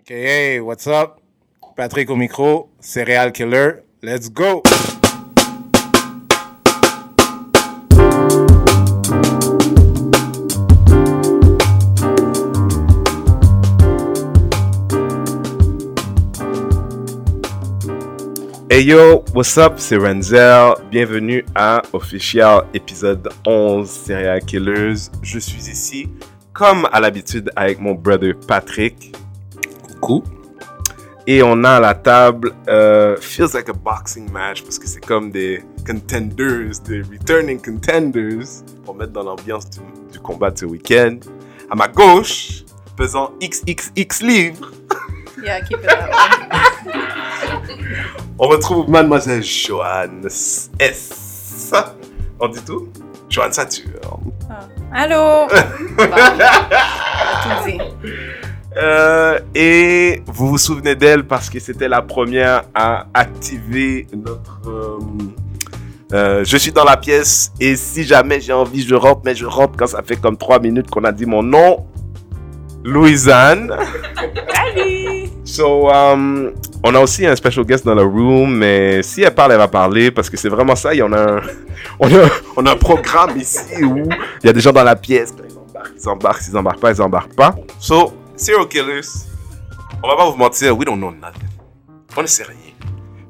Ok, hey, what's up? Patrick au micro, Serial Killer. Let's go! Hey yo, what's up? C'est Renzel. Bienvenue à Official épisode 11 Serial Killers. Je suis ici, comme à l'habitude, avec mon brother Patrick. Et on a à la table, euh, feels like a boxing match parce que c'est comme des contenders, des returning contenders pour mettre dans l'ambiance du, du combat de ce week-end. À ma gauche, pesant XXX livres, Yeah, keep it up. on retrouve Mademoiselle Joanne S. On dit tout? Joanne Saturne. Ah. Allô? Bon, on a tout dit. Euh, et vous vous souvenez d'elle parce que c'était la première à activer notre... euh, euh, je suis dans la pièce et si jamais j'ai envie, je rentre, mais je rentre quand ça fait comme trois minutes qu'on a dit mon nom. Louisanne. Salut! So, um, on a aussi un special guest dans le room, mais si elle parle, elle va parler parce que c'est vraiment ça. Il y en a un, on a, on a un programme ici où il y a des gens dans la pièce. Quand ils embarquent, ils embarquent. S'ils embarquent pas, ils embarquent pas. So, serial killers, on va pas vous mentir, we don't know nothing. On ne sait rien.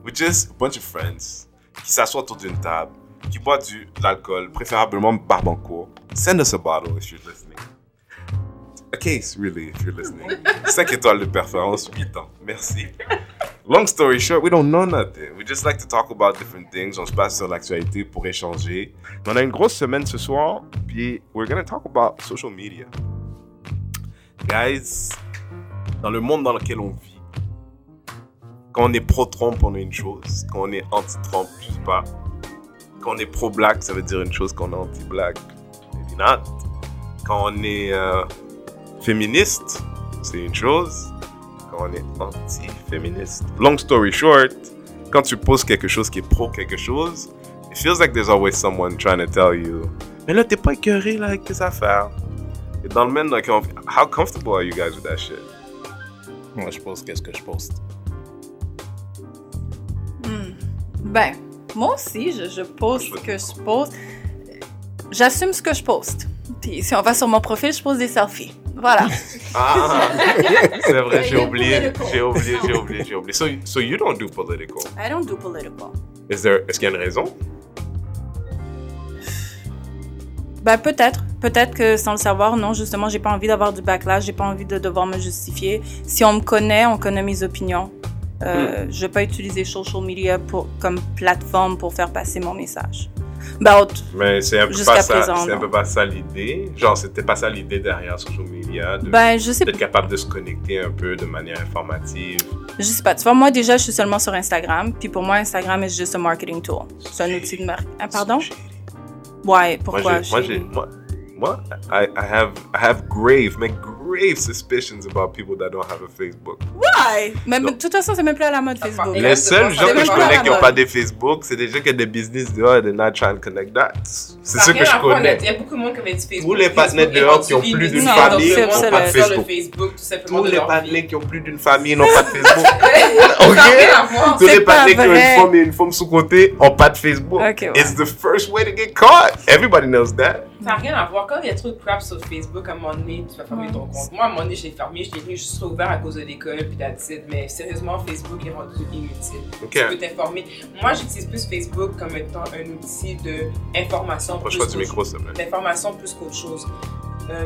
We're just a bunch of friends qui s'assoient autour d'une table, qui boivent du, de l'alcool, préférablement barbancourt. Send us a bottle if you're listening. A case, really, if you're listening. 5 étoiles de préférence, 8 ans. Merci. Long story short, we don't know nothing. We just like to talk about different things. On se passe sur l'actualité pour échanger. On a une grosse semaine ce soir, puis we're gonna talk about social media. Guys, dans le monde dans lequel on vit, quand on est pro-Trump, on est une chose. Quand on est anti-Trump, je sais pas. Quand on est pro-black, ça veut dire une chose. Quand on est anti-black, maybe not. Quand on est euh, féministe, c'est une chose. Quand on est anti-féministe. Long story short, quand tu poses quelque chose qui est pro quelque chose, it feels like there's always someone trying to tell you, mais là, t'es pas écœuré là, avec tes affaires. Et dans le même, like, how comfortable are you guys with that shit? Moi, je pose qu'est-ce que je poste. Ben, moi aussi, je, je poste ce que je poste. J'assume ce que je poste. Puis si on va sur mon profil, je pose des selfies. Voilà. Ah, c'est vrai, j'ai oublié, j'ai oublié, j'ai oublié, j'ai oublié. So, so you don't do political? I don't do political. Is there, est-ce qu'il y a une raison? Ben peut-être. Peut-être que sans le savoir, non, justement, j'ai pas envie d'avoir du backlash, j'ai pas envie de devoir me justifier. Si on me connaît, on connaît mes opinions. Euh, Je vais pas utiliser social media pour, comme plateforme pour faire passer mon message. Ben, autre- Mais c'est un peu pas ça, présent, c'est un peu pas ça l'idée. Genre, c'était pas ça l'idée derrière social media, de- ben je sais d'être capable de se connecter un peu de manière informative. Je sais pas. Tu vois, moi, déjà, je suis seulement sur Instagram. Puis pour moi, Instagram is just a marketing tool. C'est un outil de marketing. Ah, pardon? Ouais, pourquoi? moi, j'ai, moi, moi, I, I have, I have grave, mais grave suspicions about people that don't have a Facebook. Ouais! Mais de toute façon, c'est même plus à la mode Facebook. Et Les seuls gens que je connais qui n'ont pas des Facebook, c'est des gens qui ont des business dehors, they're not trying to connect that. C'est a que je connais. Il y a beaucoup de monde qui avait du Facebook. Tous les partenaires dehors qui ont plus d'une famille n'ont pas de Facebook. Tous de les partenaires qui ont plus d'une famille n'ont pas de Facebook. Ok? Tous les partenaires qui ont une femme et une femme sous-côté n'ont pas de Facebook. It's the first way to get caught. Everybody knows that. Ça n'a rien à voir. Quand il y a trop de crap sur Facebook, à un moment donné, tu vas fermer ton compte. Moi, à un moment donné, je l'ai fermé, je l'ai juste ouvert à cause de l'école, puis it. Mais sérieusement, Facebook est rendu inutile. Ok. Tu peux t'informer. Moi, j'utilise plus Facebook comme étant un outil d'information. Approche-toi du micro, s'il te plaît. D'information plus qu'autre chose. Euh,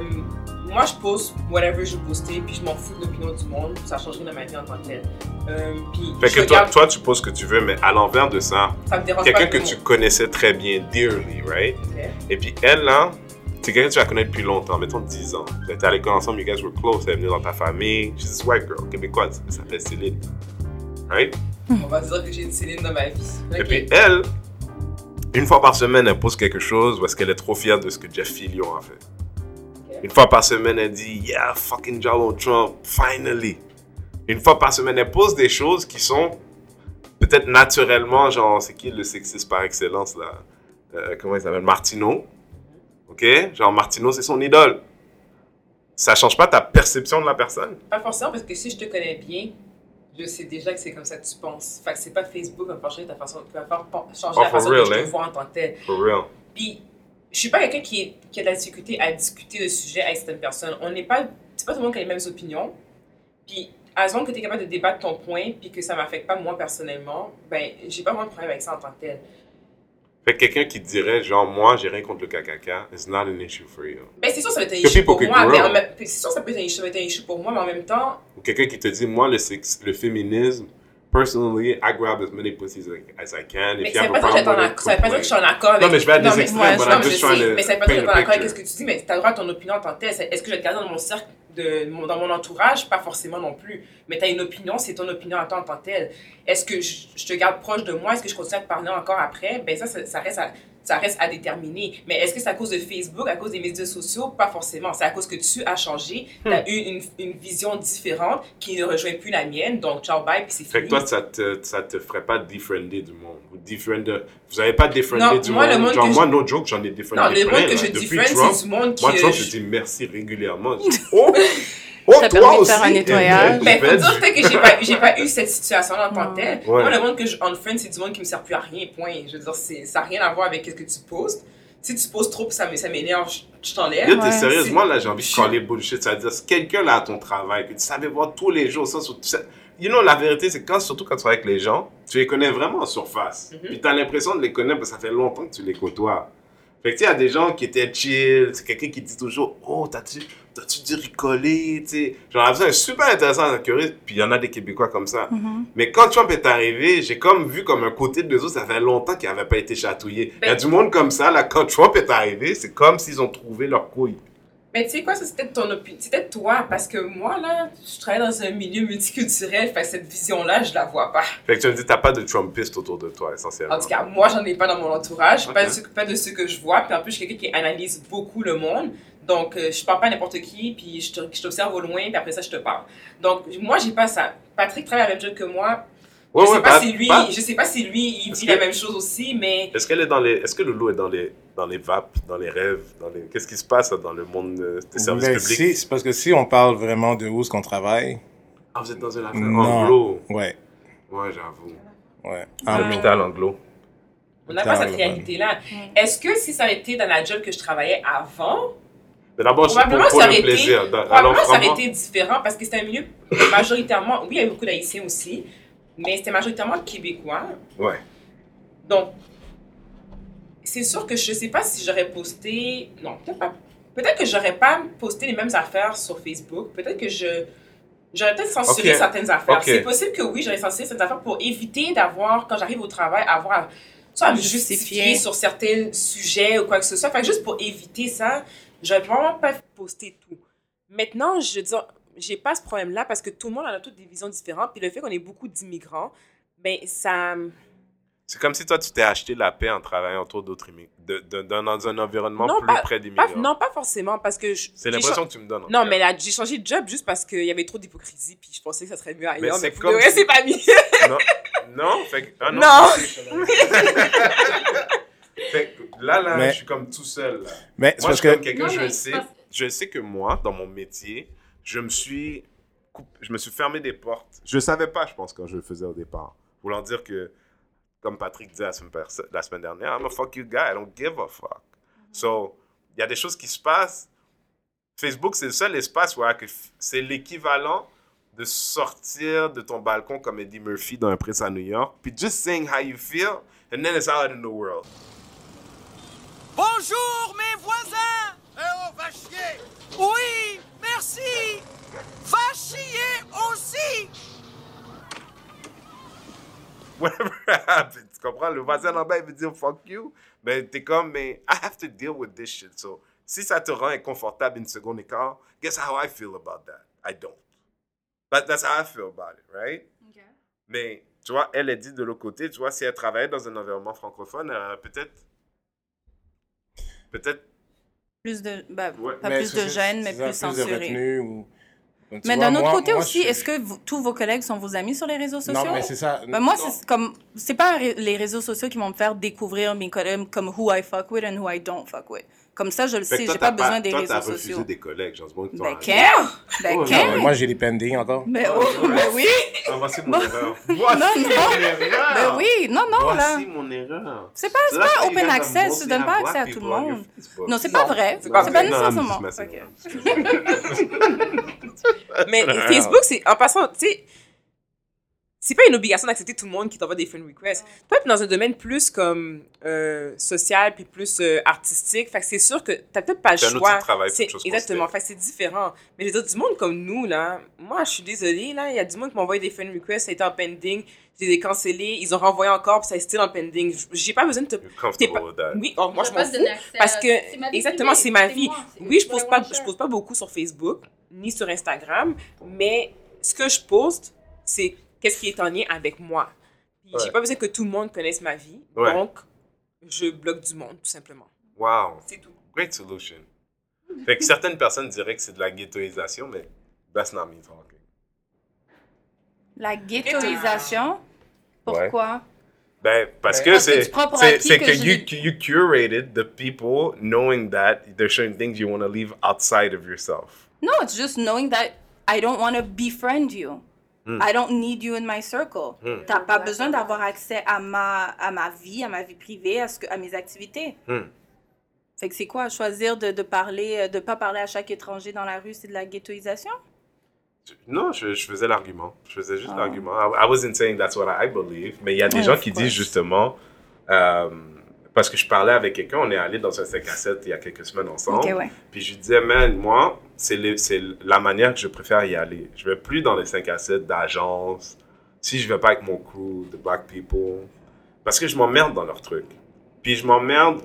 moi, je poste whatever je postais, puis je m'en fous de l'opinion du monde. Ça changerait dans ma vie en tant que telle. Euh, puis Fait je que toi, regarde- toi, tu poses ce que tu veux, mais à l'envers de ça, ça quelqu'un que tu connaissais très bien, dearly, right? Et puis elle, là, c'est quelqu'un que tu la connais depuis longtemps, mettons 10 ans. Vous êtes à l'école ensemble, you guys were close, elle est venue dans ta famille. She's this white girl, québécoise, elle s'appelle Céline. Right? On va dire que j'ai une Céline dans ma vie. Et puis elle, une fois par semaine, elle pose quelque chose parce qu'elle est trop fière de ce que Jeff Fillion a fait. Une fois par semaine, elle dit Yeah, fucking Donald Trump, finally. Une fois par semaine, elle pose des choses qui sont peut-être naturellement, genre, c'est qui le sexiste par excellence là? Euh, Comment il s'appelle? Martineau. Ok? Genre, Martineau, c'est son idole. ça change pas ta perception de la personne? Pas forcément parce que si je te connais bien, je sais déjà que c'est comme ça que tu penses. Fait que c'est pas Facebook qui va changer ta façon, va faire changer Oh, la façon real, que je te hein? vois en tant que tel. For real. Puis, je suis pas quelqu'un qui, a de la difficulté à discuter de sujets avec certaines personnes. On n'est pas, c'est pas tout le monde qui a les mêmes opinions. Puis, à ce moment que tu es capable de débattre ton point, puis que ça m'affecte pas moi personnellement, ben, j'ai pas vraiment de problème avec ça en tant que tel. Fait que quelqu'un qui dirait, genre, moi, j'ai rien contre le KKK, it's not an issue for you. Ben, c'est sûr, ça va être un issue pour moi. en c'est sûr, ça peut être un issue, ça va être un issue pour moi, mais en même temps, Ou quelqu'un qui te dit, moi, le, sex- le féminisme, personally, I grab as many pussies as I can. mais ça have pas en accord- ça que je suis en accord avec. Non, mais je vais à des mais- extrêmes, I'm mais just je trying sais, to Mais ça veut pas dire que je suis a pas d'accord avec ce que tu dis, mais tu as le droit à ton opinion en tant que tel. Est-ce que je vais te garder dans mon cercle, dans mon entourage Pas forcément non plus. Mais tu as une opinion, c'est ton opinion à toi en tant que tel. Est-ce que je, je te garde proche de moi? Est-ce que je continue à te parler encore après? Ben ça, ça, ça reste à, ça reste à déterminer. Mais est-ce que c'est à cause de Facebook, à cause des médias sociaux? Pas forcément. C'est à cause que tu as changé, tu Hmm. as eu une, une vision différente qui ne rejoint plus la mienne. Donc, ciao, bye, puis c'est Fait fini. que toi, ça te, ça te ferait pas defriender du monde. Ou defriender. Vous avez pas defriendé Non, du moi, monde. le monde Genre, moi, je- no joke, j'en ai defriendé non, le plein, monde que là. je Trump, c'est du monde qui. Moi, Trump, je dis merci régulièrement. Je dis, oh, oh, Ça permet de faire un nettoyage. Eh Ben, ben, faut je dire que j'ai pas, j'ai pas eu cette situation-là en tant que tel. Ouais. Moi, le monde que je unfriend, c'est du monde qui me sert plus à rien, point. Je veux dire, ça n'a rien à voir avec ce que tu postes. Si tu postes trop, ça, m'énerve, je, t'enlève. Yo, t'es Ouais. sérieusement, là, j'ai envie de caller bullshit. Ça veut dire, si quelqu'un là à ton travail, que tu savais voir tous les jours, ça, sur- tu sais- You know, la vérité, c'est quand, surtout quand tu travailles avec les gens, tu les connais vraiment en surface. Mhm. Puis t'as l'impression de les connaître parce que ça fait longtemps que tu les côtoies. Fait que tu sais, il y a des gens qui étaient chill, c'est quelqu'un qui dit toujours, oh, t'as-tu, t'as-tu du ricolé, tu sais. Avais un super intéressant à curieux, puis il y en a des Québécois comme ça. Mhm. Mais quand Trump est arrivé, j'ai comme vu comme un côté de eux autres, ça fait longtemps qu'ils n'avaient pas été chatouillés. Il y a Ben- du monde comme ça, là, quand Trump est arrivé, c'est comme s'ils ont trouvé leur couille. Mais tu sais quoi, c'était ton opinion. C'était toi, parce que moi, là, je travaille dans un milieu multiculturel, fait cette vision-là, je la vois pas. Fait que tu me dis, t'as pas de Trumpiste autour de toi, essentiellement. En tout cas, moi, j'en ai pas dans mon entourage, pas, de pas de ceux que je vois. Puis en plus, je suis quelqu'un qui analyse beaucoup le monde. Donc, euh, je parle pas à n'importe qui, puis je t'observe au loin, puis après ça, je te parle. Donc, moi, j'ai pas ça. Patrick travaille la même chose que moi. Ouais, je, sais ouais, pas pas- si lui, pas- je sais pas si lui, il que- la même chose aussi, mais Est-ce qu'elle est dans les, est-ce que Loulou est dans les, dans les vapes, dans les rêves, dans les, qu'est-ce qui se passe là, dans le monde euh, des services Ben, publics? si- c'est parce que si on parle vraiment de où est-ce qu'on travaille, Ah, vous êtes dans une affaire non. anglo. Ouais, Ouais, j'avoue. ouais. Ah. Anglo. Hôpital anglo. on n'a pas cette le réalité-là. Est-ce que si ça avait été dans la job que je travaillais avant, Mais d'abord, c'est pour, Probablement, pour ça le aurait été- plaisir. Dans- Alors, Probablement, ça aurait été différent parce que c'était un milieu majoritairement. Oui, il y avait beaucoup d'Haïtiens aussi, mais c'était majoritairement québécois. Ouais. Donc, c'est sûr que je sais pas si j'aurais posté. Non, peut-être pas. Peut-être que j'aurais pas posté les mêmes affaires sur Facebook. Peut-être que je. J'aurais peut-être censuré certaines affaires. C'est possible que oui, j'aurais censuré certaines affaires pour éviter d'avoir, quand j'arrive au travail, avoir à, soit à me Justifier. justifier sur certains sujets ou quoi que ce soit. Fait que juste pour éviter ça, j'aurais vraiment pas posté tout. Maintenant, je veux dire, j'ai pas ce problème-là parce que tout le monde en a toutes des visions différentes. Puis le fait qu'on ait beaucoup d'immigrants, ben ça. C'est comme si toi, tu t'es acheté la paix en travaillant autour d'autres immigrants, dans, dans un environnement Non, plus pas- près d'immigrants. non, pas forcément, parce que je- C'est l'impression que tu me donnes. Non, mais là, j'ai changé de job juste parce qu'il y avait trop d'hypocrisie, puis je pensais que ça serait mieux ailleurs, mais, pour comme si- c'est pas mieux. Non, non, fait ah non. Non. fait que là, là, Mais- je suis comme tout seul. Là. Mais c'est Moi, parce je suis comme quelqu'un, je mais le sais. parce- Je sais que moi, dans mon métier, je me suis, je me suis fermé des portes. Je ne savais pas, je pense, quand je le faisais au départ. Voulant dire que, comme Patrick disait la semaine, la semaine dernière, I'm a fuck you guy, I don't give a fuck. So, il y a des choses qui se passent. Facebook, c'est le seul espace où c'est l'équivalent de sortir de ton balcon comme Eddie Murphy dans Un Prince à New York, puis just saying how you feel, and then it's out in the world. Bonjour mes voisins Eh oh, va chier Oui, merci Va chier aussi whatever happens. Tu comprends? Le voisin en bas, il veut dire fuck you. Mais t'es comme, mais I have to deal with this shit. So, si ça te rend inconfortable une seconde et quart, guess how I feel about that? I don't. That, that's how I feel about it, right? Mais, tu vois, elle est dit de l'autre côté, tu vois, si elle travaillait dans un environnement francophone, euh, peut-être. Peut-être. Plus de, bah, Ouais, pas mais plus de gêne, mais c'est plus de censuré. retenue ou- Mais d'un autre côté moi, aussi, je- est-ce que vous- tous vos collègues sont vos amis sur les réseaux sociaux? Non, mais c'est ça. Ben, moi, c'est comme. C'est pas les réseaux sociaux qui vont me faire découvrir mes collègues comme who I fuck with and who I don't fuck with. Comme ça, je le sais. toi, J'ai pas besoin des toi, réseaux t'as refusé sociaux. des collègues, monde qui Ben, qu'un? Ben, Oh, qu'un? Ouais, Moi, j'ai les pending encore. Ben, oh, ben oui. Ah, voici mon erreur. Voici Non, mon non. erreur. Ben oui. Non, non, là. Voici mon erreur. C'est pas, open access. Tu donnes pas accès à tout le monde. Non, c'est pas vrai. c'est pas nécessairement. Mais Facebook, c'est en passant, tu sais, c'est pas une obligation d'accepter tout le monde qui t'envoie des friend requests. Toi, t'es dans un domaine plus comme euh, social puis plus euh, artistique. Fait que c'est sûr que t'as peut-être pas le C'est un outil choix. de travail, c'est Exactement. Fait que c'est différent. Mais les autres, du monde comme nous, là, moi, je suis désolée, là, il y a du monde qui m'a envoyé des friend requests, ça a été en pending, j'ai les cancellé, ils ont renvoyé encore, puis ça est still en pending. J'ai pas besoin de te. You're t'es comfortable pas- with that. Oui, oh, moi, je veux m'en fous. Parce que, exactement, c'est ma vie. moi, Oui, je pose, pas, je pose pas beaucoup sur Facebook, ni sur Instagram, mais ce que je poste, c'est qu'est-ce qui est en lien avec moi? Puis J'ai Ouais. pas besoin que tout le monde connaisse ma vie, Ouais. donc je bloque du monde, tout simplement. Wow. C'est tout. Great solution. Fait que certaines personnes diraient que c'est de la ghettoisation, mais that's not me talking. La ghettoisation? Pourquoi? Ben, parce Ben, que parce que c'est que que je you, you curated the people knowing that there's certain things you want to leave outside of yourself. No, it's just knowing that I don't want to befriend you. Hmm. I don't need you in my circle. T'as pas besoin d'avoir accès à ma, à ma vie, à ma vie privée, à, ce que, à mes activités. Hmm. Fait que c'est quoi, choisir de, de parler, euh, de pas parler à chaque étranger dans la rue, c'est de la ghettoisation? Non, je, je faisais l'argument. Je faisais juste Ah. l'argument. I, I wasn't saying that's what I believe. Mais il y a des gens qui disent justement, euh, parce que je parlais avec quelqu'un, on est allé dans un 5 à 7 il y a quelques semaines ensemble. Ouais. Puis je lui disais, man, moi, c'est la manière que je préfère y aller. Je vais plus dans les 5 à 7 d'agence. Si je vais pas avec mon crew, de black people. Parce que je m'emmerde dans leur truc. Puis je m'emmerde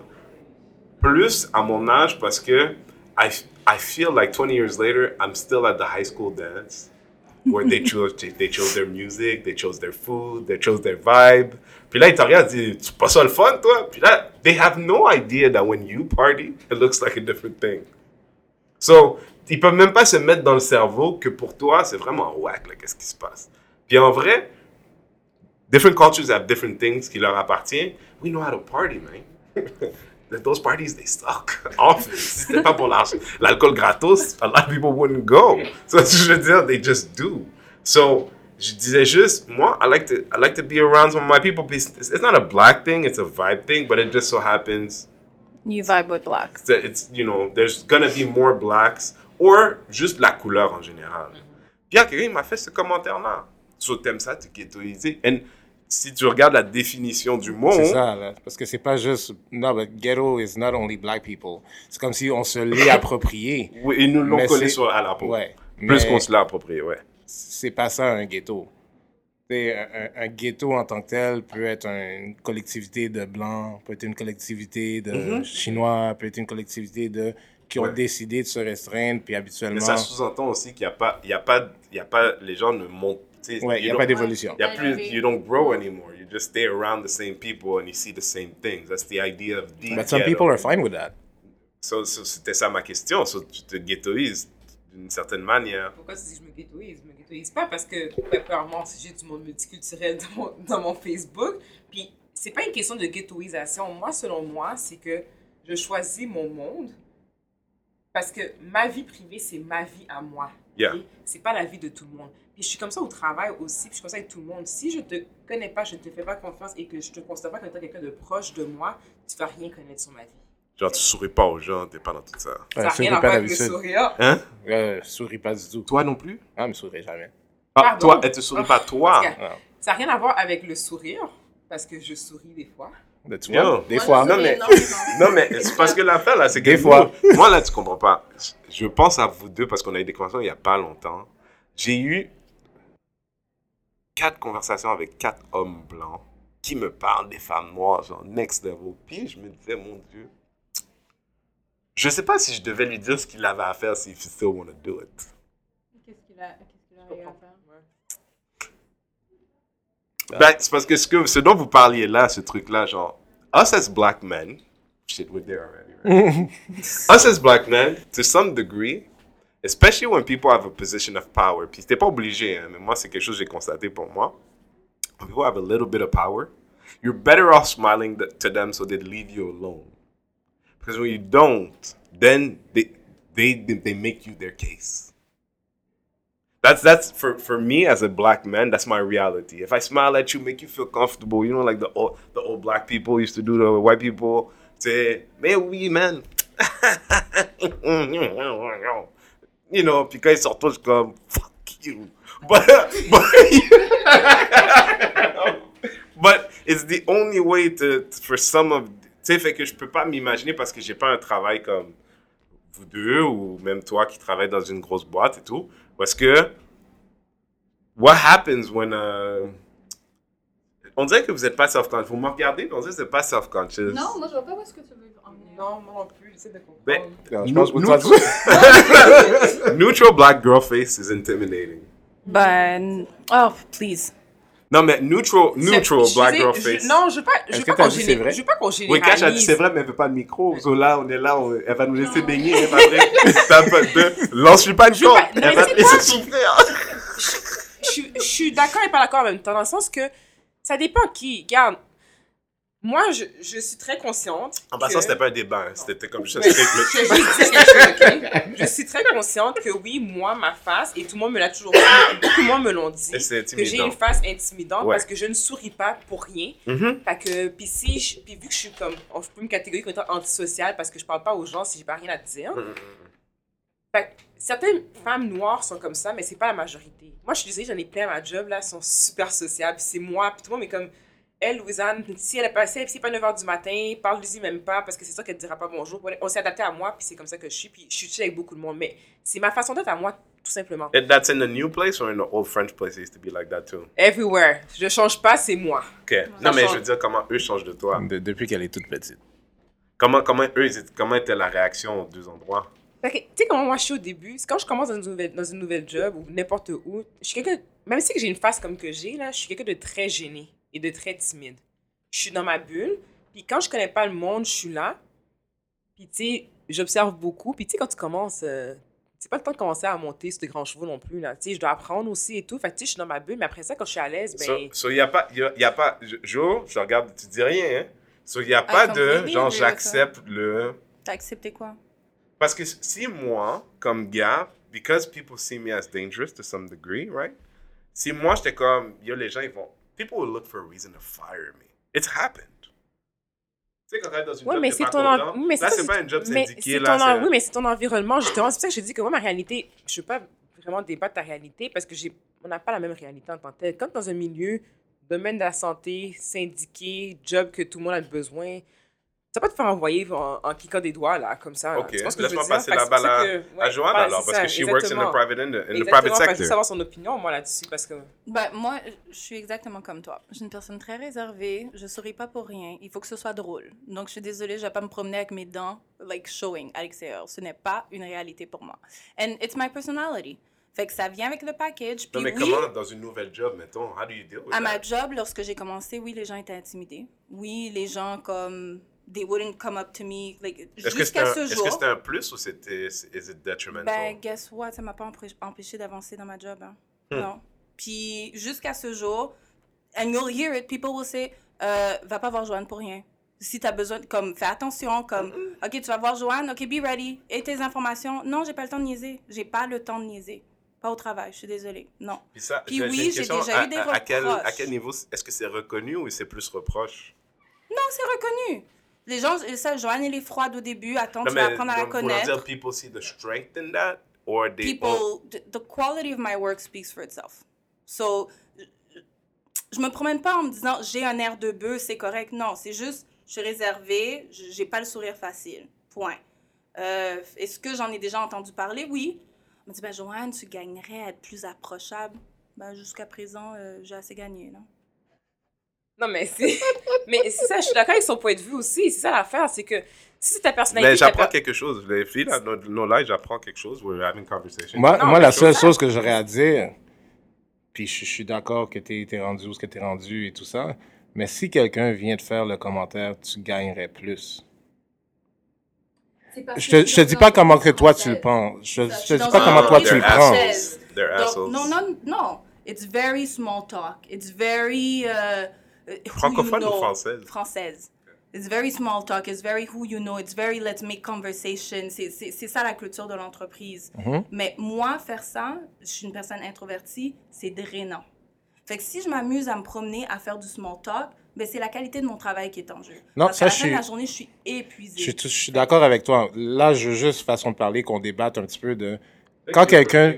plus à mon âge parce que I, I feel like 20 years later, I'm still at the high school dance where they chose, they chose their music, they chose their food, they chose their vibe. Puis là, ils te regardent et disent, tu pas ça le fun, toi? Puis là, they have no idea that when you party, it looks like a different thing. So, ils peuvent même pas se mettre dans le cerveau que pour toi, c'est vraiment whack, là, qu'est-ce qui se passe. Puis en vrai, different cultures have different things qui leur appartiennent. We know how to party, man. Those parties, they suck. Often. Si c'était pas pour l'alcool gratos, a lot of people wouldn't go. So, je veux dire, they just do. So, je disais juste, moi, I like to, I like to be around some of my people. It's, it's not a black thing, it's a vibe thing, but it just so happens You vibe with black. that it's, you know, there's gonna be more blacks, or juste la couleur en général. Puis quelqu'un m'a fait ce commentaire-là. So, t'aimes ça, t'es ghettoisé. And si tu regardes la définition du mot, C'est ça, là. Parce que c'est pas juste. Non, but ghetto is not only black people. C'est comme si on se l'est approprié. oui, ils nous l'ont Mais collé sur à la peau. Ouais. Plus mais qu'on se l'a approprié, ouais. C'est pas ça un ghetto. Un, un- ghetto en tant que tel peut être une collectivité de blancs, peut être une collectivité de chinois, peut être une collectivité de qui ont Ouais. décidé de se restreindre, puis habituellement. Mais ça sous-entend aussi qu'il n'y a pas, il y a pas, il y a pas, les gens ne montent. Ouais, il you n'y a pas d'évolution. Il y a plus, you don't grow anymore. You just stay around the same people and you see the same things. That's the idea of the But some ghetto. people are fine with that. So, so, c'était ça ma question. So, tu te ghettoises d'une certaine manière. Pourquoi tu dis que je me ghettoise? Je me ghettoise pas parce que, premièrement, si j'ai du monde multiculturel dans mon, dans mon Facebook, puis c'est pas une question de ghettoisation. Moi, selon moi, c'est que je choisis mon monde parce que ma vie privée, c'est ma vie à moi. Yeah. C'est pas la vie de tout le monde. Puis je suis comme ça au travail aussi, puis je suis comme ça avec tout le monde. Si je te connais pas, je ne te fais pas confiance et que je te considère pas comme étant quelqu'un de proche de moi, tu vas rien connaître sur ma vie. Genre, tu souris pas aux gens, t'es pas dans tout ça. Ça Ouais, n'a souris rien à voir avec le sourire. Hein? Euh, souris pas du tout. Toi non plus? Ah, mais souris jamais. Ah, Pardon? toi, elle te sourit pas, toi? Ah. Ça n'a rien à voir avec le sourire, parce que je souris des fois. Ben, tu Yo. vois, des Moi, fois. Non, mais-. Non, mais c'est parce que l'affaire, là, c'est que Des nous- fois. Moi, là, tu comprends pas. Je pense à vous deux parce qu'on a eu des conversations il y a pas longtemps. J'ai eu quatre conversations avec quatre hommes blancs qui me parlent des femmes noires, genre next level. Puis je me disais, mon Dieu, je sais pas si je devais lui dire ce qu'il avait à faire s'il still want to do it. Qu'est-ce qu'il a, eu à faire? Ben, c'est parce que ce, que ce dont vous parliez là, ce truc-là, genre, us as black men, shit, we're there already, right? us as black men, to some degree, especially when people have a position of power, puis c'était pas obligé, hein, mais moi, c'est quelque chose que j'ai constaté pour moi. When people have a little bit of power, you're better off smiling th- to them so they leave you alone. Because when you don't, then they, they, they make you their case. That's that's for for me as a black man. That's my reality. If I smile at you, make you feel comfortable, you know, like the old the old black people used to do to white people. Say, man, we man. you know, quand ils sortent comme fuck you. But but but it's the only way to for some of sais fait que je peux pas m'imaginer parce que j'ai pas un travail comme vous deux ou même toi qui travaille dans une grosse boîte et tout parce que what happens when uh, on dirait que vous êtes pas self-conscious vous me regardez on dirait que vous êtes pas self-conscious Non, moi je vois pas où est-ce que tu veux emmener. Non, moi non plus, j'essaie de comprendre. Ben, Non, je pense que toi, neutral black girl face is intimidating Ben, oh, please. Non mais neutral neutral black girl face Non, je veux pas, je veux que pas t'as qu'on dit c'est géné- vrai? je veux pas qu'on Oui, Cash a dit généralise. c'est vrai, mais elle veut pas de micro. So là, on est là, on- elle va nous laisser baigner. Elle va pas de. Lance-lui pas de Je veux con. pas- Elle va te laisser souffrir. je, suis- je suis d'accord et pas d'accord en même temps, dans le sens que ça dépend qui. Regarde, moi, je, je suis très consciente. En que- passant, c'était pas un débat. hein. C'était comme juste un Ouais, statement. je? Je suis très consciente que oui, moi, ma face, et tout le monde me l'a toujours dit, beaucoup de monde me l'ont dit, que j'ai une face intimidante Ouais. parce que je ne souris pas pour rien. Fait que, puis si, puis vu que je suis comme, on- je peux me catégoriser comme étant antisociale parce que je parle pas aux gens si j'ai pas rien à dire. Mhm. Fait que certaines femmes noires sont comme ça, mais c'est pas la majorité. Moi, je suis désolée, j'en ai plein à ma job, là, sont super sociables. puis C'est moi, puis tout le monde est comme, elle, Louisanne, si elle est passée, si c'est pas 9h du matin, parle-lui même pas, parce que c'est sûr qu'elle te dira pas bonjour. On s'est adapté à moi, puis c'est comme ça que je suis, puis je suis chill avec beaucoup de monde. Mais c'est ma façon d'être à moi, tout simplement. And that's in the new place or in the old French place? It used to be like that too? Everywhere. Je change pas, c'est moi. Ok. Non, mais change. je veux dire, comment eux changent de toi? De- depuis qu'elle est toute petite. Comment, comment eux, comment était la réaction aux deux endroits? Tu sais comment moi je suis au début, c'est quand je commence dans une nouvelle, dans une nouvelle job ou n'importe où, je suis quelqu'un, même si que j'ai une face comme que j'ai là, je suis quelqu'un de très gêné et de très timide. Je suis dans ma bulle, puis quand je connais pas le monde, je suis là, puis tu sais, j'observe beaucoup, puis tu sais quand tu commences, euh, c'est pas le temps de commencer à monter sur des grands chevaux non plus là, tu sais, je dois apprendre aussi et tout, fait que tu sais, je suis dans ma bulle, mais après ça quand je suis à l'aise, ben, So, so y a pas, y a, y a pas, Jo, je te regarde, tu dis rien, hein? So, y a pas de, genre, with j'accepte le. T'as accepté quoi? Parce que si moi, comme gars, because people see me as dangerous to some degree, right? Si moi, j'étais comme, yo, les gens, ils vont, people will look for a reason to fire me. It's happened. Tu sais, quand t'es dans une Ouais, job, mais c'est ton, en- oui, mais là, c'est pas un job mais syndiqué, c'est là, ton c'est- Oui, mais c'est ton environnement, justement. C'est pour ça que je dis que moi, ma réalité, je ne veux pas vraiment débattre ta réalité parce que j'ai, on n'a pas la même réalité en tant que telle. Quand dans un milieu, domaine de la santé, syndiqué, job que tout le monde a besoin, ça va pas te faire envoyer en, en cliquant des doigts, là, comme ça. Ok, laisse-moi passer la balle à- que- à Joanne, voilà, alors, parce ça, que she works in the exactement. private, in the, in the Exactement, private que Je veux sector. savoir son opinion, moi, là-dessus, parce que... Ben, moi, je suis exactement comme toi. Je suis une personne très réservée. Je souris pas pour rien. Il faut que ce soit drôle. Donc, je suis désolée, je vais pas me promener avec mes dents, like, showing à l'extérieur. Ce n'est pas une réalité pour moi. And it's my personality. Fait que ça vient avec le package. Non, mais oui, comment, dans une nouvelle job, mettons, how do you deal with à that? ma job, lorsque j'ai commencé, oui, les gens étaient intimidés. Oui, les gens, comme, they wouldn't come up to me, like, Est-ce jusqu'à un, ce est-ce jour. que c'était un plus ou c'était, is it detrimental? Ben, guess what? Ça m'a pas empêché d'avancer dans ma job. hein. Hmm. Non. Puis, jusqu'à ce jour, and you'll hear it, people will say, euh, va pas voir Joanne pour rien. Si tu as besoin, comme, fais attention, comme, Hmm. OK, tu vas voir Joanne, OK, be ready. Et tes informations? Non, j'ai pas le temps de niaiser. J'ai pas le temps de niaiser. Pas au travail, je suis désolée. Non. Puis, ça, Puis oui, j'ai déjà à, eu des à- à quel, à reproches. quel niveau, est-ce que c'est reconnu ou c'est plus reproche? Non, c'est reconnu. Les gens, ça, Joanne, elle est froide au début. Attends, tu vas mais apprendre à la connaître. dire people see the strength in that or they people the, quality of my work speaks for itself. So je- me promène pas en me disant j'ai un air de bœuf c'est correct. Non c'est juste je suis réservée je- j'ai pas le sourire facile. Point. Euh, est-ce que j'en ai déjà entendu parler? Oui. On me dit ben Joanne tu gagnerais à être plus approchable. Ben jusqu'à présent euh, j'ai assez gagné là Non, mais c'est... mais c'est ça, je suis d'accord avec son point de vue aussi. C'est ça l'affaire, c'est que si c'est ta personnalité... Mais j'apprends per- quelque chose. Les filles, là, nos, nos lives, j'apprends quelque chose. We're having conversation. Moi, Non, moi la seule chose que j'aurais à dire, puis je, je suis d'accord que tu es, rendu où ce que tu es rendu et tout ça, mais si quelqu'un vient te faire le commentaire, tu gagnerais plus. Je te, je te dis pas comment que toi tu le penses. Je, je te dis pas comment toi tu le assholes. non non non it's very small talk it's very euh, you Francophone ou française? française It's very small talk, it's very who you know, it's very let's make conversation. C'est- ça la culture de l'entreprise. Mhm. Mais moi, faire ça, je suis une personne introvertie, c'est drainant. Fait que si je m'amuse à me promener, à faire du small talk, ben c'est la qualité de mon travail qui est en jeu. Non, Parce ça, la je fin de suis- la journée, je suis épuisée. Je suis, je suis d'accord avec toi. Là, je veux juste, façon de parler, qu'on débatte un petit peu de... Quand quelqu'un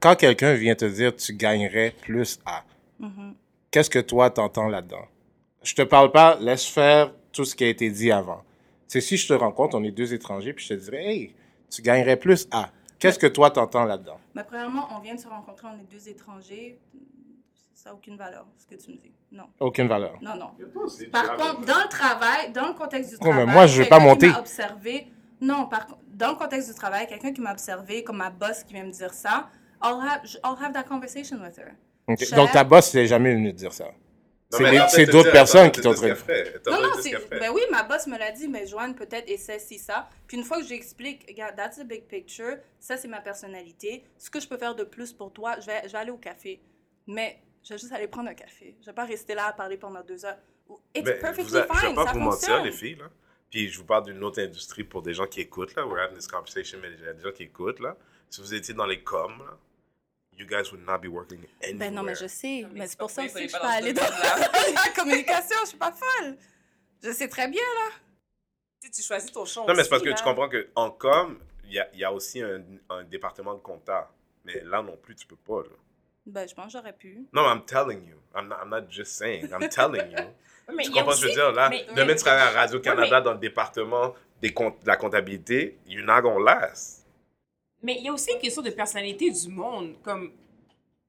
quand quelqu'un vient te dire tu gagnerais plus à, Mhm. Qu'est-ce que toi t'entends là-dedans? Je te parle pas, laisse faire tout ce qui a été dit avant. C'est si je te rencontre, on est deux étrangers, puis je te dirais, hey, tu gagnerais plus à. Qu'est-ce que toi t'entends là-dedans? Mais premièrement, on vient de se rencontrer, on est deux étrangers. Ça n'a aucune valeur, ce que tu me dis. Non, Aucune valeur. non, non. Par contre, dans le travail, dans le contexte du Oh, mais travail, moi, je vais quelqu'un pas qui monter. m'a observé. Non, par contre, dans le contexte du travail, quelqu'un qui m'a observé, comme ma boss qui vient me dire ça, I'll have, I'll have that conversation with her. Donc ta boss n'est jamais venue te dire ça. C'est d'autres personnes qui t'ont traité. Non, non, c'est. Ben oui, ma boss me l'a dit, mais Joanne, peut-être essaie si ça. Puis une fois que j'explique, regarde, that's the big picture, ça c'est ma personnalité. Ce que je peux faire de plus pour toi, je vais, je vais aller au café. Mais je vais juste aller prendre un café. Je vais pas rester là à parler pendant deux heures. It's Ben, perfectly a- je fine, vais pas ça vous mentir, les filles, là. Puis je vous parle d'une autre industrie pour des gens qui écoutent, là. We're having this conversation, mais il y a des gens qui écoutent, là. Si vous étiez dans les coms, là, you guys would not be working anywhere. Ben non, mais je sais. Mais mais c'est pour pas ça aussi que je peux pas aller dans la communication. Je suis pas folle. Je sais très bien, là. Si tu choisis ton champ Non, mais c'est parce que tu comprends qu'en com, il y a, il y a aussi un, un département de compta. Mais là non plus, tu peux pas, là. Ben, je pense que j'aurais pu. Non, I'm telling you. I'm not, I'm not just saying. I'm telling you. Mais tu comprends ce que je veux dire? Là, mais- demain, tu travailles à Radio-Canada dans le département des comptes, de la comptabilité. You're not gonna last. Mais il y a aussi une question de personnalité du monde. Comme,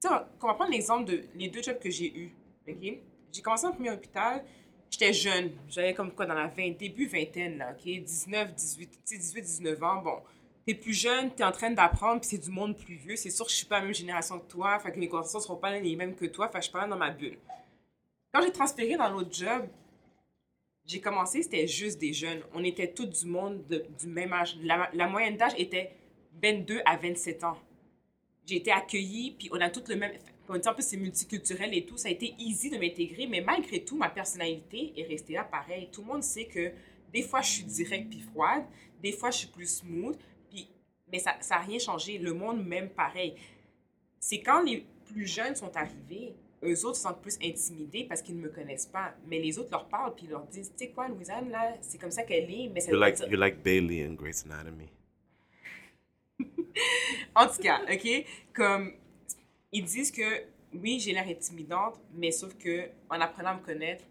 tu sais, on va prendre l'exemple de les deux jobs que j'ai eus. OK? J'ai commencé en premier hôpital, j'étais jeune. J'avais comme quoi dans la 20, début vingtaine, là, OK? 19, 18, tu sais, 18, 19 ans. Bon, t'es plus jeune, t'es en train d'apprendre, puis c'est du monde plus vieux. C'est sûr que je suis pas la même génération que toi, fait que mes conversations seront pas les mêmes que toi, fait que je suis pas dans ma bulle. Quand j'ai transféré dans l'autre job, j'ai commencé, c'était juste des jeunes. On était tous du monde de- du même âge. La, la moyenne d'âge était 22 à 27 ans. J'ai été accueillie, puis on a tous le même... On dit en plus c'est multiculturel et tout, ça a été easy de m'intégrer, mais malgré tout, ma personnalité est restée là pareil. Tout le monde sait que des fois, je suis directe puis froide, des fois, je suis plus smooth, puis... mais ça n'a rien changé. Le monde m'aime pareil. C'est quand les plus jeunes sont arrivés, eux autres se sentent plus intimidés parce qu'ils ne me connaissent pas. Mais les autres leur parlent puis leur disent, tu sais quoi, Louisanne, là, c'est comme ça qu'elle est, mais ça You're like, dire- you're like Bailey in Grey's Anatomy. En tout cas, OK? Comme, ils disent que, oui, j'ai l'air intimidante, mais sauf que en apprenant à me connaître,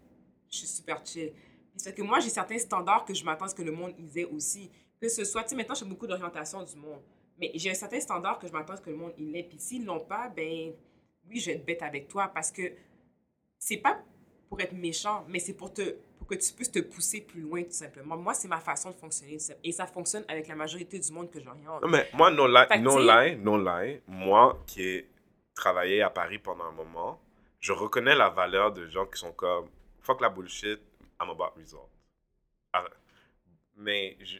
je suis super chill. C'est que moi, j'ai certains standards que je m'attends à ce que le monde ils ait aussi. Que ce soit, tu sais, maintenant, j'ai beaucoup d'orientation du monde. Mais j'ai un certain standard que je m'attends à ce que le monde il ait. Puis s'ils l'ont pas, ben, oui, je vais être bête avec toi parce que c'est pas pour être méchant, mais c'est pour te que tu puisses te pousser plus loin, tout simplement. Moi, c'est ma façon de fonctionner. Et ça fonctionne avec la majorité du monde que j'oriente. Non, mais moi, no lie, Fait que no tu sais- lie, no lie, moi qui ai travaillé à Paris pendant un moment, je reconnais la valeur de gens qui sont comme fuck la bullshit, I'm about result. Ah, Mais je-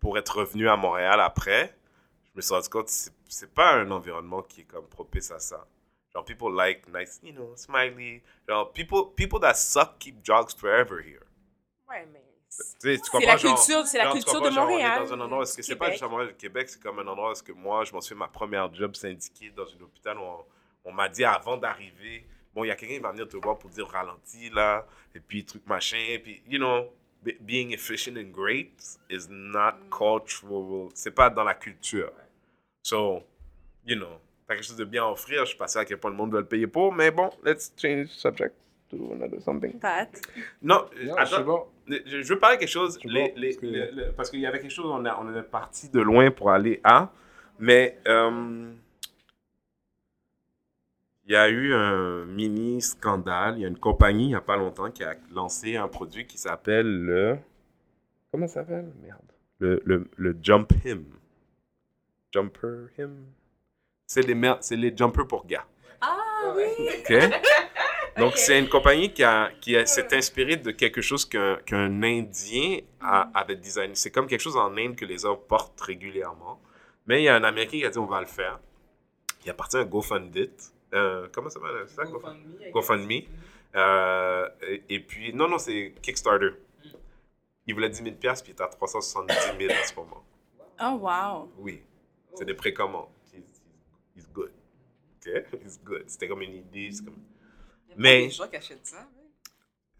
pour, être revenu à Montréal après, je me suis rendu compte que c'est pas un environnement qui est comme propice à ça. Genre, people like nice, you know, smiley. Genre, people, people that suck keep jobs forever here. Ouais, mais. C'est la culture, c'est la culture de Montréal. Dans un endroit où c'est pas juste à Montréal, le Québec, c'est comme un endroit où moi, je m'en suis fait ma première job syndiquée dans un hôpital où on, m'a dit avant d'arriver, bon, il y a quelqu'un qui va venir te voir pour dire ralenti là, et puis truc machin, puis, you know, be- being efficient and great is not Mm. cultural, c'est pas dans la culture. So, you know, t'as quelque chose de bien à offrir, je sais pas à quel point le monde veut le payer pour, mais bon, let's change subject to another something. Pat. Non, Non, attends, bon. je, je veux parler de quelque chose, les- bon, les- parce que- le- le- parce qu'il y avait quelque chose, on, a, on est parti de loin pour aller à, mais euh, il y a eu un mini scandale, il y a une compagnie il n'y a pas longtemps qui a lancé un produit qui s'appelle le... Comment ça s'appelle? Merde. Le, le, le Jump Him. Jumper Him? C'est c'est les jumpers pour gars. Ah oui! OK? Donc, c'est une compagnie qui, a, qui s'est inspirée de quelque chose qu'un, qu'un Indien a- avait designé. C'est comme quelque chose en Inde que les hommes portent régulièrement. Mais il y a un Américain qui a dit on va le faire. Il a parti un GoFundMe. Euh, comment ça s'appelle? Ça, GoFundMe? GoFundMe. Euh, et, et puis, non, non, c'est Kickstarter. Il voulait 10 000 piastres, puis il est à 370 000 en ce moment. Oh, wow. Oui. C'est des précommandes. Good. C'était comme une idée. c'est Comme... Il y a Mais- des gens qui achètent ça. mais-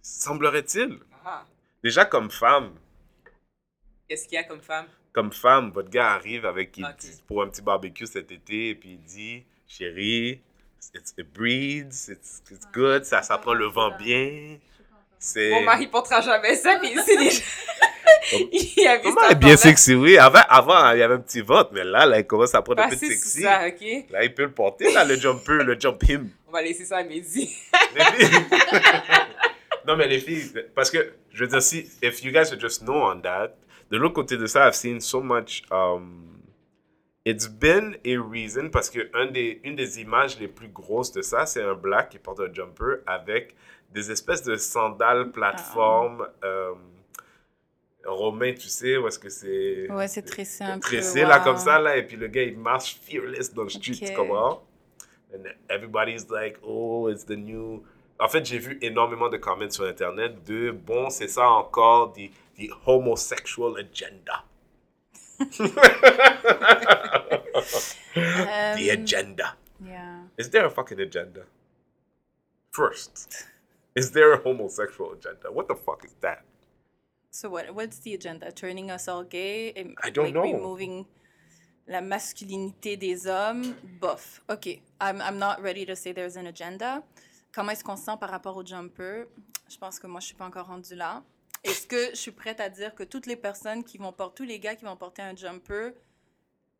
Semblerait-il. Ah. Déjà, comme femme, Qu'est-ce qu'il y a comme femme? comme femme, votre gars arrive avec il Ok. dit- pour un petit barbecue cet été et puis il dit Chérie, it's, it breeds, it's, it's good, ça, ça prend le vent bien. Mon mari portera jamais ça, puis c'est déjà. il a vu Comment bien sexy, oui. Avant, avant, il y avait un petit ventre, mais là, là, il commence à prendre un peu de sexy. ça, ok? Là, il peut le porter, là, le jumper, le jump him. On va laisser ça à Mehdi. Non, mais les filles, parce que, je veux dire, si, if you guys would just know on that, de l'autre côté de ça, I've seen so much, um, it's been a reason, parce que un des, une des images les plus grosses de ça, c'est un black qui porte un jumper avec des espèces de sandales plateforme euh, romain, tu sais, où est-ce que c'est Ouais, c'est tressé un tressé, là, wow. comme ça, là, et puis le gars, il marche fearless dans le street, Ok. tu comprends? And everybody's like, oh, it's the new... En fait, j'ai vu énormément de comments sur Internet de, bon, c'est ça encore, the, the homosexual agenda. The Um, agenda. yeah. Is there a fucking agenda? First, is there a homosexual agenda? What the fuck is that? So what? What's the agenda? Turning us all gay? and, I don't like, know. Removing la masculinité des hommes? Bof. OK. I'm, I'm not ready to say there's an agenda. Comment est-ce qu'on se sent par rapport au jumper? Je pense que moi, je suis pas encore rendue là. Est-ce que je suis prête à dire que toutes les personnes qui vont porter, tous les gars qui vont porter un jumper,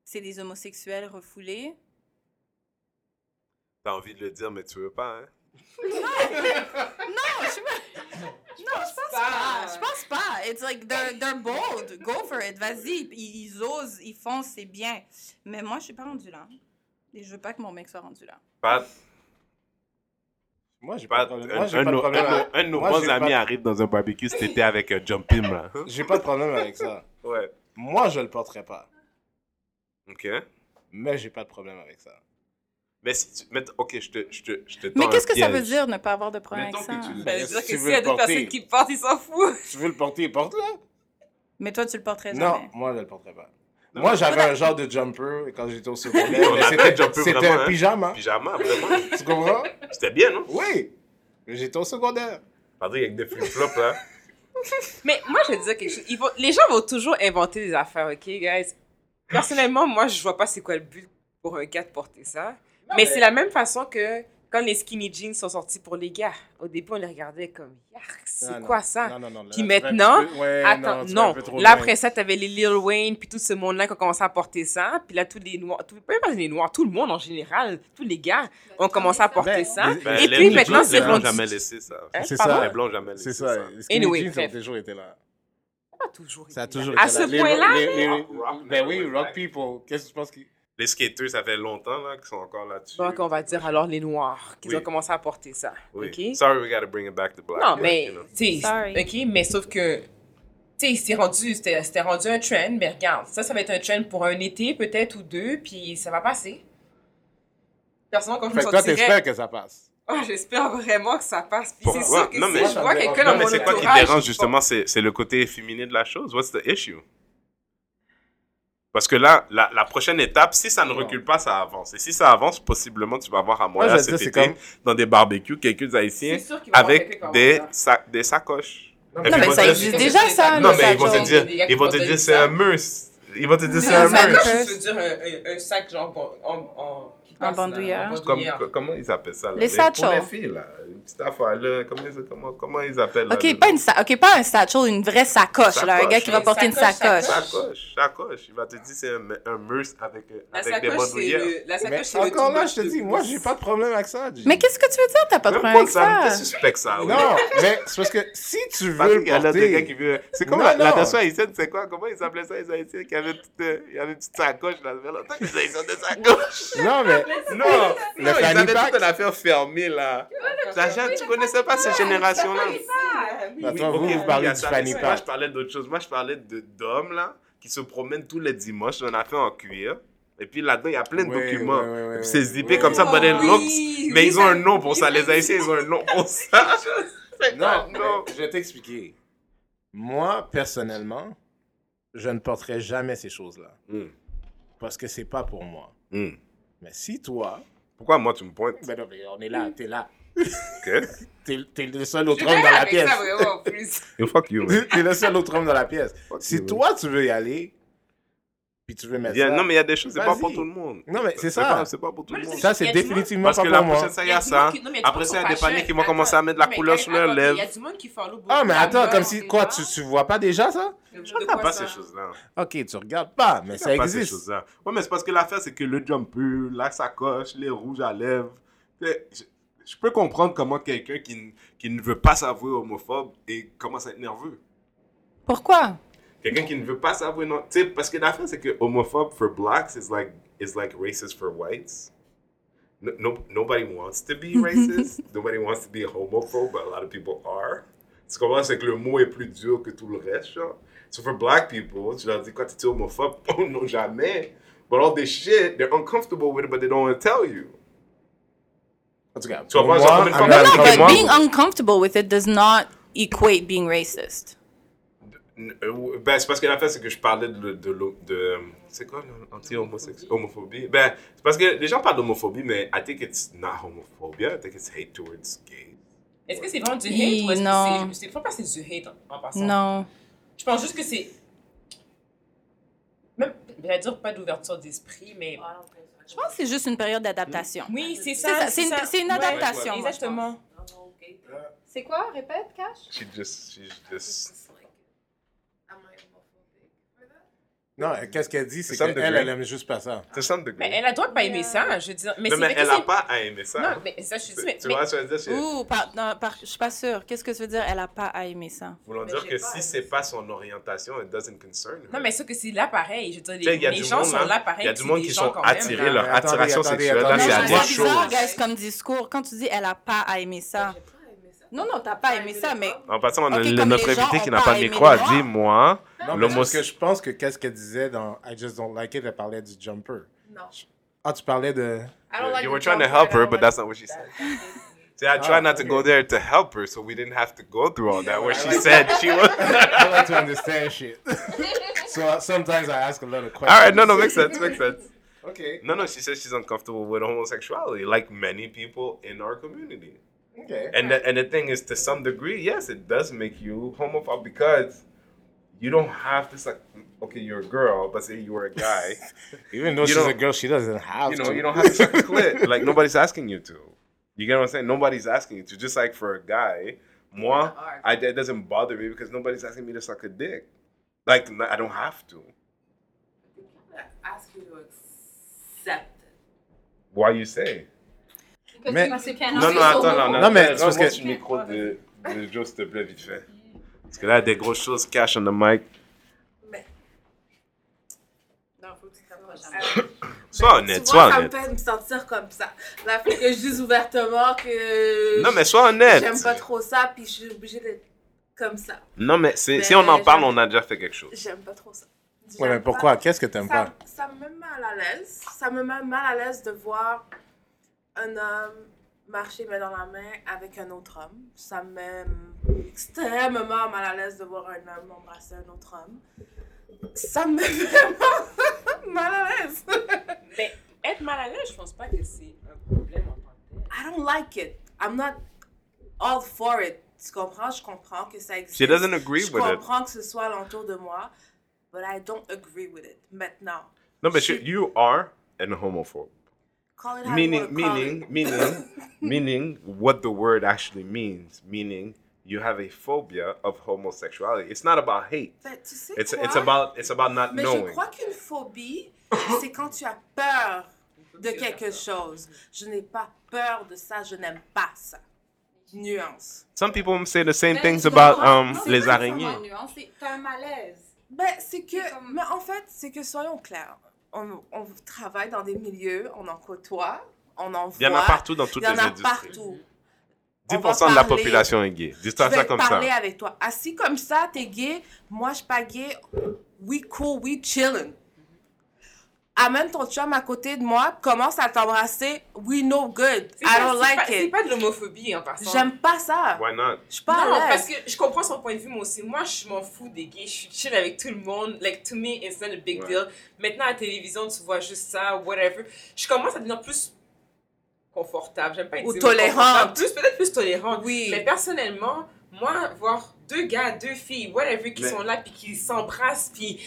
c'est des homosexuels refoulés? T'as envie de le dire, mais tu veux pas, hein? Non, je. Non, je pense pas. Je pense pas. It's like, they're, they're bold. Go for it. Vas-y. Ils, ils osent, ils font, c'est bien. Mais moi, je suis pas rendue là. Et je veux pas que mon mec soit rendu là. Pas, Moi, j'ai pas, pas, de un, problème. Moi, j'ai un pas de nos- problème. un de nos- avec- un de nos Moi, bons amis pas- arrive dans un barbecue cet été avec un jump him, là. J'ai pas de problème avec ça. Ouais. Moi, je le porterai pas. OK. Mais j'ai pas de problème avec ça. Mais si tu... Mais, OK, je te, je te, je te Mais qu'est-ce que ça veut dire ne pas avoir de problème avec Mettons ça? que tu- Ça Ben, veut dire si que s'il veux y a le d'autres porter. personnes qui portent, ils s'en foutent. Tu veux le porter, porte-le. Mais toi, tu le porterais Non, jamais. moi, je le porterai pas. Moi, j'avais un genre de jumper quand j'étais au secondaire. C'était jumper c'était vraiment, un hein? pyjama. Pyjama, vraiment. Tu comprends? C'était bien, non? Oui. J'étais au secondaire. Pardon, avec des flip-flops, là. Mais moi, je vais te dire quelque chose. Ils vont- les gens vont toujours inventer des affaires, OK, guys? Personnellement, moi, je vois pas c'est quoi le but pour un gars de porter ça. Mais c'est la même façon que quand les skinny jeans sont sortis pour les gars. Au début, on les regardait comme, c'est Ah, non. quoi ça? Non, non, non. là, Puis maintenant, peu- ouais, Attends, non. Là, loin. après ça, t'avais les Lil Wayne, puis tout ce monde-là qui a commencé à porter ça. Puis là, tous les noirs, tout, pas les noirs, tout le monde en général, tous les gars ont commencé à porter Ben, ça. Ben, Et les puis maintenant, c'est Les blancs rendu- jamais laissé ça. Hein, C'est ça. Les blancs jamais laissé C'est ça. Les skinny Anyway, jeans bref. ont toujours été là. Ça a été toujours là. été À là. ce Les- point-là, Ben oui, people, rock people. Qu'est-ce que tu penses qu'ils... Les skateurs, ça fait longtemps, là, qu'ils sont encore là-dessus. Donc, on va dire alors les noirs qui Oui. ont commencé à porter ça. Oui. OK? Sorry, we gotta bring it back to black. Non, but, mais, you know. OK, mais sauf que, tu sais, c'était rendu, c'était c'était rendu un trend, mais regarde, ça, ça va être un trend pour un été, peut-être, ou deux, puis ça va passer. Personnellement, comme je Fait me que toi, t'espères que ça passe. Ah, j'espère vraiment que ça passe. Puis c'est Pourquoi? sûr que Non, si mais- je vois quelqu'un dans Non, mais mon c'est quoi qui dérange, justement? C'est c'est le côté féminin de la chose? What's the issue? Parce que là, la, la prochaine étape, si ça ne recule pas, ça avance. Et si ça avance, possiblement, tu vas voir à Montréal cet été, comme- dans des barbecues, quelques Haïtiens avec des, avoir sa- des sacoches. Non, mais ça dire- existe déjà, ça, Non, mais ils vont te dire, ils vont te dire c'est un must. Ils vont te dire c'est un peut- Je veux dire un sac genre en, en, là, bandoulière. Comme, comment ils appellent ça? Là? Les Pour satchels. les filles, là. Une petite affaire, là. Comment, ils- comment, comment ils appellent là, OK, le- pas une, sa- ok, pas un satchel, une vraie sacoche, là. Un Sacoche, gars qui va porter une Sacoche, sacoche. sacoche. Sacoche, sacoche. Il va te dire c'est un, un must avec, euh, La avec des sacoche, bandoulières. le, la Mais sacoche, c'est encore là, je te dis, moi, j'ai pas de problème avec ça. Mais qu'est-ce que tu veux dire? T'as pas de problème avec ça, suspect. Non, mais c'est parce que si tu veux là porter... C'est comme la, nation haïtienne, c'est quoi? Comment ils appelaient ça, les haïtiens qui avaient toute, il y avait une petite sacoche là, qu'ils avaient des sacoches. Non, mais... Non, Le non, ils fanny avaient pack. toute une affaire fermée là. Sachant, tu connaissais pas cette génération-là. Attends, vous, vous parlez du fanny mais Moi, pack. je parlais d'autre chose. Moi, je parlais de- d'hommes là qui se promènent tous les dimanches dans une affaire en cuir. Et puis là-dedans, il y a plein de Ouais, documents. ouais, ouais, ouais, Et puis c'est zippé ouais. comme ça, but it Oui, looks. oui, Mais ils ont un nom pour ça. Les Haïtiens, ils ont un nom pour ça. Non, non. je vais t'expliquer. Moi, personnellement, je ne porterai jamais ces choses-là. Hmm. Parce que c'est pas pour moi. Hmm. Mais si toi, Pourquoi moi tu me pointes? Ben non, mais on est là, t'es là. Ok. T'es t'es le seul autre homme dans la pièce. ça vraiment en plus. Yo, fuck you. T'es le seul autre homme dans la pièce. Fuck Si you. toi, tu veux y aller, puis tu veux mettre Il y a- ça... non, mais il y a des choses, c'est pas pour tout le monde. Non, mais c'est pas- ça. C'est pas pour tout le Moi, monde. Ça, c'est a du monde- définitivement Parce pas que pour la moi. prochaine, ça, il y a ça. qui- non, y a Après ça, il y a des paniers qui vont commencer à mettre de la couleur sur leurs attends, Il y lèvres. a du monde qui follow beaucoup Ah, mais attends, comme si... Quoi, tu, tu vois pas déjà ça? Je regarde pas ces choses-là. Ok, tu regardes pas, mais Je ça regarde pas ces existe. choses-là. Ouais, mais c'est parce que l'affaire, c'est que le jumper, la sacoche, les rouges à lèvres. Je, peux comprendre comment quelqu'un qui ne veut pas s'avouer homophobe et commence à être nerveux. Pourquoi? Quelqu'un qui ne veut pas s'avouer non. Tu sais, parce que l'affaire, c'est que homophobe for blacks is like, is like racist for whites. No, no- nobody wants to be racist. nobody wants to be a homophobe, but a lot of people are. Tu comprends? C'est que le mot est plus dur que tout le reste, genre. So for black people, tu leur dis quand tu es homophobe, oh non, jamais. But all this shit, they're uncomfortable with it, but they don't want to tell you. En tout cas, Tu vas pour voir, moi, genre, comme une I'm not No, no, but being uncomfortable with it does not equate being racist. Euh, Ben, c'est parce que l'affaire, c'est que je parlais de. de, de, de- c'est quoi l'anti-homophobie? Ben, c'est parce que les gens parlent d'homophobie, mais I think it's not homophobia. I think it's hate towards gays. Est-ce que c'est vraiment du hate Oui, ou est-ce non. que c'est. Je pense pas que c'est du hate en, en passant. Non. Je pense juste que c'est. Même, je vais dire pas d'ouverture d'esprit, mais. Je pense que c'est juste une période d'adaptation. Oui, c'est C'est ça. ça, c'est une- c'est une Ouais, adaptation, Exactement. C'est quoi? Répète, Cash? She just, she just. Non, qu'est-ce qu'elle dit, c'est qu'elle, degree. elle aime juste pas ça. To some degree. Mais elle a le droit de pas aimer ça, je veux dire. Mais non, c'est mais elle que a c'est- pas à aimer ça. Non, mais ça, je suis mais, tu vois, ça veut dire, c'est- Ouh, par, non, par- je suis pas sûre. Qu'est-ce que tu veux dire? Elle a pas à aimer ça? voulant dire que si c'est pas son orientation, it doesn't concern her. Non, mais ça que c'est là pareil. Je veux dire, les, il y a les du gens monde, sont hein. là pareil. Il y a du monde qui sont attirés, leur attiration sexuelle, là, c'est à je des trouve ça bizarre, choses. guys, comme discours. Quand tu dis elle a pas à aimer ça. Non, non, t'as pas aimé ça, mais En passant, on a Ok, le- notre invité qui n'a pas pas de aimé micro a dit Moi, l'homo- parce que je pense que qu'est-ce qu'elle disait dans I Just Don't Like It, elle parlait du jumper. Non. Ah, tu parlais de... I don't like you were trying to jumper, help I her, but that's not what she said. See, I try Ah, not to okay. go there to help her, so we didn't have to go through all that. Where she said she was. I like to understand shit. so sometimes I ask a lot of questions. all right, no, no, makes sense, makes sense. Okay. No, no, she says she's uncomfortable with homosexuality, like many people in our community. Okay. And the, and the thing is, to some degree, yes, it does make you homophobic because you don't have to like, okay, you're a girl, but say you were a guy, Even though You she's a girl, she doesn't have you know, to. you don't have to suck a clit. Like nobody's asking you to. You get what I'm saying? Nobody's asking you to. Just like for a guy, moi, I, it doesn't bother me because nobody's asking me to suck a dick. Like I don't have to. ask you to accept it. Why you say? Mais- Non, non, attends, non, non. Non, mais c'est parce que- le micro de, de Joe, s'il te plaît, vite fait. Parce que là, il y a des grosses choses cash on the mic. Non, faut que tu t'approches. Sois Tu honnête, vois, sois ça me honnête. fait me sentir comme ça. Là, faut que je dise ouvertement que Non, mais sois honnête. j'aime pas trop ça, puis je suis obligée d'être comme ça. Non, mais si on en parle, on a déjà fait quelque chose. J'aime pas trop ça. Ouais, mais pourquoi? Qu'est-ce que t'aimes pas? ça me met mal à l'aise. Ça me met mal à l'aise de voir un homme marcher main dans la main avec un autre homme. Ça me met extrêmement mal à l'aise de voir un homme embrasser un autre homme. Ça me met vraiment mal à l'aise. Mais être mal à l'aise, je pense pas que c'est un problème en tant que tel. I don't like it. I'm not all for it. Tu comprends? Je comprends que ça existe. She doesn't agree Je with it. comprends que ce soit alentour de moi, but I don't agree with it. Maintenant. No, but you, you are an homophobe. Call it how Meaning, you wanna call meaning, it. meaning, meaning what the word actually means. Meaning, you have a phobia of homosexuality. It's not about hate. Tu sais It's quoi? it's about it's about not Mais je knowing. crois qu'une phobie, c'est quand tu as peur de quelque chose. Je n'ai pas peur de ça, je n'aime pas ça. Nuance. Some people say the same things about um les araignées. T'as un malaise. Ben, c'est que. C'est comme- Mais en fait, c'est que soyons clairs. On, on travaille dans des milieux, on en côtoie, on en voit. Il y en a partout dans toutes Il y en les a industries. partout. On va 10% de la population est gay. Dis-toi Je ça comme ça. parler avec toi. Assis comme ça, t'es gay. Moi, je suis pas gay. We cool, we chillin'. Amène ton chum à côté de moi, commence à t'embrasser, we know good. C'est I pas- don't c'est like pas- C'est it. pas de l'homophobie en passant. J'aime pas ça. Why not? Je suis pas non, à parce que je comprends son point de vue, moi aussi. Moi, je m'en fous des gays. Je suis chill avec tout le monde. Like, to me, it's not a big Ouais. deal. Maintenant, à la télévision, tu vois juste ça, whatever. Je commence à devenir plus confortable. J'aime pas Ou dire tolérante. Plus, peut-être plus tolérante. Oui. Mais personnellement, moi, voir deux gars, deux filles, whatever, qui Mais- sont là, puis qui s'embrassent, puis...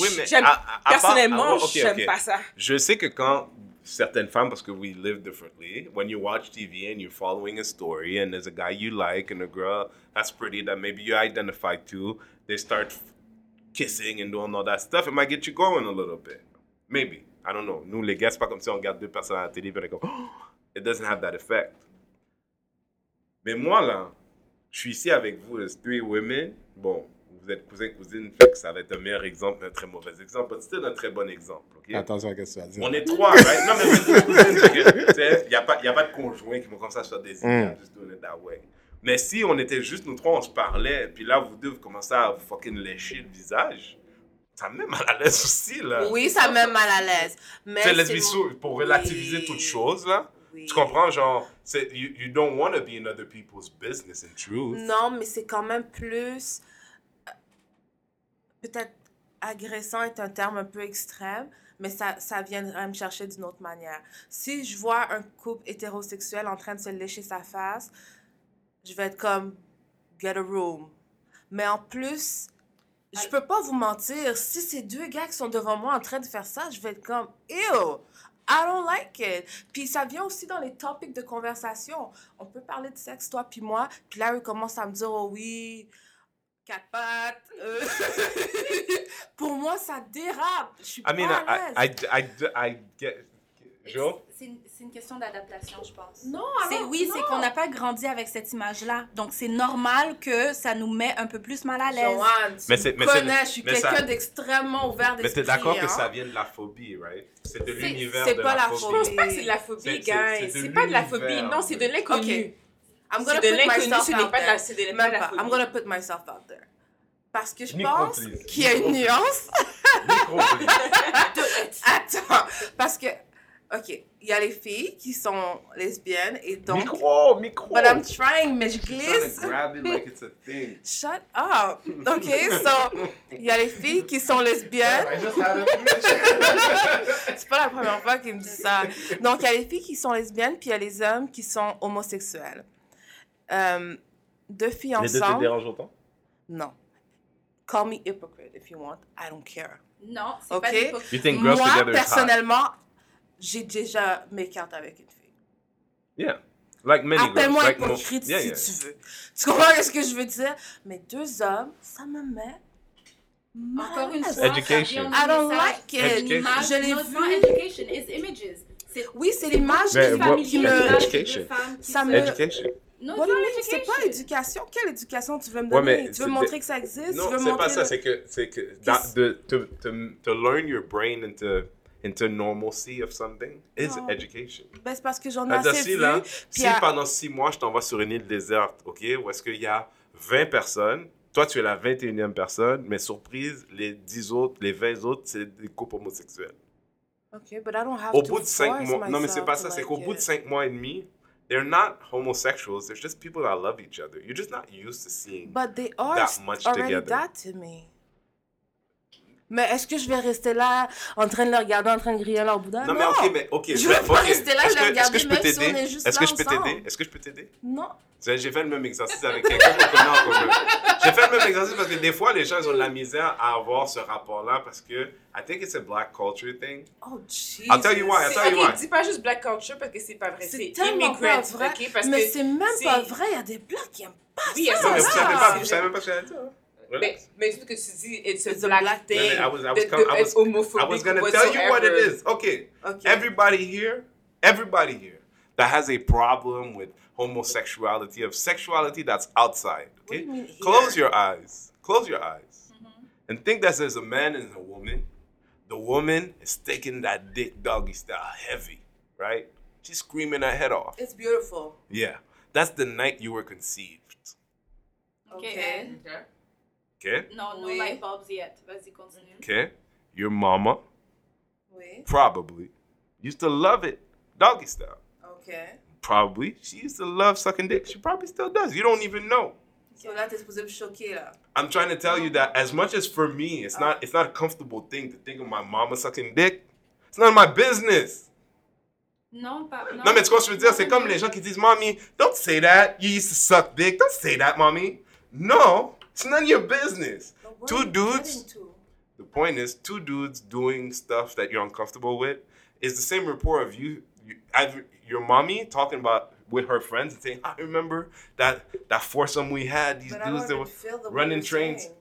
Oui, mais j'aime- à- à- à part- personnellement, ah, ok, j'aime ok. pas ça. Je sais que quand certaines femmes, parce que we live differently, when you watch TV and you're following a story and there's a guy you like and a girl that's pretty that maybe you identify to, they start kissing and doing all that stuff, it might get you going a little bit. Maybe. I don't know. Nous, les gars, c'est pas comme si on regarde deux personnes à la télé et on comme, Oh, it doesn't have that effect. Mais moi, là, je suis ici avec vous, as three women. Bon, vous êtes cousin, cousine, fait que ça va être un meilleur exemple, un très mauvais exemple, mais c'était un très bon exemple? Attention à ce que tu vas dire. On est trois, right? Non, mais vous tu sais, il n'y a, pas- y a pas de conjoint qui vont comme ça se faire des idées, Mm. Just doing it that way. Mais si on était juste nous trois, on se parlait, puis là, vous deux, vous commencez à vous fucking lécher le visage, ça me met mal à l'aise aussi, là. Oui, ça me met mal à l'aise. Mais c'est let's be mon- so- pour relativiser Oui. toute chose, là. Oui. Tu comprends, genre, c'est- you, you don't want to be in other people's business in truth. Non, mais c'est quand même plus. Peut-être agressant est un terme un peu extrême, mais ça, ça viendrait me chercher d'une autre manière. Si je vois un couple hétérosexuel en train de se lécher sa face, je vais être comme get a room. Mais en plus, je peux pas vous mentir, si c'est deux gars qui sont devant moi en train de faire ça, je vais être comme ew. I don't like it. Puis ça vient aussi dans les topics de conversation. On peut parler de sexe, toi puis moi. Puis là, eux commencent à me dire, oh oui, quatre pattes. euh. Pour moi, ça dérape. Je suis I mean, pas à I, l'aise. I, I, I, I get. Jo? C'est une, c'est une question d'adaptation, je pense. Non, C'est, alors, oui, c'est qu'on n'a pas grandi avec cette image-là. Donc, c'est normal que ça nous met un peu plus mal à l'aise. Joanne, tu Mais mais connais, je suis mais ça- quelqu'un d'extrêmement ouvert Mais d'esprit. t'es d'accord que hein. ça vient de la phobie, right? C'est de l'univers de pas la la phobie. Je pense pas que c'est de la phobie, c'est- guys. c'est pas de la phobie. Non, c'est de l'inconnu. Ok. I'm gonna put myself out pas there. c'est de, pas Même pas. I'm gonna put myself out there. Parce que je pense qu'il y a une nuance. Attends, parce que, ok, il y a les filles qui sont lesbiennes et donc. Micro, micro. But I'm trying, mais je Trying glisse. to grab it like it's a thing. Shut up. Ok, so, il y a les filles qui sont lesbiennes. I just had a C'est pas la première fois qu'il me dit ça. Donc, il y a les filles qui sont lesbiennes, puis il y a les hommes qui sont homosexuels. Euh, deux filles Les deux te ensemble. dérangent autant? Non. Call me hypocrite if you want. I don't care. Non, c'est Ok? pas d'hypocrisie. You think girls Moi, together is hot? personnellement, j'ai déjà mes cartes avec une fille. Yeah. Like many girls. Appelle-moi like hypocrite Yeah, si yeah. tu veux. Tu comprends ce que je veux dire? Mais deux hommes, ça me met Encore une fois, Education. I don't like it. Education. Je l'ai vu. education, it's images. Oui, c'est l'image Mais qui, what- qui me... l'image de Education. femmes Ça me- Education. No, What it's do you not mean? C'est pas education. éducation. Quelle éducation tu veux me donner? tu veux me montrer que ça existe? tu Non, c'est pas ça, le- c'est que, c'est que de, to, to, to learn your brain into, into normalcy of something is Non. education. Ben, c'est parce que j'en ai assez si, vu. là, si à- pendant six mois, je t'envoie sur une île déserte, OK, où est-ce qu'il y a 20 personnes, toi, tu es la 21e personne, mais surprise, les 10 autres, les 20 autres, c'est des couples homosexuels. Ok, but I don't have Au to bout de 5 force mois, non, mais c'est pas ça, c'est qu'au bout de. 5 mois et demi, they're not homosexuals, they're just people that love each other. You're just not used to seeing. But they are that much already together. that to me. Mais est-ce que je vais rester là en train de les regarder en train de griller leur boudin? Non, mais ok, mais ok. Je mais- veux pas rester là, je vais regarder je peux même si on t'aider est juste Est-ce là que je peux t'aider? Est-ce que je peux t'aider? Non. J'ai fait le même exercice avec quelqu'un qu'on connaît en commun. J'ai fait le même exercice parce que des fois, les gens ils ont de la misère à avoir ce rapport-là parce que I think it's a black culture thing. Oh, Jesus. I'll tell you why, I'll tell you why. dis pas juste black culture parce que c'est pas vrai. C'est C'est tellement pas vrai. ok? Parce mais c'est même pas vrai. Il y a des blacks qui aiment pas Oui, ça. Non, mais vous savez pas, c'est- vous savez même pas ce que j'allais dire. Hein? Mais, Relax. mais tout ce que tu dis, it's a It's a black black thing. No, no, I was, I was, de- com- de I was, être I was gonna ou tell you what it is. Okay. Ok. Everybody here, everybody here that has a problem with homosexuality, of sexuality that's outside, What do okay? you mean? Close your eyes. Close your eyes. Mm-hmm. And think that there's a man and a woman. The woman is taking that dick doggy style heavy, right? She's screaming her head off. It's beautiful. Yeah. That's the night you were conceived. Ok. Ok. Okay? Non, no Oui. light bulbs yet. Vas-y, continue. Okay? Your mama Oui. probably, used to love it doggy style. Ok. Probably, she used to love sucking dick. She probably still does. You don't even know. So là, t'es supposé me choquer, là. I'm trying to tell you that as much as for me, it's not it's not a comfortable thing to think of my mama sucking dick. It's none of my business. Non, pas. Non, mais tu vois ce que je veux dire? C'est comme les gens qui disent, Mommy, don't say that. You used to suck dick. Don't say that, Mommy. No, it's none of your business. Two dudes. The point is, two dudes doing stuff that you're uncomfortable with is the same report of you, you either your mommy talking about with her friends and saying, I remember that that foursome we had, these But dudes that were running trains. saying.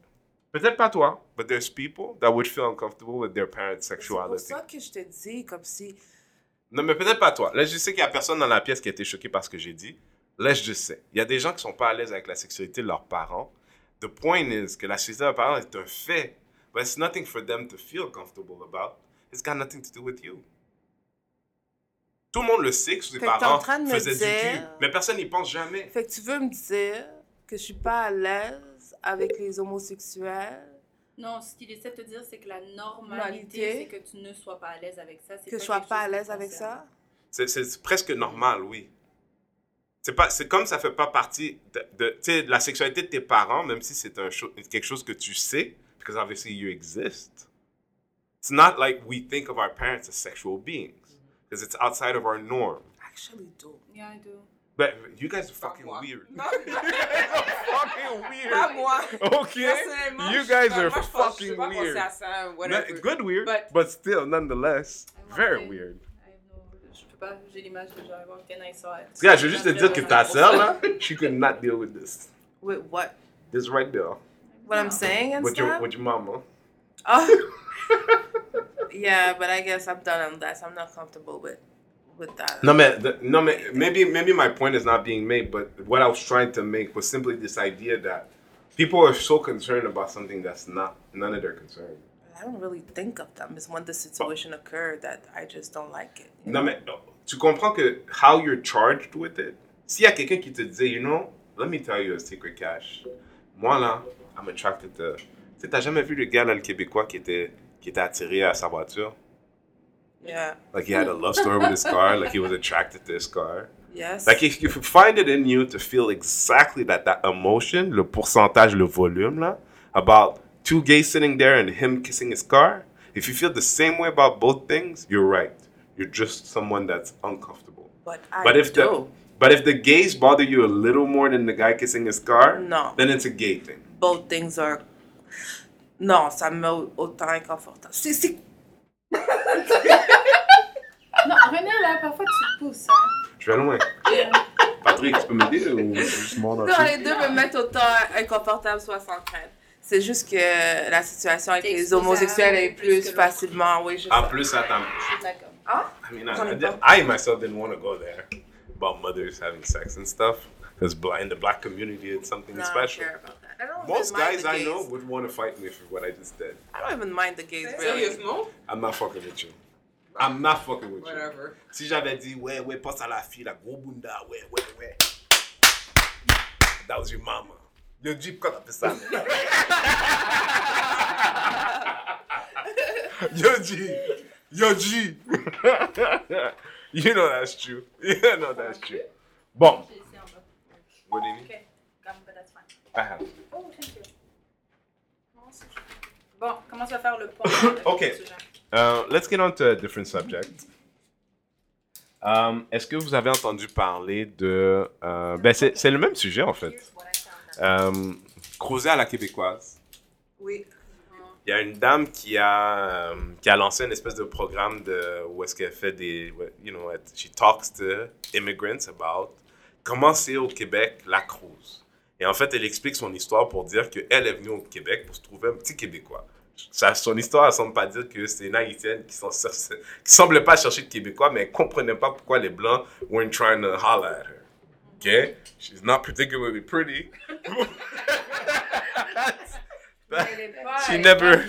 Peut-être pas toi, but there's people that would feel uncomfortable with their parents' sexuality. C'est pour ça que je te dis, comme si. Non, mais peut-être pas toi. Là, je sais qu'il y a personne dans la pièce qui a été choqué par ce que j'ai dit. Là, je sais. Il y a des gens qui sont pas à l'aise avec la sexualité de leurs parents. The point is que la leurs parents est un fait. But it's nothing for them to feel comfortable about. It's got nothing to do with you. Tout le monde le sait que ses Fait que parents train de me faisaient du dire- cul. Mais personne n'y pense jamais. Fait que tu veux me dire que je suis pas à l'aise avec les homosexuels, Non, ce qu'il essaie de te dire, c'est que la Normalité. c'est que tu ne sois pas à l'aise avec ça. c'est que je sois pas à l'aise avec ça? C'est presque normal, oui. C'est pas, c'est comme ça fait pas partie de, de, tu sais, de la sexualité de tes parents, même si c'est un cho- quelque chose que tu sais, because obviously you exist. It's not like we think of our parents as sexual beings, because it's outside of our norm. Actually, do. Yeah, I do. But you guys are fucking moi. weird. Non. you guys are fucking weird. Pas moi. Okay? Personnellement, You guys moi, are je pense- je fucking pas weird. ça, whatever. Good weird, But- but still, nonetheless, very weird. I peux pas, j'ai l'image déjà. I walked in, I saw it. Yeah, je veux juste te dire que ta sœur, là, she could not deal with this. With what? This right there. What I'm saying and With your, stuff? with your mama. Oh. yeah, but I guess I'm done on that. I'm not comfortable with with that. No, man, the, no, man, maybe, maybe my point is not being made, but what I was trying to make was simply this idea that people are so concerned about something that's not none of their concern. I don't really think of them. It's when the situation occurred that I just don't like it. Non, know? mais tu comprends que how you're charged with it? S'il y a quelqu'un qui te dit, you know, let me tell you a secret cash. Moi, là, I'm attracted to... Tu t'as jamais vu le gars, là, le Québécois, qui était, qui était attiré à sa voiture? Yeah. Like, he had a love story with his car, like, he was attracted to his car. Yes. Like, if you find it in you to feel exactly that, that emotion, le pourcentage, le volume, là, about two gays sitting there and him kissing his car, if you feel the same way about both things, you're right. You're just someone that's uncomfortable. but I But if the do. but if the gays bother you a little more than the guy kissing his car, No. then it's a gay thing. Both things are. Non, ça me met autant inconfortable. C'est c'est Non, René, là, parfois tu pousses. Hein. Je vais loin. Patrick, tu peux m'aider ou juste moi dans Non, les deux me mettent autant inconfortable, soit sans crainte. C'est juste que la situation avec les homosexuels est plus facilement, oui, je En sais. plus, attends. Je suis d'accord. Ah? I mean, I, I. I myself didn't want to go there about mothers having sex and stuff. Because in the black community, it's something No, I don't special. care about that. I don't Most guys I gays. know would want to fight me for what I just did. I don't even mind the gays, really. Sérieusement? I'm not fucking with you. I'm not fucking with you. Whatever. Si j'avais dit, ouais, ouais, passe à la fille, la gros bunda, ouais, ouais, ouais. That was your mama. Yo, G, pourquoi t'as fait ça? Yo, G. Yo, G. you know that's true. You know that's true. Bon. What do you need? Okay, come, but that's fine. I have. Oh, thank you. Bon, comment ça va faire le avec Ok. le? Uh, let's get on to a different subject. Um, Est-ce que vous avez entendu parler de... euh, ben, c'est c'est le même sujet, en fait. Um, creuser à la québécoise. Oui. Il y a une dame qui a, euh, qui a lancé une espèce de programme de, où est-ce qu'elle fait des... You know, elle- she talks to immigrants about comment c'est au Québec la cruise. Et en fait, elle explique son histoire pour dire qu'elle est venue au Québec pour se trouver un petit Québécois. Ça, son histoire, elle semble pas dire que c'est une Haïtienne qui, qui semblait pas chercher de Québécois, mais elle comprenait pas pourquoi les Blancs weren't trying to holler at her. Okay? She's not particularly pretty. Pas, She elle never-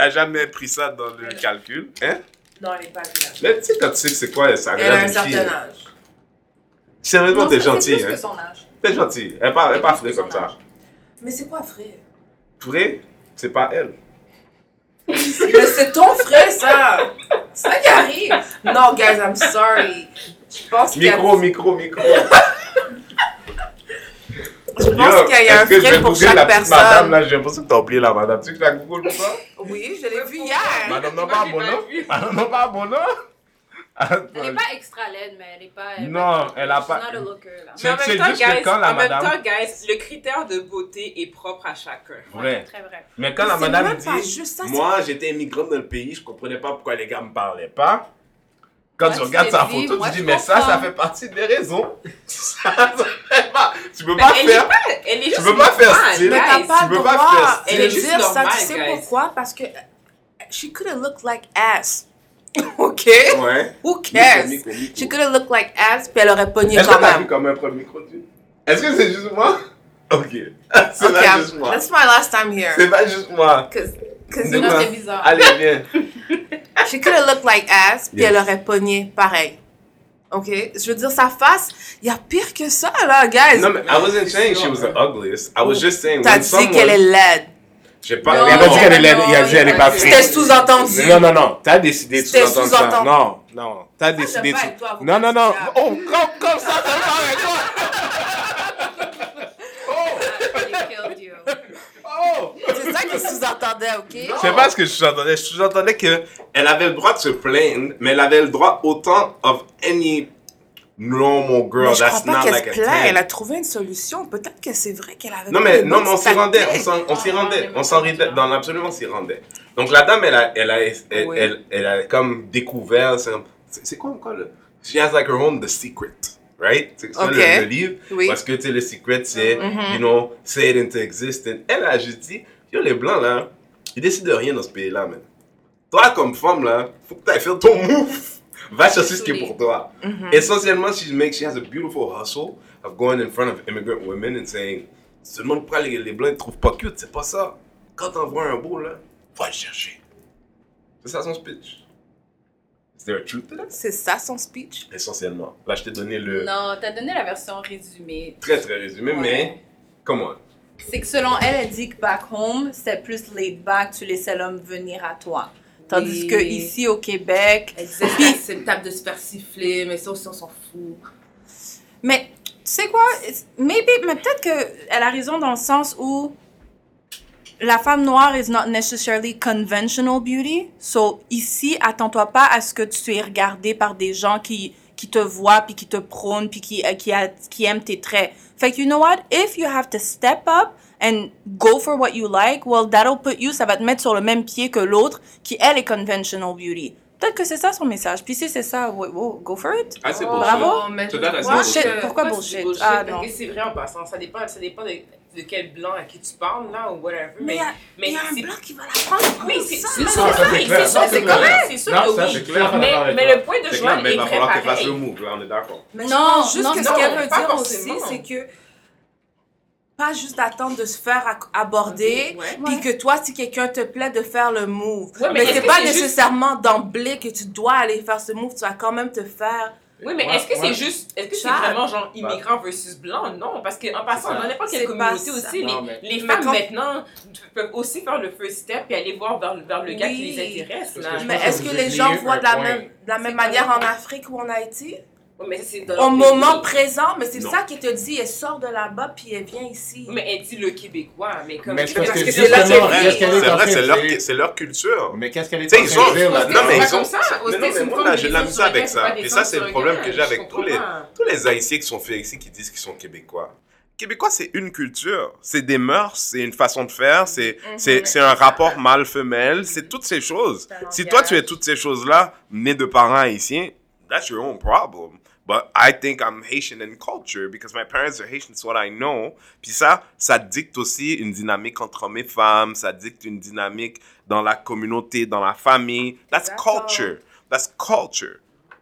a jamais pris ça dans le calcul. Hein? Non, elle est pas vilaine. Mais tu sais, quand tu sais que c'est quoi, ça Elle a un certain âge. Sérieusement, t'es gentil, hein? que son âge. T'es gentil. Elle pas, elle que comme ça. Mais c'est quoi, frère? Frée, c'est pas elle. Mais c'est ton frère, ça! C'est ça qui arrive. Non, guys, I'm sorry. Je pense qu'il y a, Micro, micro, micro. je pense qu'il y a un Est-ce que je frais vais pour chaque la petite personne? madame, là, j'ai l'impression que t'as oublié la madame. Tu sais que la googles pour ça? Oui, je l'ai vu hier. Madame n'a pas bon nom? vu. Madame n'a pas bon nom? Elle est pas extra laide, mais elle est pas. elle Non, pas- elle a she's pas- not a looker, là. C'est- Mais en même temps, juste que guys, quand la en même madame- temps, guys, le critère de beauté est propre à chacun. Vrai. Très vrai. Mais quand la madame dit, ça, moi j'étais immigrante dans le pays, je comprenais pas pourquoi les gars me parlaient pas. Quand Moi, tu tu regardes sa photo, moi, tu dis, mais ça, ça comprends. fait partie des raisons. Ça, ça fait pas- tu peux Mais pas elle est faire. pas, elle est juste peux pas faire style. Mais t'as guys. pas tu peux pas faire de Elle est ça. Tu sais guys. pourquoi? Parce que she could have looked like ass. OK? Ouais. Who cares? Micro, micro, micro. She could have looked like ass, puis elle aurait pogné Est-ce quand que t'as vu même. comme un premier micro tu- Est-ce que c'est juste moi? Ok. C'est OK, pas I'm- juste moi. that's my last time here. C'est pas juste moi. Cause, cause you know, c'est bizarre? Allez, viens. she could have looked like ass, puis Yes. elle aurait pogné pareil. OK? Je veux dire, sa face, il y a pire que ça, là, guys. Non, mais I wasn't saying she was the ugliest. I was just saying T'as dit someone... qu'elle est laide. J'ai pas... Il a pas dit qu'elle est laide, il a dit qu'elle est pas C'était fine. C'était sous-entendu. Non, non, non. T'as décidé de C'était sous-entendre ça. Non, non. T'as décidé de toi, Non, non, non. ça. Oh, comme, comme ça, t'as pas avec toi. They killed you. Oh. C'est ça qu'il sous-entendait, OK? C'est pas ce que je sous-entendais. Je sous-entendais qu'elle avait le droit de se plaindre, mais elle avait le droit autant of any normal girl Mais je that's crois pas not qu'elle like se a plaint. 10. Elle a trouvé une solution. Peut-être que c'est vrai qu'elle avait Non, mais, non, mais on s'y rendait. On tactiques. s'en- on s'y Ah, rendait. On s'en mêmes rendait. Dans l'absolu, on s'y rendait. Donc, la dame, elle a, elle a, elle, Oui. elle, elle a comme découvert. C'est c'est quoi encore le. She has like her own The Secret. Right? C'est ça le, le livre. Oui. Parce que, tu sais, le secret, c'est, Mhm. you know, say it into existence. Elle a juste dit, yo, les blancs, là, ils décident de rien dans ce pays-là, man. Toi, comme femme, là, faut que tu ailles faire ton move. Va chercher ce qui est pour toi. Mhm. Essentiellement, she makes, she has a beautiful hustle of going in front of immigrant women and saying, seulement pourquoi les, les blancs ne trouvent pas cute, c'est pas ça. Quand t'en vois un beau, là, va le chercher. C'est ça son speech. Is there a truth to that? C'est ça son speech? Essentiellement. Là, je t'ai donné le Non, t'as donné la version résumée. très très résumé, Ouais. mais come on. C'est que selon elle, elle dit que back home, c'était plus laid back, tu laissais l'homme venir à toi. Tandis Oui. que ici au Québec, Elle disait que c'est une table de se faire siffler, mais ça aussi, on s'en fout. Mais tu sais quoi? Maybe, mais peut-être qu'elle a raison dans le sens où la femme noire is not necessarily conventional beauty. So ici, attends-toi pas à ce que tu es regardé par des gens qui qui te voient puis qui te prônent puis qui euh, qui, a- qui aiment tes traits. Fait que you know what? If you have to step up and go for what you like, well that'll put you, ça va te mettre sur le même pied que l'autre qui elle est conventional beauty. Peut-être que c'est ça son message. Puis si c'est ça, ouais, wow, go for it. Ah, c'est Oh, Bravo. mais that, I pourquoi bullshit. que- Pourquoi c'est bullshit? bullshit? Ah, Parce non. que c'est vrai en passant. Ça dépend, ça dépend de, de quel blanc à qui tu parles, là, ou whatever. Mais il y a, mais il y a un blanc qui va la prendre. Oui, c'est ça. c'est correct, c'est sûr que oui. c'est clair, est Mais, mais le point de C'est Joanne clair, mais est il va falloir qu'elle fasse le pareil. move, là, on est d'accord. Mais Non, juste que ce qu'elle veut dire aussi, c'est que pas juste d'attendre de se faire aborder, Ouais. puis que toi, si quelqu'un te plaît, de faire le move. Ouais, mais mais c'est que pas juste- nécessairement d'emblée que tu dois aller faire ce move, tu vas quand même te faire. Oui, mais Ouais, est-ce que ouais. c'est juste, est-ce que c'est vraiment genre immigrant versus blanc? Non, parce qu'en passant, ça. dans n'importe quelle communauté aussi, Non, les, mais- les femmes quand- maintenant peuvent aussi faire le first step et aller voir vers, vers le gars qui Oui. les intéresse. Là. que Mais que est-ce vous que les gens voient de la même, de la même manière en? Afrique ou en Haïti? Ouais, mais c'est dans Au moment pays. présent, mais c'est Non. ça qui te dit, elle sort de là-bas puis elle vient ici. Mais elle dit le québécois, mais comme. Mais c'est parce que c'est là que- qu'est-ce qu'elle est C'est en vrai, c'est leur, c'est leur culture. Mais qu'est-ce qu'elle est en ils train de dire non, là-dedans? mais C'est ils. Aux Mais non, moi, là, j'ai de la misère avec ça. Et ça, c'est le problème que j'ai avec tous les, pas. tous les Haïtiens qui sont faits ici qui disent qu'ils sont québécois. Québécois, c'est une culture, c'est des mœurs, c'est une façon de faire, c'est c'est c'est un rapport mâle-femelle, c'est toutes ces choses. Si toi, tu es toutes ces choses-là, né de parents haïtiens, that's your own problem. But I think I'm Haitian in culture because my parents are Haitian, it's what I know. Puis ça, ça dicte aussi une dynamique entre hommes et femmes, ça dicte une dynamique dans la communauté, dans la famille. That's culture. That's culture.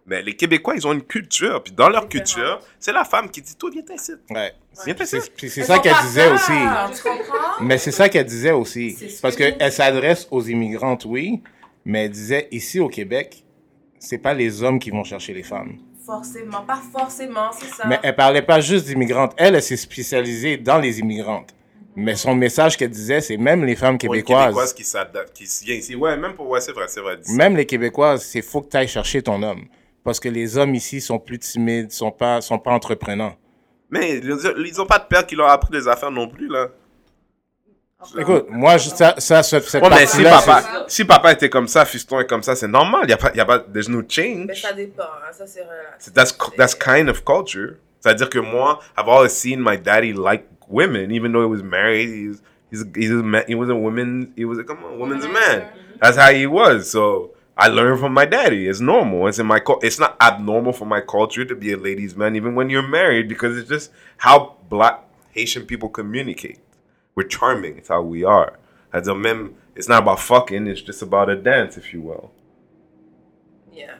Mais les Québécois, ils ont une culture. Puis dans leur culture, c'est la femme qui dit Toi, viens ici. Ouais. Viens ici. C'est- Puis c'est ça qu'elle disait aussi. Tu comprends? Mais c'est ça qu'elle disait aussi. Parce qu'elle s'adresse aux immigrantes, oui, mais elle disait ici au Québec, c'est pas les hommes qui vont chercher les femmes. Forcément, pas forcément, c'est ça. Mais elle parlait pas juste d'immigrantes. Elle, elle s'est spécialisée dans les immigrantes. Mais son message qu'elle disait, c'est même les femmes Pour une québécoises. Québécoise qui s'adapte, qui vient ici. Ouais, même pour. Ouais, c'est vrai, c'est vrai. Même les Québécoises, c'est faut que tu ailles chercher ton homme. Parce que les hommes ici sont plus timides, sont pas, sont pas entreprenants. Mais ils ont- ils ont pas de père qui leur a appris des affaires non plus, là. Écoute, moi, je- ça, ça, cette, cette Ouais, mais si partie-là, papa, si papa était comme ça, fiston est comme ça, c'est normal. Il y a pas, il y a pas, there's no Mais change. ça dépend, hein, ça c'est relatif. That's, that's kind of culture. C'est-à-dire que moi, I've always seen my daddy like women, even though he was married. He's, he's, he's a man, he was a woman, he was a, come on, woman's a man. That's how he was. So I learned from my daddy. It's normal. It's in my, it's not abnormal for my culture to be a ladies' man, even when you're married, because it's just how black Haitian people communicate. We're charming. It's how we are. C'est-à-dire même, it's not about fucking, it's just about a dance, if you will. Yeah.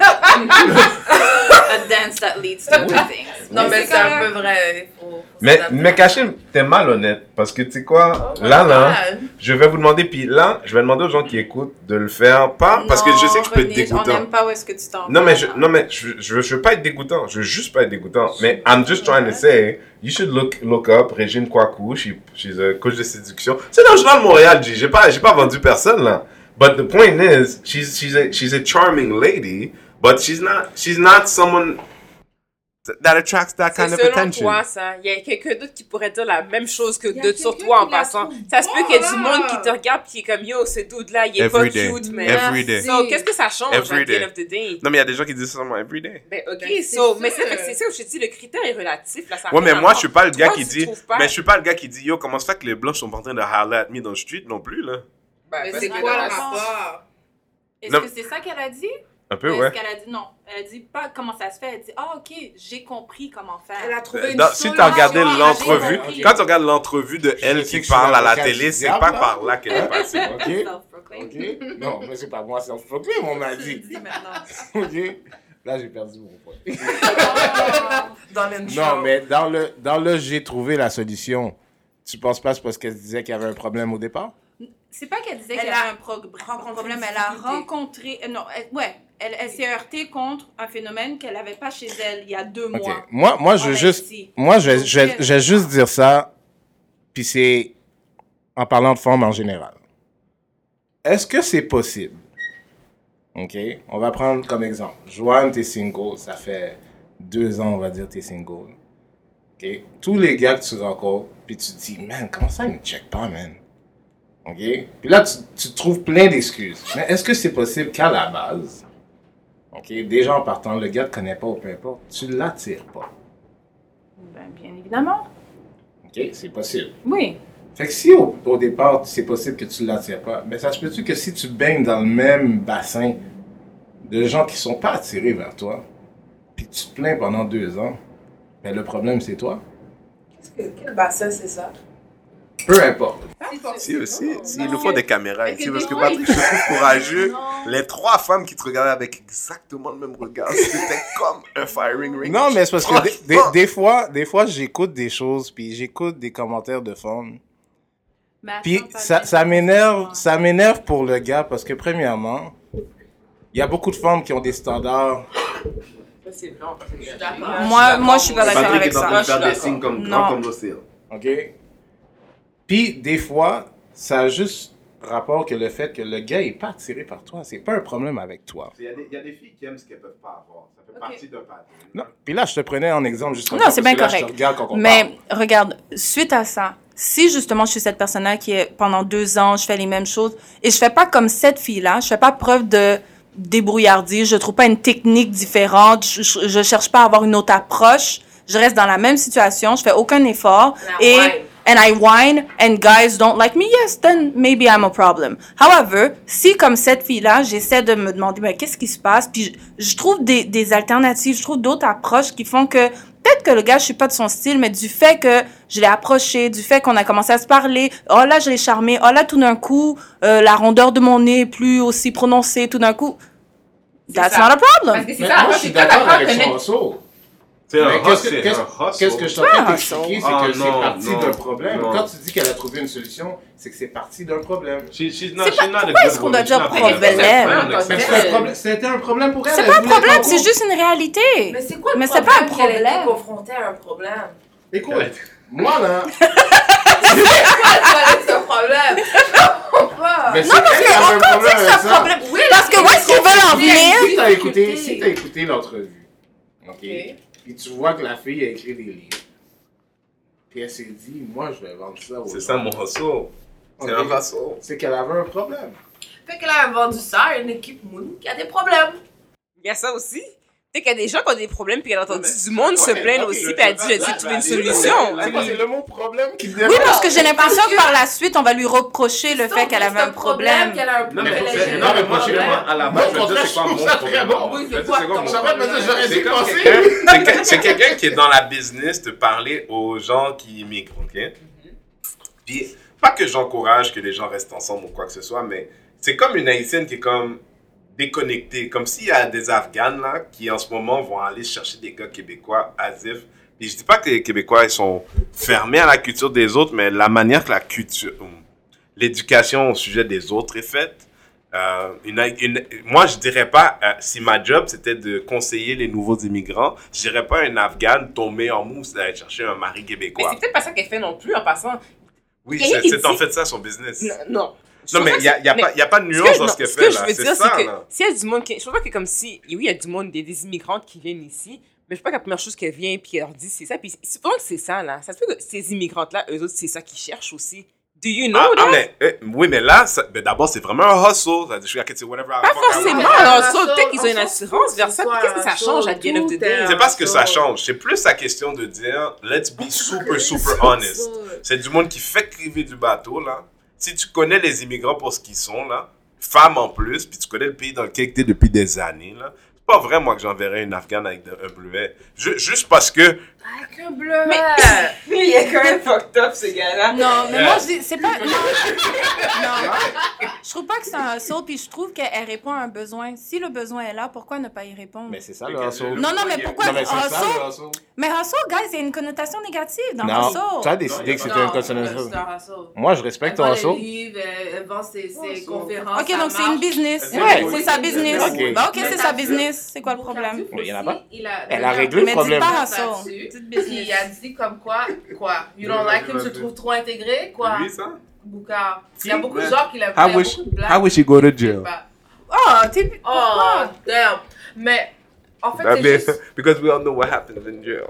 A dance that leads to things. Non, mais c'est un peu vrai. il faut- faut Mais, mais Kachim, t'es malhonnête. Parce que tu sais quoi, là, là, je vais vous demander, puis là, je vais demander aux gens qui écoutent de le faire. Pas parce que je sais que je peux être On dégoûtant. n'aime pas où est-ce que tu t'en Non, mais je, non, mais je, je, veux- je veux pas être dégoûtant. Je veux juste pas être dégoûtant. Mais I'm just trying to say, you should look, look up Régine Kwaku. She, she's a coach de séduction. C'est dans le journal de Montréal, G. J'ai pas, j'ai pas vendu personne, là. But the point is, she's, she's a, she's a charming lady, but she's not, she's not someone that attracts that C'est kind of selon attention. toi, ça. Il y a quelqu'un d'autre qui pourrait dire la même chose que de sur toi en passant. Ça se peut qu'il y ait du monde qui te regarde qui est comme yo, ce dude-là, il est pas Every day. cute, mais. Every day. So, qu'est-ce que ça change Every at the day. end of the day? Non, mais il y a des gens qui disent ça moi every day. Ben, ok, Ben, so, mais c'est ça que je te dis, le critère est relatif, là. Ça Ouais, mais moi, je suis pas le gars Toi, qui dit. pas? Mais je suis pas le gars qui dit, yo, comment ça fait que les blancs sont pas en train de holler at me dans le street non plus, là? Ben, Mais c'est quoi le la- rapport? Est-ce Non. que c'est ça qu'elle a dit? Un peu, est-ce ouais. qu'elle a dit non? Elle a dit pas comment ça se fait. Elle dit, ah, ok, j'ai compris comment faire. Elle a trouvé Euh, une dans- si tu as regardé l'entrevue, quand tu regardes l'entrevue de elle qui parle à la télé, c'est pas là. par là qu'elle est passée. Ok. Self-proclaimed. Ok. Non, mais c'est pas moi, c'est proclaim, on m'a dit. Ok. Là, j'ai perdu mon point. Dans l'intro. Non, mais dans le, dans le j'ai trouvé la solution, tu penses pas c'est parce qu'elle disait qu'il y avait un problème au départ? C'est pas qu'elle disait Elle qu'il y a avait un pro- rencontré problème, elle a rencontré. euh, Non, elle- ouais, elle, elle s'est heurtée contre un phénomène qu'elle n'avait pas chez elle il y a deux mois. Moi, moi, je en veux juste, moi, je je juste dire ça, puis c'est en parlant de forme en général. Est-ce que c'est possible? OK? On va prendre comme exemple. Joanne, t'es single, ça fait deux ans, on va dire, t'es single. OK? Tous les gars que tu rencontres, puis tu te dis, man, comment ça, ils me check pas, man? OK? Puis là, tu, tu trouves plein d'excuses. Mais est-ce que c'est possible qu'à la base, OK, déjà en partant, le gars te connaît pas ou peu importe, tu l'attires pas? Ben, bien évidemment. OK, c'est possible. Oui. Fait que si au, au départ, c'est possible que tu ne l'attires pas, mais ça se peut-tu que si tu baignes dans le même bassin de gens qui sont pas attirés vers toi, puis que tu te plains pendant deux ans, ben le problème c'est toi? Quel quel bassin c'est ça? Peu importe. Si aussi, si, il nous faut des caméras ici, parce que Patrick, je trouve courageux. Les trois femmes qui te regardaient avec exactement le même regard, c'était comme un firing range. Non, mais c'est parce que des, des- Franchement. des fois, des fois j'écoute des choses, puis j'écoute des commentaires de femmes. Puis ça, m'énerve, ça m'énerve pour le gars parce que premièrement, il y a beaucoup de femmes qui ont des standards. Moi, moi, je suis pas d'accord Patrick avec ça. faire Je des suis signes d'accord. comme Non. comme l'océan. OK? Puis, des fois, ça a juste rapport que le fait que le gars est pas attiré par toi. C'est pas un problème avec toi. Il y, a des, il y a des filles qui aiment ce qu'elles peuvent pas avoir. Ça fait Ok. partie d'un pattern. Non. Puis là, je te prenais en exemple juste comme Non, c'est bien je te correct. regarde quand on Mais parle. regarde, suite à ça, si justement je suis cette personne-là qui est pendant deux ans, je fais les mêmes choses et je fais pas comme cette fille-là, je fais pas preuve de débrouillardise, je trouve pas une technique différente, je, je, je cherche pas à avoir une autre approche, je reste dans la même situation, je fais aucun effort And I et. And I whine and guys don't like me, yes, then maybe I'm a problem. However, si comme cette fille-là, j'essaie de me demander mais qu'est-ce qui se passe, puis je, je trouve des, des alternatives, je trouve d'autres approches qui font que peut-être que le gars, je suis pas de son style, mais du fait que je l'ai approché, du fait qu'on a commencé à se parler, oh là, je l'ai charmé, oh là, tout d'un coup, euh, la rondeur de mon nez est plus aussi prononcée, tout d'un coup, that's ça. not a Parce problem. que c'est Mais ça, moi, je suis d'accord avec C'est un qu'est-ce que- qu'est-ce-. Qu'est-ce je suis en train Ah, c'est Ah, que c'est non, parti non, d'un problème. non. Quand tu dis qu'elle a trouvé une solution, c'est que c'est parti d'un problème. She- she's not- C'est she's pas- pourquoi est-ce qu'on doit dire problème? C'est Mais c'est un problème- C'était un problème pour elle. C'est pas un problème, c'est juste une réalité. Mais c'est quoi le Mais c'est problème pas un problème. confrontée à un problème? Écoute, moi là, C'est un problème? Mais c'est elle qui a un problème. Parce que où est-ce qu'ils veulent en venir? Si t'as écouté, si t'as écouté l'entrevue, ok, puis tu vois que la fille a écrit des livres, puis elle s'est dit, moi je vais vendre ça C'est ça mon hustle. C'est un hustle. C'est qu'elle avait un problème. Fait qu'elle a vendu ça à une équipe Moon qui a des problèmes. Il y a ça aussi. Sais qu'il y a des gens qui ont des problèmes, puis elle a entendu du monde se plaindre aussi, puis elle a dit, je vais là, trouver une solution. C'est le mot problème qui Oui, parce que j'ai l'impression que par la suite, on va lui reprocher le fait qu'elle avait un problème. Non, mais, moi, je moi, à la base, je veux dire, c'est quoi mon problème? C'est quelqu'un qui est dans la business de parler aux gens qui immigrent, ok? Puis, pas que j'encourage que les gens restent ensemble ou quoi que ce soit, mais c'est comme une haïtienne qui est comme déconnectée. Comme s'il y a des Afghanes, là, qui en ce moment vont aller chercher des gars québécois asif. Puis je dis pas que les Québécois, ils sont fermés à la culture des autres, mais la manière que la culture, l'éducation au sujet des autres est faite, euh, une, une- moi, je dirais pas, euh, si ma job c'était de conseiller les nouveaux immigrants, je dirais pas un Afghan tomber en mousse d'aller chercher un mari Mais québécois. c'est peut-être pas ça qu'elle fait non plus en passant. Oui, c'est en fait ça son business. Non, non. Non, mais il n'y a, y a, c'est- pas- y a pas de Ce que nuance dans non, ce qu'elle ce fait que je là. veux C'est dire, ça, c'est que là. s'il y a du monde qui. Je trouve pas que comme si. Oui, il y a du monde, des, des immigrantes qui viennent ici, mais je sais pas que la première chose qu'elle vient puis elle leur dit c'est ça. Puis c'est pas que c'est ça, là. Ça se peut que ces immigrants-là, eux autres, c'est ça qu'ils cherchent aussi. Do you know Ah, ah, that? mais, eh, oui, mais là, ça- d'abord, c'est vraiment un hustle. Ça, Je suis à côté, whatever. I Pas forcément. Un saut, peut-être qu'ils ont un une assurance vers ça. qu'est-ce que ça change à the end of the day? est C'est pas ce que ça change. C'est plus la question de dire, let's be super, super honest. C'est du monde qui fait criver du bateau, là. Si tu connais les immigrants pour ce qu'ils sont, là, femmes en plus, puis tu connais le pays dans lequel tu es depuis des années, pas vrai, moi, que j'enverrais une Afghane avec de- un bleuet. Ju- juste parce que, Avec un bleu. Il est quand même fucked up, ce gars-là. Non, mais moi, je dis, c'est pas. Non. non. Je trouve pas que c'est un hustle, puis je trouve qu'elle répond à un besoin. Si le besoin est là, pourquoi ne pas y répondre? Mais c'est ça Mais le hustle. Non, non, mais pourquoi Non, mais c'est ça hustle? le hustle. Mais hustle, guys, il y a une connotation négative dans Non, tu as décidé que c'était un hustle. Moi, je respecte ton hustle. elle vend ses, conférences. Ok, donc c'est une business. Ouais. C'est sa business. Ok. Bah, ok, Mais c'est sa vu, business. C'est quoi le problème? Il y en a pas. il a- Elle a réglé le Mais dis problème. pas business. il a dit comme quoi, quoi, you don't like him, tu le trouves trop intégré, quoi? lui, ça, Boucard. Il y a beaucoup de gens qui de blagues. I wish he go to Je jail? Oh, t'es. Oh, damn. Mais, en fait, c'est juste... because we all know what happens in jail.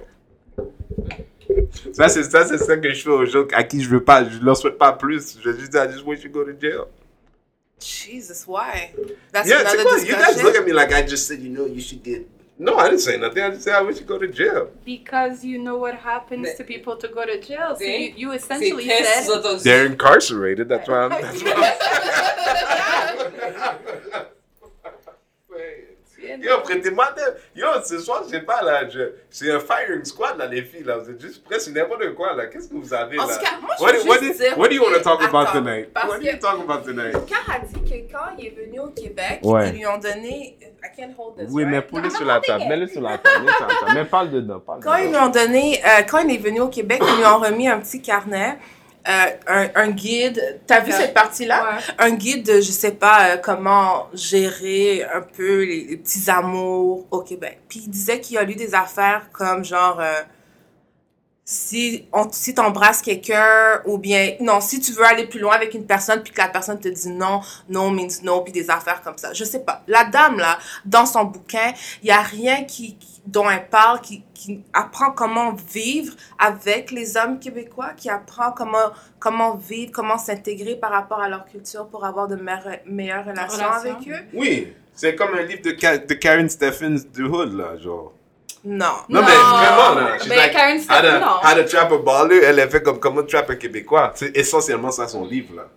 Ça, c'est ça, c'est ça que je fais aux gens à qui je veux pas, je leur souhaite pas plus. Je juste dis, I just wish you go to jail. Jesus, why? That's Yeah, c'est another quoi? You guys look at me like I just said, you know, you should get. No, I didn't say nothing. I just said I wish you go to jail. Because you know what happens to people to go to jail. So you, you essentially C'est said. qu'est-ce They're incarcerated. That's why I'm. That's why I'm... Yo, prêtez-moi. Yo, ce soir, je sais pas, là, je... c'est un firing squad, là, les filles, là. Vous êtes juste presque n'importe quoi, là. Qu'est-ce que vous avez, là? En tout cas, moi, je What, veux do- what, juste do- dire... what do you want to talk about tonight? What do you que- talk about tonight? Car a dit que quand il est venu au Québec, Ouais. ils lui ont donné... I can't hold this, Oui, mais pour sur la table. Mets-le sur la table. Mets-le sur la table. Mais parle dedans. Parle Quand ils lui ont donné, euh, quand il est venu au Québec, ils lui ont remis un petit carnet, euh, un, un guide. T'as vu cette partie-là? Un guide de, je sais pas, euh, comment gérer un peu les, les petits amours au Québec. Puis il disait qu'il a lu des affaires comme genre, euh, si on, si t'embrasses quelqu'un ou bien, non, si tu veux aller plus loin avec une personne puis que la personne te dit non, no means no, puis des affaires comme ça. Je sais pas. La dame, là, dans son bouquin, il y a rien qui, qui- dont elle parle, qui, qui apprend comment vivre avec les hommes québécois, qui apprend comment, comment vivre, comment s'intégrer par rapport à leur culture pour avoir de meilleures, meilleures relations Relations. avec eux. Oui, c'est comme un livre de, Ka- de Karen Stephens du Hood, là, genre. Non. Non, mais vraiment, là. She's Mais like, Karen Stephens, non. How to trap a baller, elle a fait comme comment trap un Québécois. C'est essentiellement ça son livre, là.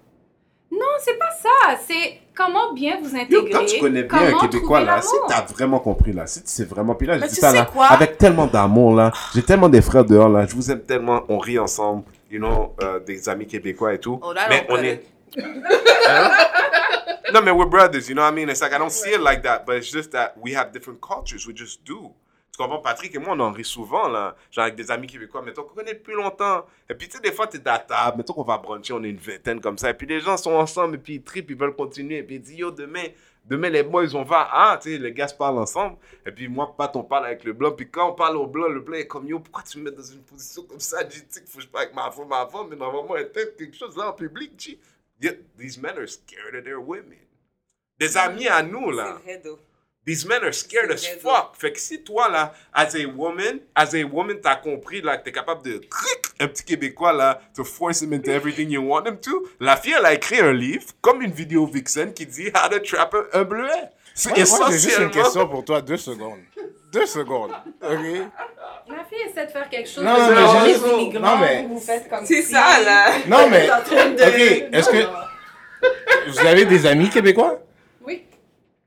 Non, c'est pas ça. C'est comment bien vous Yo, intégrer. quand tu connais bien un comment Québécois, trouver là, si l'amour. t'as vraiment compris, là, si tu sais vraiment, puis là, je dis tu ça, sais là, quoi? avec tellement d'amour, là, j'ai tellement des frères dehors, là, je vous aime tellement, on rit ensemble, you know, euh, des amis québécois et tout. Oh, là, mais on on est. Hein? Non, mais we're brothers, you know what I mean? It's like, I don't see it like that, but it's just that we have different cultures, we just do. Tu comprends, Patrick et moi, on en rit souvent, là. Genre avec des amis québécois, mettons qu'on connaît depuis longtemps. Et puis, tu sais, des fois, t'es à table, mettons qu'on va bruncher, on est une vingtaine comme ça, et puis les gens sont ensemble, et puis ils trippent, ils veulent continuer, et puis ils disent, yo, demain, Demain, les boys, on va, ah, tu sais, les gars se parlent ensemble. Et puis moi, Pat, on parle avec le blanc. Puis quand on parle au blanc, le blanc est comme, yo, pourquoi tu me mets dans une position comme ça? J'ai dit faut que je parle avec ma femme, ma femme, mais normalement, elle tête quelque chose là en public. Yeah, these men are scared of their women. Des amis à nous, là. C'est vrai, though. These men are scared as fuck. Fait que si toi, là, as a woman, as a woman, t'as compris, là, que t'es capable de un petit Québécois, là, to force him into everything you want him to, la fille, elle a écrit un livre, comme une vidéo vixen, qui dit How to trap un, bleuet. C'est Ouais, moi, j'ai juste une question pour toi, deux secondes. Deux secondes. OK? Ma fille essaie de faire quelque chose. Non, mais j'ai- les immigrants, non, mais- vous faites comme C'est si- ça, là. Non, mais. OK, est-ce que. Vous avez des amis québécois?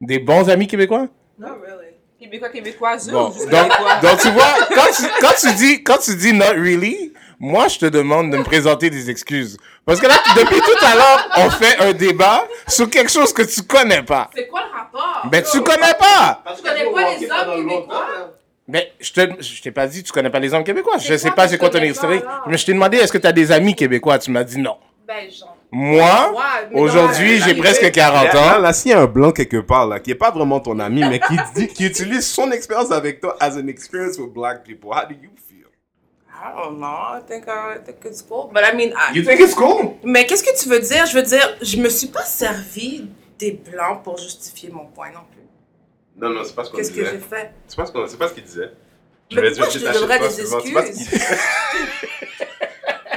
Des bons amis québécois? Not really. Québécois, Québécoise, Bon, ou juste donc, Québécois? donc tu vois, quand tu, quand tu dis, quand tu dis not really, moi je te demande de me présenter des excuses. Parce que là, depuis tout à l'heure, on fait un débat sur quelque chose que tu connais pas. C'est quoi le rapport? Ben tu connais pas. Je connais pas les hommes québécois? Ben je te, je t'ai pas dit tu connais pas les hommes québécois. Je sais pas c'est quoi ton historique. Mais je t'ai demandé est-ce que tu as des amis québécois? Tu m'as dit non. Ben, genre. Moi, aujourd'hui, j'ai presque 40 Là, ans. là, s'il y a un blanc quelque part, là, qui est pas vraiment ton ami, mais qui, dit, qui utilise son expérience avec toi as an experience with black people, how do you feel? I don't know. I think, I, think it's cool. But I mean, I- You think it's cool? Mais qu'est-ce que tu veux dire? Je veux dire, je me suis pas servi des blancs pour justifier mon point non plus. Non, non, c'est pas ce qu'on Qu'est-ce que disait. j'ai fait? C'est pas ce qu'on- c'est pas ce qu'il disait. Mais vais pourquoi dire, je te pas des souvent, c'est pas ce qu'il excuses? disait.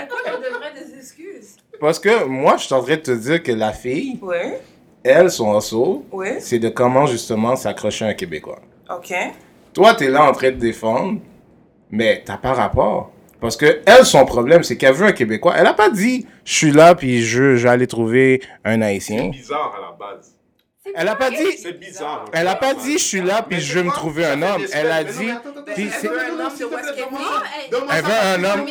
Pourquoi je devrais des excuses? Parce que moi, je suis en train de te dire que la fille, elle, son assaut, c'est de comment justement s'accrocher à un Québécois. ok. Toi, t'es là en train de défendre, mais t'as pas rapport. Parce que elle, son problème, c'est qu'elle veut un Québécois. Elle a pas dit, je suis là puis je, je vais aller trouver un C'est Haïtien. bizarre à la base. Elle a pas dit, C'est bizarre. elle a pas dit, je suis là puis je veux me trouver un homme. Elle a dit, Elle veut un homme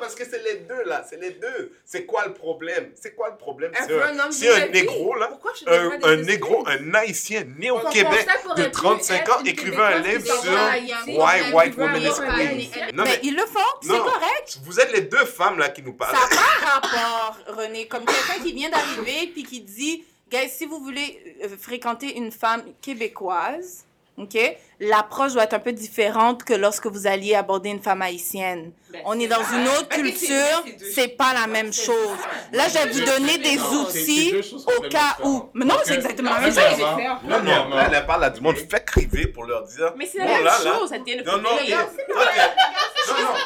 parce que c'est les deux là, c'est les deux. C'est quoi le problème? C'est quoi le problème? Veut un, un homme c'est un VIP. négro là, Pourquoi je un, négro, un haïtien né au Québec de pu 35 être ans une écrivant un livre sur Why elle White veut un Women is Non, Mais ils le font, c'est correct. vous êtes les deux femmes là qui nous parlent. Ça n'a pas rapport, René. Comme quelqu'un qui vient d'arriver puis qui dit, guys, si vous voulez euh, fréquenter une femme québécoise, OK, l'approche doit être un peu différente que lorsque vous alliez aborder une femme haïtienne. On est dans une autre Mais culture, c'est pas la même chose. Là, je vais vous donner des Non, outils au cas où. Mais non, c'est exactement la même ça, chose. faire. Non, non, là, elle parle à du monde fait criver pour leur dire. Mais c'est la même chose, the end of Non, non.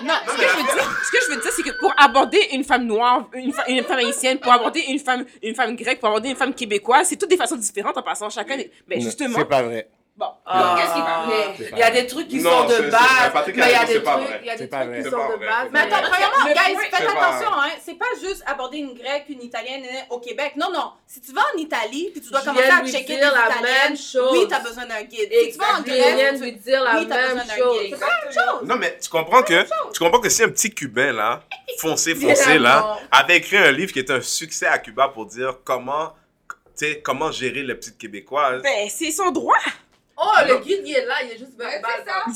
Non, ce que, je veux dire, ce que je veux dire, c'est que pour aborder une femme noire, une, femme haïtienne, pour aborder une femme, une femme grecque, pour aborder une femme québécoise, c'est toutes des façons différentes en passant chacun. des- Ben, Non, justement. C'est pas vrai. Bon. Ah, Qu'est-ce qui- mais Il y a des trucs qui Non, sont de base, mais il y a des trucs, vrai. il y a des C'est pas trucs vrai. qui sont de base. Mais attends, premièrement, guys, faites attention, hein. C'est pas juste aborder une grecque, une italienne euh, au Québec. Non, non. Si tu vas en Italie, puis tu dois commencer à checker la italiennes, même chose. oui, t'as besoin d'un guide. Si tu vas en Grèce, lui dire la oui, t'as même besoin d'un chose. guide. C'est pas la même chose. Non, mais tu comprends que, tu comprends que si un petit Cubain, là, foncé, foncé, là, avait écrit un livre qui était un succès à Cuba pour dire comment, tu sais, comment gérer les petites Québécoises. Ben, c'est son droit. Oh, le guide, il est là, il est juste.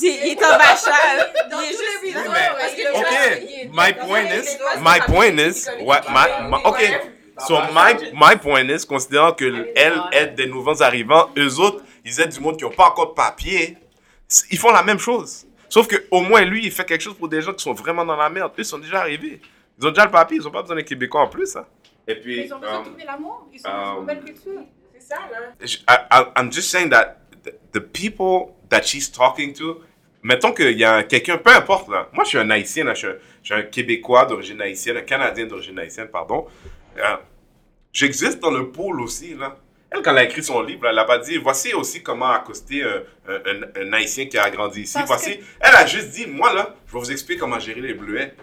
Il, il est en bachal. Dans Il est tous juste- les vidéos, Oui, mais- parce que le Ok, gars, il est- my point is, my point is, what, my, my- ok, so my, my point is, considérant que elle aide des nouveaux arrivants, eux autres, ils aident du monde qui n'ont pas encore de papier, ils font la même chose. Sauf que au moins lui, il fait quelque chose pour des gens qui sont vraiment dans la merde. Eux, ils sont déjà arrivés. Ils ont déjà le papier, ils n'ont pas besoin des Québécois en plus. hein. Et puis, Ils ont besoin um, de trouver l'amour. Ils sont um, dans une belle culture. C'est ça, là. je- I, I, I'm just saying that the, people that she's talking to, mettons qu'il y a quelqu'un, peu importe là. Moi, je suis un haïtien, là, je, suis un, je suis un Québécois d'origine haïtienne, un Canadien d'origine haïtienne, pardon. Euh, J'existe dans le pôle aussi, là. Elle, quand elle a écrit son livre, elle n'a pas dit voici aussi comment accoster un, un, haïtien qui a grandi ici. Parce voici. Elle a juste dit moi, là, je vais vous expliquer comment gérer les bleuets.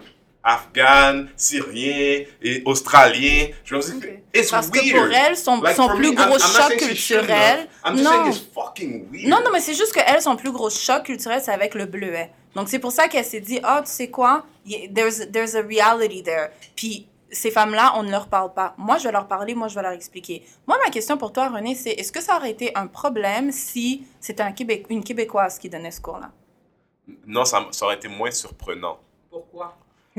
Afghans, Syriens et Australiens. Je vais vous expliquer. It's Parce que pour elle, son, Like, son plus me, I'm- gros I'm choc culturel. I'm Non. saying it's fucking weird. Non, non, mais c'est juste qu'elle, son plus gros choc culturel, c'est avec le bleuet. Donc, c'est pour ça qu'elle s'est dit, ah, tu sais quoi, y- there's, there's a reality there. Puis, ces femmes-là, on ne leur parle pas. Moi, je vais leur parler, moi, je vais leur expliquer. Moi, ma question pour toi, René, c'est est-ce que ça aurait été un problème si c'était un une Québécoise qui donnait ce cours-là? Non, ça, ça aurait été moins surprenant. Pourquoi?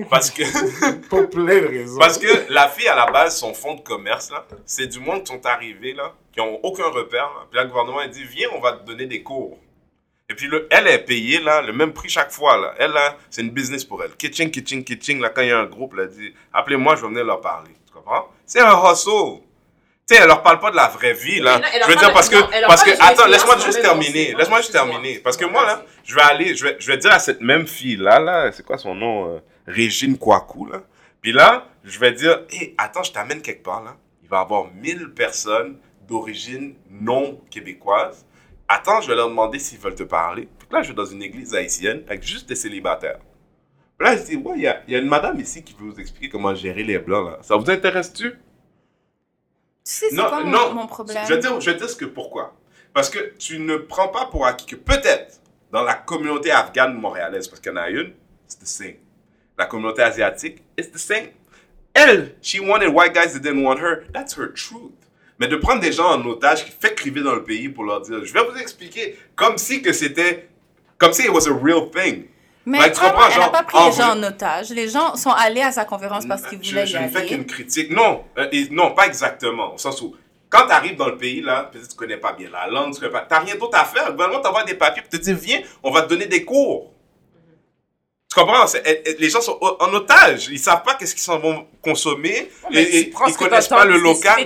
Parce que, Pour plein de raisons. parce que la fille, à la base, son fonds de commerce, là, c'est du monde qui sont arrivés, là, qui ont aucun repère. là. Puis là, le gouvernement, il dit, viens, on va te donner des cours. Et puis, le, elle est payée, là, le même prix chaque fois, là. Elle, là, c'est une business pour elle. Kitchen, kitchen, kitchen, là, quand il y a un groupe, là, elle dit, appelez-moi, je vais venir leur parler. Tu comprends? C'est un hustle. Tu sais, elle leur parle pas de la vraie vie, là. Non, Je veux dire, parce que, non, parce que, attends, laisse-moi juste terminer. Laisse-moi juste terminer. Parce que moi, là, je vais aller, je vais, je vais dire à cette même fille-là, là, c'est quoi son nom? euh, Régine Kouakou, là. Puis là, je vais dire, hé, attends, je t'amène quelque part, là. Il va y avoir 1000 personnes d'origine non québécoise. Attends, je vais leur demander s'ils veulent te parler. Puis là, je vais dans une église haïtienne avec juste des célibataires. Puis là, je dis, ouais, il y a, il y a une madame ici qui veut vous expliquer comment gérer les blancs, là. Ça vous intéresse-tu? Tu sais, c'est quoi mon, non. mon problème? Je vais, dire, je vais dire ce que pourquoi. Parce que tu ne prends pas pour acquis que peut-être dans la communauté afghane montréalaise, parce qu'il y en a une, c'est the same. La communauté asiatique, it's the same. Elle, she wanted white guys that didn't want her. That's her truth. Mais de prendre des gens en otage qui fait criver dans le pays pour leur dire, je vais vous expliquer, comme si que c'était, comme si it was a real thing. Mais Ouais, tu comprends, elle n'a pas pris les gens en otage. Les gens sont allés à sa conférence parce qu'ils Je, voulaient je y ne fais aller. qu'une critique. Non, euh, et- non, pas exactement. Au sens où, quand tu arrives dans le pays, là, peut-être tu connais pas bien la langue, tu pas, t'as rien d'autre à faire. Le gouvernement t'envoie des papiers pour te dire, viens, on va te donner des cours. Comprends? Et- et les gens sont en otage. Ils savent pas qu'est-ce qu'ils s'en vont consommer. mais et, et ils connaissent pas le local.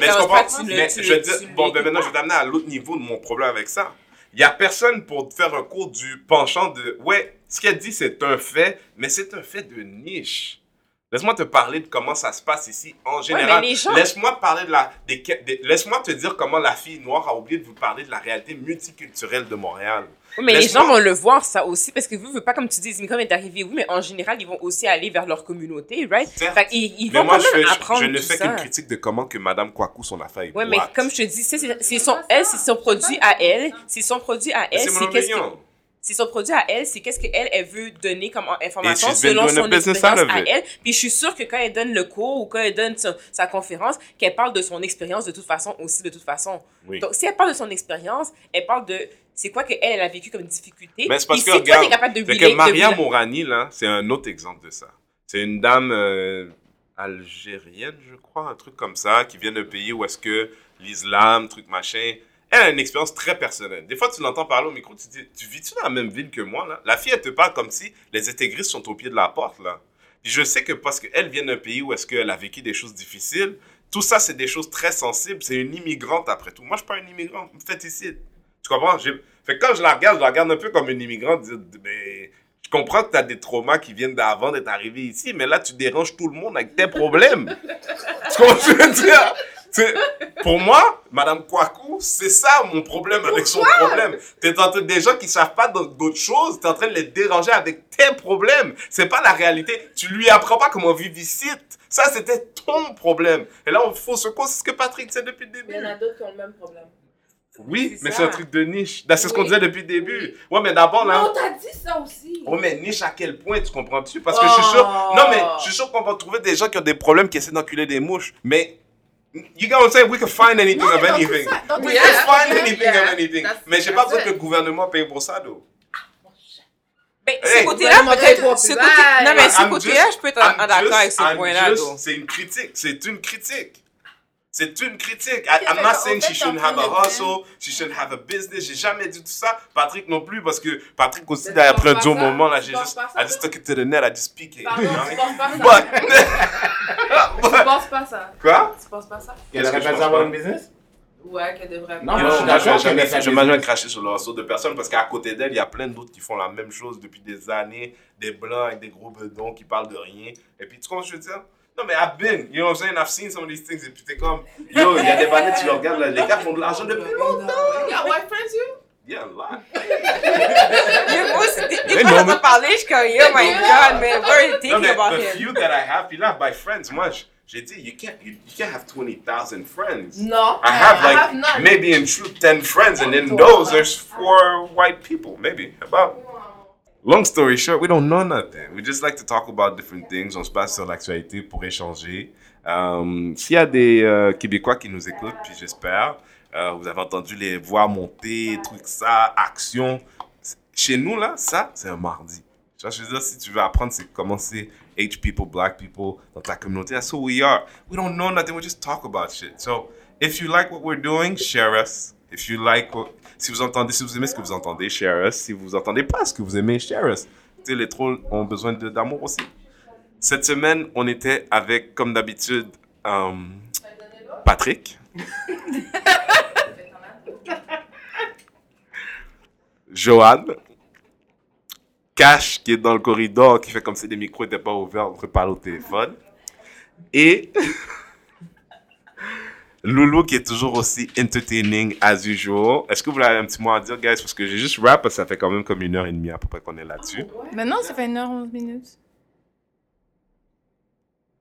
Mais le comprends? Mais je le bon, ben maintenant, je vais t'amener à l'autre niveau de mon problème avec ça. Il y a personne pour faire un cours du penchant de, ouais, ce qu'elle dit, c'est un fait, mais c'est un fait de niche. Laisse-moi te parler de comment ça se passe ici en général. les gens- Laisse-moi parler de la, des, des- laisse-moi te dire comment la fille noire a oublié de vous parler de la réalité multiculturelle de Montréal. Oui, mais les gens vont le voir, ça aussi, parce que vous, vous pas comme tu dis, immigrants est arrivé, oui, mais en général, ils vont aussi aller vers leur communauté, right? Fait ils Mais vont moi, quand je, même fais- je- apprendre je ne tout fais qu'une critique de comment que Madame Kwaku, son affaire est Ouais, mais comme je te dis, c'est- son, elle, c'est son produit à elle, c'est son produit à elle, C'est qu'est-ce que, c'est son produit à elle, c'est qu'est-ce qu'elle, elle veut donner comme information selon son business expérience à elle. Puis je suis sûre que quand elle donne le cours ou quand elle donne son- sa conférence, qu'elle parle de son expérience de toute façon aussi, de toute façon. Oui. Donc, si elle parle de son expérience, elle parle de c'est quoi qu'elle, elle a vécu comme difficulté? Mais c'est parce que, regarde, capable de c'est que Maria de- Mourani, là, c'est un autre exemple de ça. C'est une dame euh, algérienne, je crois, un truc comme ça, qui vient d'un pays où est-ce que l'islam, truc machin, elle a une expérience très personnelle. Des fois, tu l'entends parler au micro, tu te dis, tu vis-tu dans la même ville que moi, là? La fille, elle te parle comme si les intégristes sont au pied de la porte, là. Puis je sais que parce qu'elle vient d'un pays où est-ce qu'elle a vécu des choses difficiles, tout ça, c'est des choses très sensibles. C'est une immigrante, après tout. Moi, je suis pas une immigrante. Faites ici. Tu comprends? J'ai- Fait que quand je la regarde, je la regarde un peu comme une immigrante. dire, Mais je comprends que tu as des traumas qui viennent d'avant d'être arrivé ici, mais là, tu déranges tout le monde avec tes problèmes. tu comprends ce que je veux dire? Pour moi, Madame Kwaku, c'est ça mon problème avec son problème. T'es en train des gens qui savent pas d'autres choses, t'es en train de les déranger avec tes problèmes. C'est pas la réalité. Tu lui apprends pas comment vivre ici. Ça, c'était ton problème. Et là, on faut se c'est ce que Patrick sait depuis le début. Il y en a d'autres qui ont le même problème. Oui, mais c'est un truc de niche. C'est ce qu'on disait depuis le début. Ouais, mais d'abord, là. Non, t'as dit ça aussi. Oh, mais niche à quel point, tu comprends-tu? Parce que je suis sûr. Oh. Non, mais je suis sûr qu'on va trouver des gens qui ont des problèmes qui essaient d'enculer des mouches. Mais. You get what I'm saying? We can find anything Non, of anything. We can ça, find anything yeah, of anything. that's- Mais j'ai pas besoin que le gouvernement paye pour ça, though. Ben, Hey. ce côté-là, peut-être. Non, mais ce côté-là, je peux être en- d'accord avec ce point-là, donc. C'est une critique. C'est une critique. C'est une critique. I, I'm not saying she shouldn't have a hustle, she shouldn't have a business. J'ai jamais dit tout ça. Patrick non plus, parce que Patrick aussi, tu après un dur moment, là, j'ai juste, I just toi? took it to the net, I just speak it. Pardon, you know? tu penses pas ça? But- Tu penses pas ça? Quoi? Tu penses pas ça? Que aurait pas dû avoir une business? Ouais, qu'elle devrait Non, moi, je qu'elle jamais, jamais cracher sur le hustle de personne parce qu'à côté d'elle, il y a plein d'autres qui font la même chose depuis des années. Des blancs avec des gros bedons qui parlent de rien. Et puis, tu comprends ce que je veux dire? Non, mais I've been, you know what I'm saying? I've seen some of these things. Et puis, t'es comme, yo, il y a des bannettes, tu le regardes, là, les gars font de l'argent depuis longtemps. You got white friends, you? Yeah, a lot. Mais moi, c'est- dès Mais qu'on non, parler, je suis comme, oh my god, man, what are you thinking mais about the him? few that I have, puis là, by friends, moi, j- j'ai dit, you can't, you, you can't have 20,000 friends. Non. I have I like have maybe in truth 10 friends, and in those there's four white people, maybe about. Long story short, we don't know nothing. We just like to talk about different things. On se passe sur l'actualité pour échanger. Euh, S'il y a des euh, Québécois qui nous écoutent, puis j'espère, euh, vous avez entendu les voix monter, trucs ça, action. Chez nous, là, ça, c'est un mardi. Je veux dire, si tu veux apprendre, c'est comment c'est H people, black people dans ta communauté. That's who we are. We don't know nothing, we just talk about shit. So, if you like what we're doing, share us. If you like. Si vous entendez, si vous aimez ce que vous entendez, share us. Si vous entendez pas ce que vous aimez, share us. Tu les trolls ont besoin d'amour aussi. Cette semaine, on était avec, comme d'habitude, euh, Patrick. Johan. Cash qui est dans le corridor, qui fait comme si les micros n'étaient pas ouverts, on peut parler au téléphone. Et Loulou qui est toujours aussi entertaining as usual. Est-ce que vous avez un petit mot à dire, guys? Parce que j'ai juste rap, parce que ça fait quand même comme une heure et demie à peu près qu'on est là-dessus. Mais non, ça fait 1h11 minutes.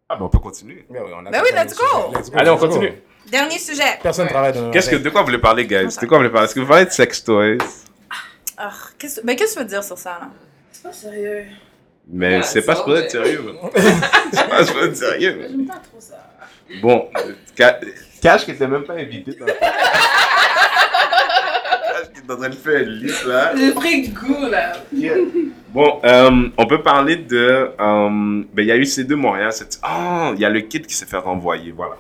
Ah, ben on peut continuer. Ben oui, on a Ben oui, let's go! Allez, on continue. Dernier sujet. Personne ne travaille dans Qu'est-ce que, de quoi vous voulez parler, guys? De quoi vous voulez parler? Est-ce que vous parlez de sex toys? Ah, qu'est-ce ben, qu'est-ce que tu veux dire sur ça, là? C'est pas sérieux. Mais Yeah, c'est pas supposé ouais. être sérieux. c'est pas supposé être sérieux. J'aime pas trop ça. Bon, euh, Cash qui était même pas invité dans Cash qui est en train de faire une liste là. J'ai pris de goût, là. Bon, euh, on peut parler de. euh, ben, il y a eu ces deux Montréal. Ah, il y a le kid qui s'est fait renvoyer, voilà.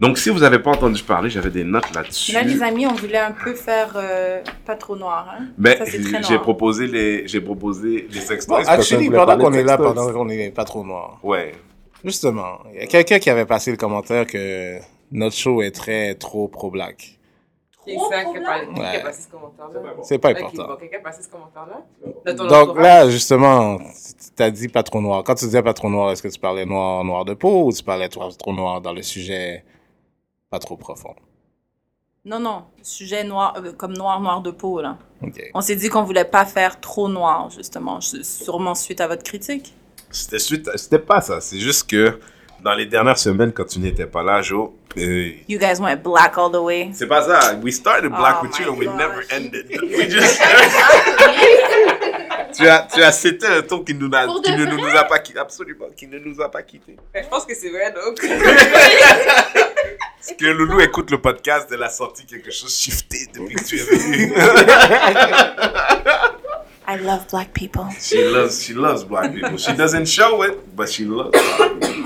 Donc, si vous n'avez pas entendu parler, j'avais des notes là-dessus. Là, les amis, on voulait un peu faire euh, pas trop noir, hein? Ben, j'ai proposé les, j'ai proposé les sex Bon, actually, pendant qu'on est là, pendant qu'on est pas trop noir. Ouais. Justement, il y a quelqu'un qui avait passé le commentaire que notre show est très trop pro-black. Qui est ça qui a passé ce commentaire-là? C'est pas important. bon, quelqu'un a passé ce commentaire-là? Donc là, justement, tu as dit pas trop noir. Quand tu disais pas trop noir, est-ce que tu parlais noir, noir de peau ou tu parlais trop, trop noir dans le sujet pas trop profond? Non, non, sujet noir, euh, comme noir, noir de peau, là. Ok. On s'est dit qu'on voulait pas faire trop noir, justement, ju- sûrement suite à votre critique. C'était suite, c'était pas ça. C'est juste que dans les dernières semaines, quand tu n'étais pas là, Joe, euh, You guys went black all the way. c'est pas ça. We started black Oh with my you and we never ended. We just. tu as, tu as cité un ton qui, nous Pour qui ne nous a pas quitté, absolument, qui ne nous a pas quitté. Ben, je pense que c'est vrai, donc. Parce que Loulou écoute le podcast, elle a sorti quelque chose shifté depuis que tu es venu. I love black people. She loves, she loves black people. She doesn't show it, but she loves black people.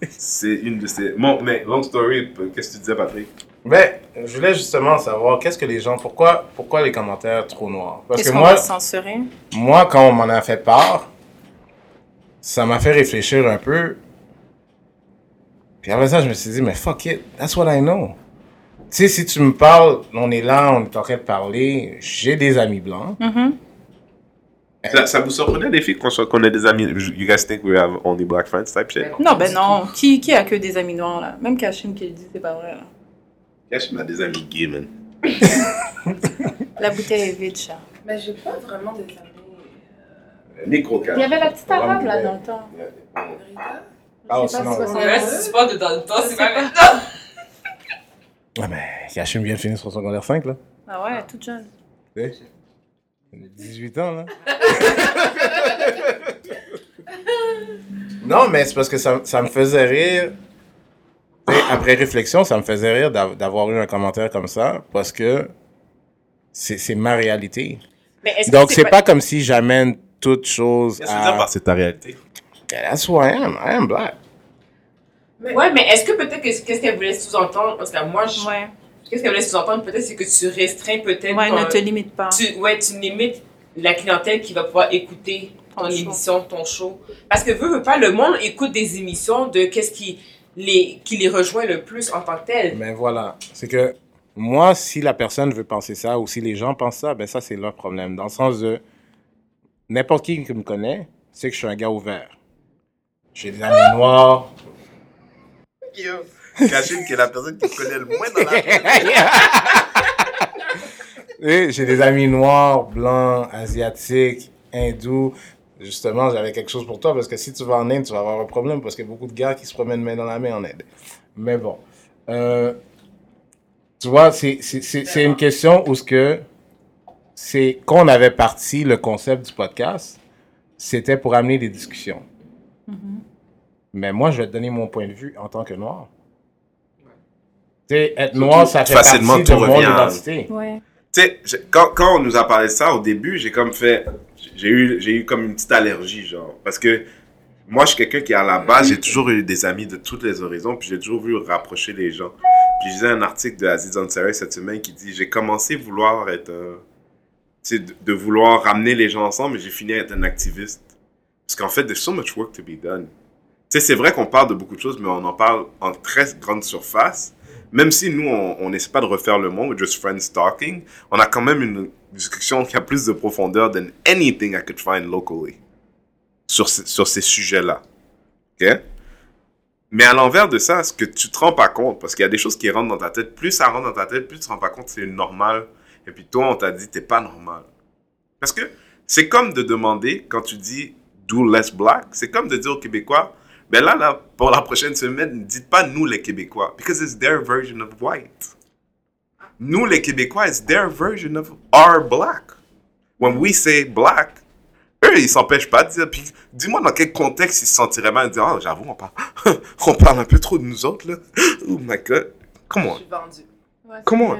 C'est une de ses. Bon, mais long story, qu'est-ce que tu disais, Patrick? Ben, je voulais justement savoir qu'est-ce que les gens, pourquoi, pourquoi les commentaires trop noirs? Parce que qu'on moi, censurer? moi, quand on m'en a fait part, ça m'a fait réfléchir un peu. Puis après ça, je me suis dit, mais fuck it, that's what I know. Tu sais, si tu me parles, on est là, on est en train de parler, j'ai des amis blancs. Mhm. Ça, ça vous surprenait des filles qu'on soit- qu'on ait des amis? You guys think we have only black friends type shit? Non, ben non. Qui, qui a que des amis noirs, là? Même Kashim qui le dit, c'est pas vrai, là. Kashim a des amis gays, man. La bouteille est vide, chat. Mais j'ai pas vraiment des amis. Micro Il y avait la petite arabe là dans le temps. Rita? Ah, pas c'est si tu parles de dans le temps, c'est pas maintenant. Ah, mais Kachim vient de finir son secondaire 5, là. Ah ouais, toute jeune. Tu sais? 18 ans, là. non, mais c'est parce que ça, ça me faisait rire. Après réflexion, ça me faisait rire d'av- d'avoir eu un commentaire comme ça parce que c'est c'est ma réalité. Mais que Donc, c'est pas comme si j'amène toute chose à. c'est ta réalité? That's who I am. I am black. Ouais, mais est-ce que peut-être que qu'est-ce qu'elle voulait sous-entendre Parce que moi, je- Ouais. Qu'est-ce qu'elle voulait sous-entendre Peut-être c'est que tu restreins peut-être. Ouais, ton- ne te limite pas. tu, ouais, tu limites la clientèle qui va pouvoir écouter ton, Ton émission, ton show. Parce que veut, veut pas, le monde écoute des émissions de qu'est-ce qui les, qui les rejoint le plus en tant que tel. Mais voilà. C'est que moi, si la personne veut penser ça ou si les gens pensent ça, ben ça, c'est leur problème. Dans le sens de n'importe qui qui me connaît sait que je suis un gars ouvert. J'ai des amis noirs. Kashim, qui est la personne qui connaît le moins dans la J'ai des amis noirs, blancs, asiatiques, hindous. Justement, j'avais quelque chose pour toi parce que si tu vas en Inde, tu vas avoir un problème parce qu'il y a beaucoup de gars qui se promènent main dans la main en Inde. Mais bon. Euh, tu vois, c'est- c'est c'est- c'est une question où ce que c'est quand on avait parti le concept du podcast, c'était pour amener des discussions. Mais moi, je vais te donner mon point de vue en tant que noir. Tu sais, être noir, ça fait facilement, partie de tout mon revient à- identité. Ouais. Tu sais, j'ai- quand, quand on nous a parlé de ça au début, j'ai comme fait. J'ai eu, j'ai eu comme une petite allergie, genre. Parce que moi, je suis quelqu'un qui, à la base, j'ai toujours eu des amis de tous les horizons, puis j'ai toujours voulu rapprocher les gens. Puis je lisais un article de Aziz Ansari cette semaine qui dit J'ai commencé à vouloir être. euh, tu sais, de, de vouloir ramener les gens ensemble, mais j'ai fini à être un activiste. Parce qu'en fait, there's so much work to be done. Tu sais, c'est vrai qu'on parle de beaucoup de choses, mais on en parle en très grande surface. Même si nous, on n'essaie pas de refaire le monde, we're just friends talking, on a quand même une discussion qui a plus de profondeur than anything I could find locally sur, sur ces sujets-là. OK? Mais à l'envers de ça, ce que tu te rends pas compte, parce qu'il y a des choses qui rentrent dans ta tête, plus ça rentre dans ta tête, plus tu te rends pas compte c'est normal. Et puis toi, on t'a dit, t'es pas normal. Parce que c'est comme de demander, quand tu dis do less black, c'est comme de dire aux Québécois, ben là, là, pour la prochaine semaine, ne dites pas nous les Québécois, because it's their version of white. Nous les Québécois, it's their version of our black. When we say black, eux, ils s'empêchent pas de dire. Puis dis-moi dans quel contexte ils se sentiraient mal de dire, oh, j'avoue, on parle, on parle un peu trop de nous autres, là. Oh my god. Come on. Je suis vendue. Come on.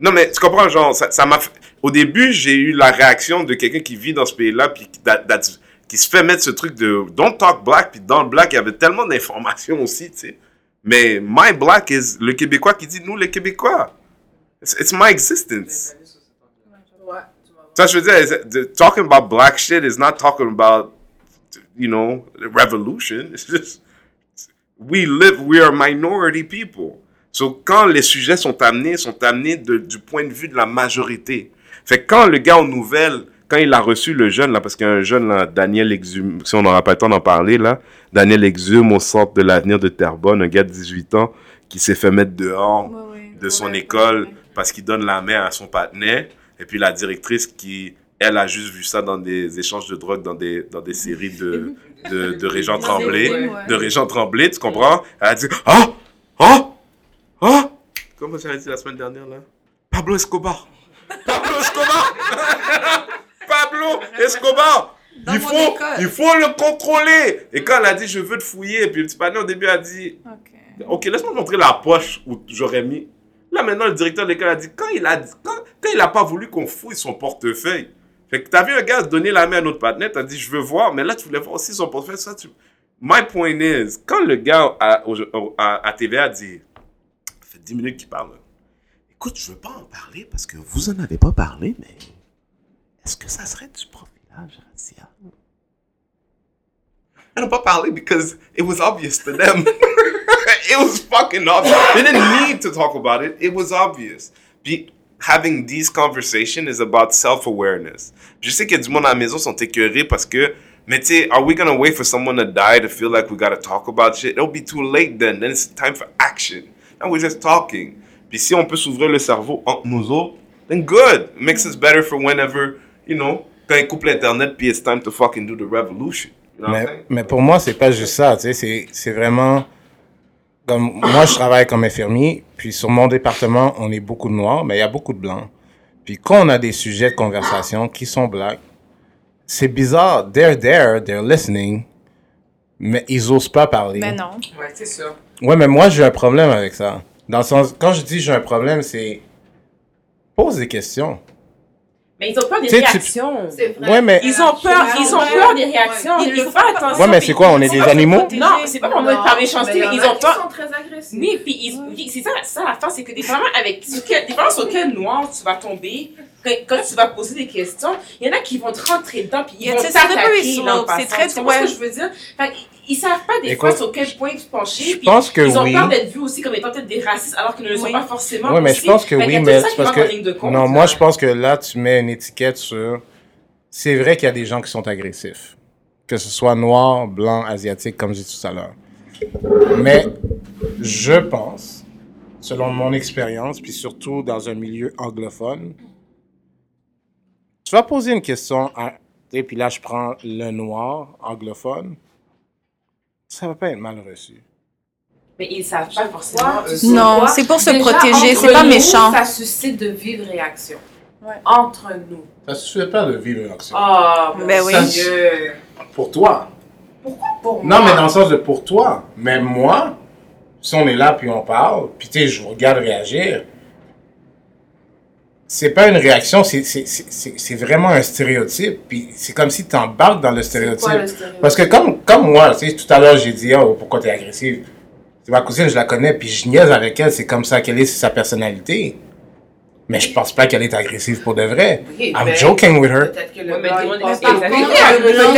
Non, mais tu comprends, genre, ça ça m'a fait... Au début, j'ai eu la réaction de quelqu'un qui vit dans ce pays-là, puis qui, that- that's- qui se fait mettre ce truc de don't talk black, puis dans le black, il y avait tellement d'informations aussi, tu sais. Mais my black is le Québécois qui dit nous, les Québécois. It's, it's my existence. Ça, je veux dire, the- talking about black shit is not talking about, you know, revolution. It's just, we live, we are minority people. So, quand les sujets sont amenés, sont amenés du point de vue de la majorité. Fait quand le gars aux nouvelles, quand il a reçu le jeune, là, parce qu'il y a un jeune, là, Daniel Exum, si on n'aura pas le temps d'en parler, là, Daniel Exum au centre de l'avenir de Terrebonne, un gars de 18 ans, qui s'est fait mettre dehors de son Ouais, école ouais. parce qu'il donne la main à son partenaire. Et puis la directrice qui, elle, a juste vu ça dans des échanges de drogue, dans des, dans des séries de, de, de Régent Tremblay. Ouais. De Régent Tremblay, tu comprends? Elle a dit Ah! Ah! Ah! Comment ça a dit la semaine dernière, là? Pablo Escobar! Pablo Escobar! Pablo Escobar! Dans il faut, école. il faut le contrôler! Et quand elle a dit je veux te fouiller, puis le petit panneau au début a dit Ok. Laisse-moi montrer la poche où j'aurais mis. Là, maintenant, le directeur de l'école a dit, quand il a, quand, quand il a pas voulu qu'on fouille son portefeuille, fait que t'as vu un gars donner la main à notre partenaire, t'as dit, je veux voir, mais là, tu voulais voir aussi son portefeuille, ça, tu... My point is, quand le gars à, à, à TVA dit, ça fait 10 minutes qu'il parle, écoute, je veux pas en parler parce que vous en avez pas parlé, mais est-ce que ça serait du profilage racial? N'ont pas parlé because it was obvious to them. it was fucking obvious. They didn't need to talk about it. It was obvious. Puis, having these conversations is about self-awareness. Je sais a du monde à la maison sont écœurés parce que, mais tu sais, are we gonna wait for someone to die to feel like we gotta talk about shit? It'll be too late then. Then it's time for action. Now we're just talking. Puis si on peut s'ouvrir le cerveau entre nous autres, then good. It makes us better for whenever, you know, quand ils coupent l'Internet, puis it's time to fucking do the revolution. You know Mais, mais pour moi, c'est pas juste ça, tu sais, c'est, c'est vraiment comme moi, je travaille comme infirmier, puis sur mon département, on est beaucoup de noirs, mais il y a beaucoup de blancs. Puis quand on a des sujets de conversation qui sont blacks, c'est bizarre, they're there, they're listening, mais ils osent pas parler. Mais non. Ouais, c'est sûr. Ouais, mais moi, j'ai un problème avec ça. Dans le sens, quand je dis j'ai un problème, c'est pose des questions. Mais ils ont peur des Tu sais, tu- réactions. C'est vrai. Ouais, mais Ils ont peur, ils ont peur des réactions. Ouais. Il faut faire attention. Ouais, mais c'est quoi, on est des pas- animaux? Non, c'est pas pour par méchanceté, mais ils ont peur. sont très agressifs. Oui, puis ils- oui, c'est ça, ça la fin, c'est que des femmes avec sur quel, des femmes sur quel noir tu vas tomber quand, tu vas poser des questions, il y en a qui vont te rentrer dedans puis ils vont tu sais, c'est très t'attaquer c'est très- Tu comprends ce ouais. que je veux dire? Fait ils savent pas des Écoute, fois sur quel point te pencher. je puis pense que ils ont oui. peur d'être vus aussi comme étant peut-être des racistes alors qu'ils ne le sont Oui. pas forcément. Ouais, mais aussi. je pense que Fait oui, a tout mais parce que. compte, Non, là. moi, je pense que là, tu mets une étiquette sur. C'est vrai qu'il y a des gens qui sont agressifs. Que ce soit noir, blanc, asiatique, comme j'ai dit tout à l'heure. Mais je pense, selon mon expérience, puis surtout dans un milieu anglophone, tu vas poser une question à. Et puis là, je prends le noir anglophone. Ça va pas être mal reçu. Mais ils savent pas forcément. Eux. Non, c'est pour se Déjà, protéger, c'est pas nous, méchant. Ça suscite de vives réactions. Ouais. Entre nous. Ça suffit pas de vivre l'action. Oh, mon Ben oui. Dieu. Pour toi. Pour Non, moi? mais dans le sens de pour toi. Mais moi, si on est là puis on parle, puis tu sais, je vous regarde réagir, c'est pas une réaction, c'est- c'est c'est- c'est- c'est vraiment un stéréotype. Puis c'est comme si tu embarques dans le stéréotype. quoi le stéréotype? Parce que comme, comme moi, tu sais, tout à l'heure, j'ai dit, oh, pourquoi t'es agressive? C'est ma cousine, je la connais, puis je niaise avec elle, c'est comme ça qu'elle est, c'est sa personnalité. Mais je pense pas qu'elle est agressive pour de vrai. Ok, I'm ben, joking with her. Peut-être que le blanc. Oui, blanc,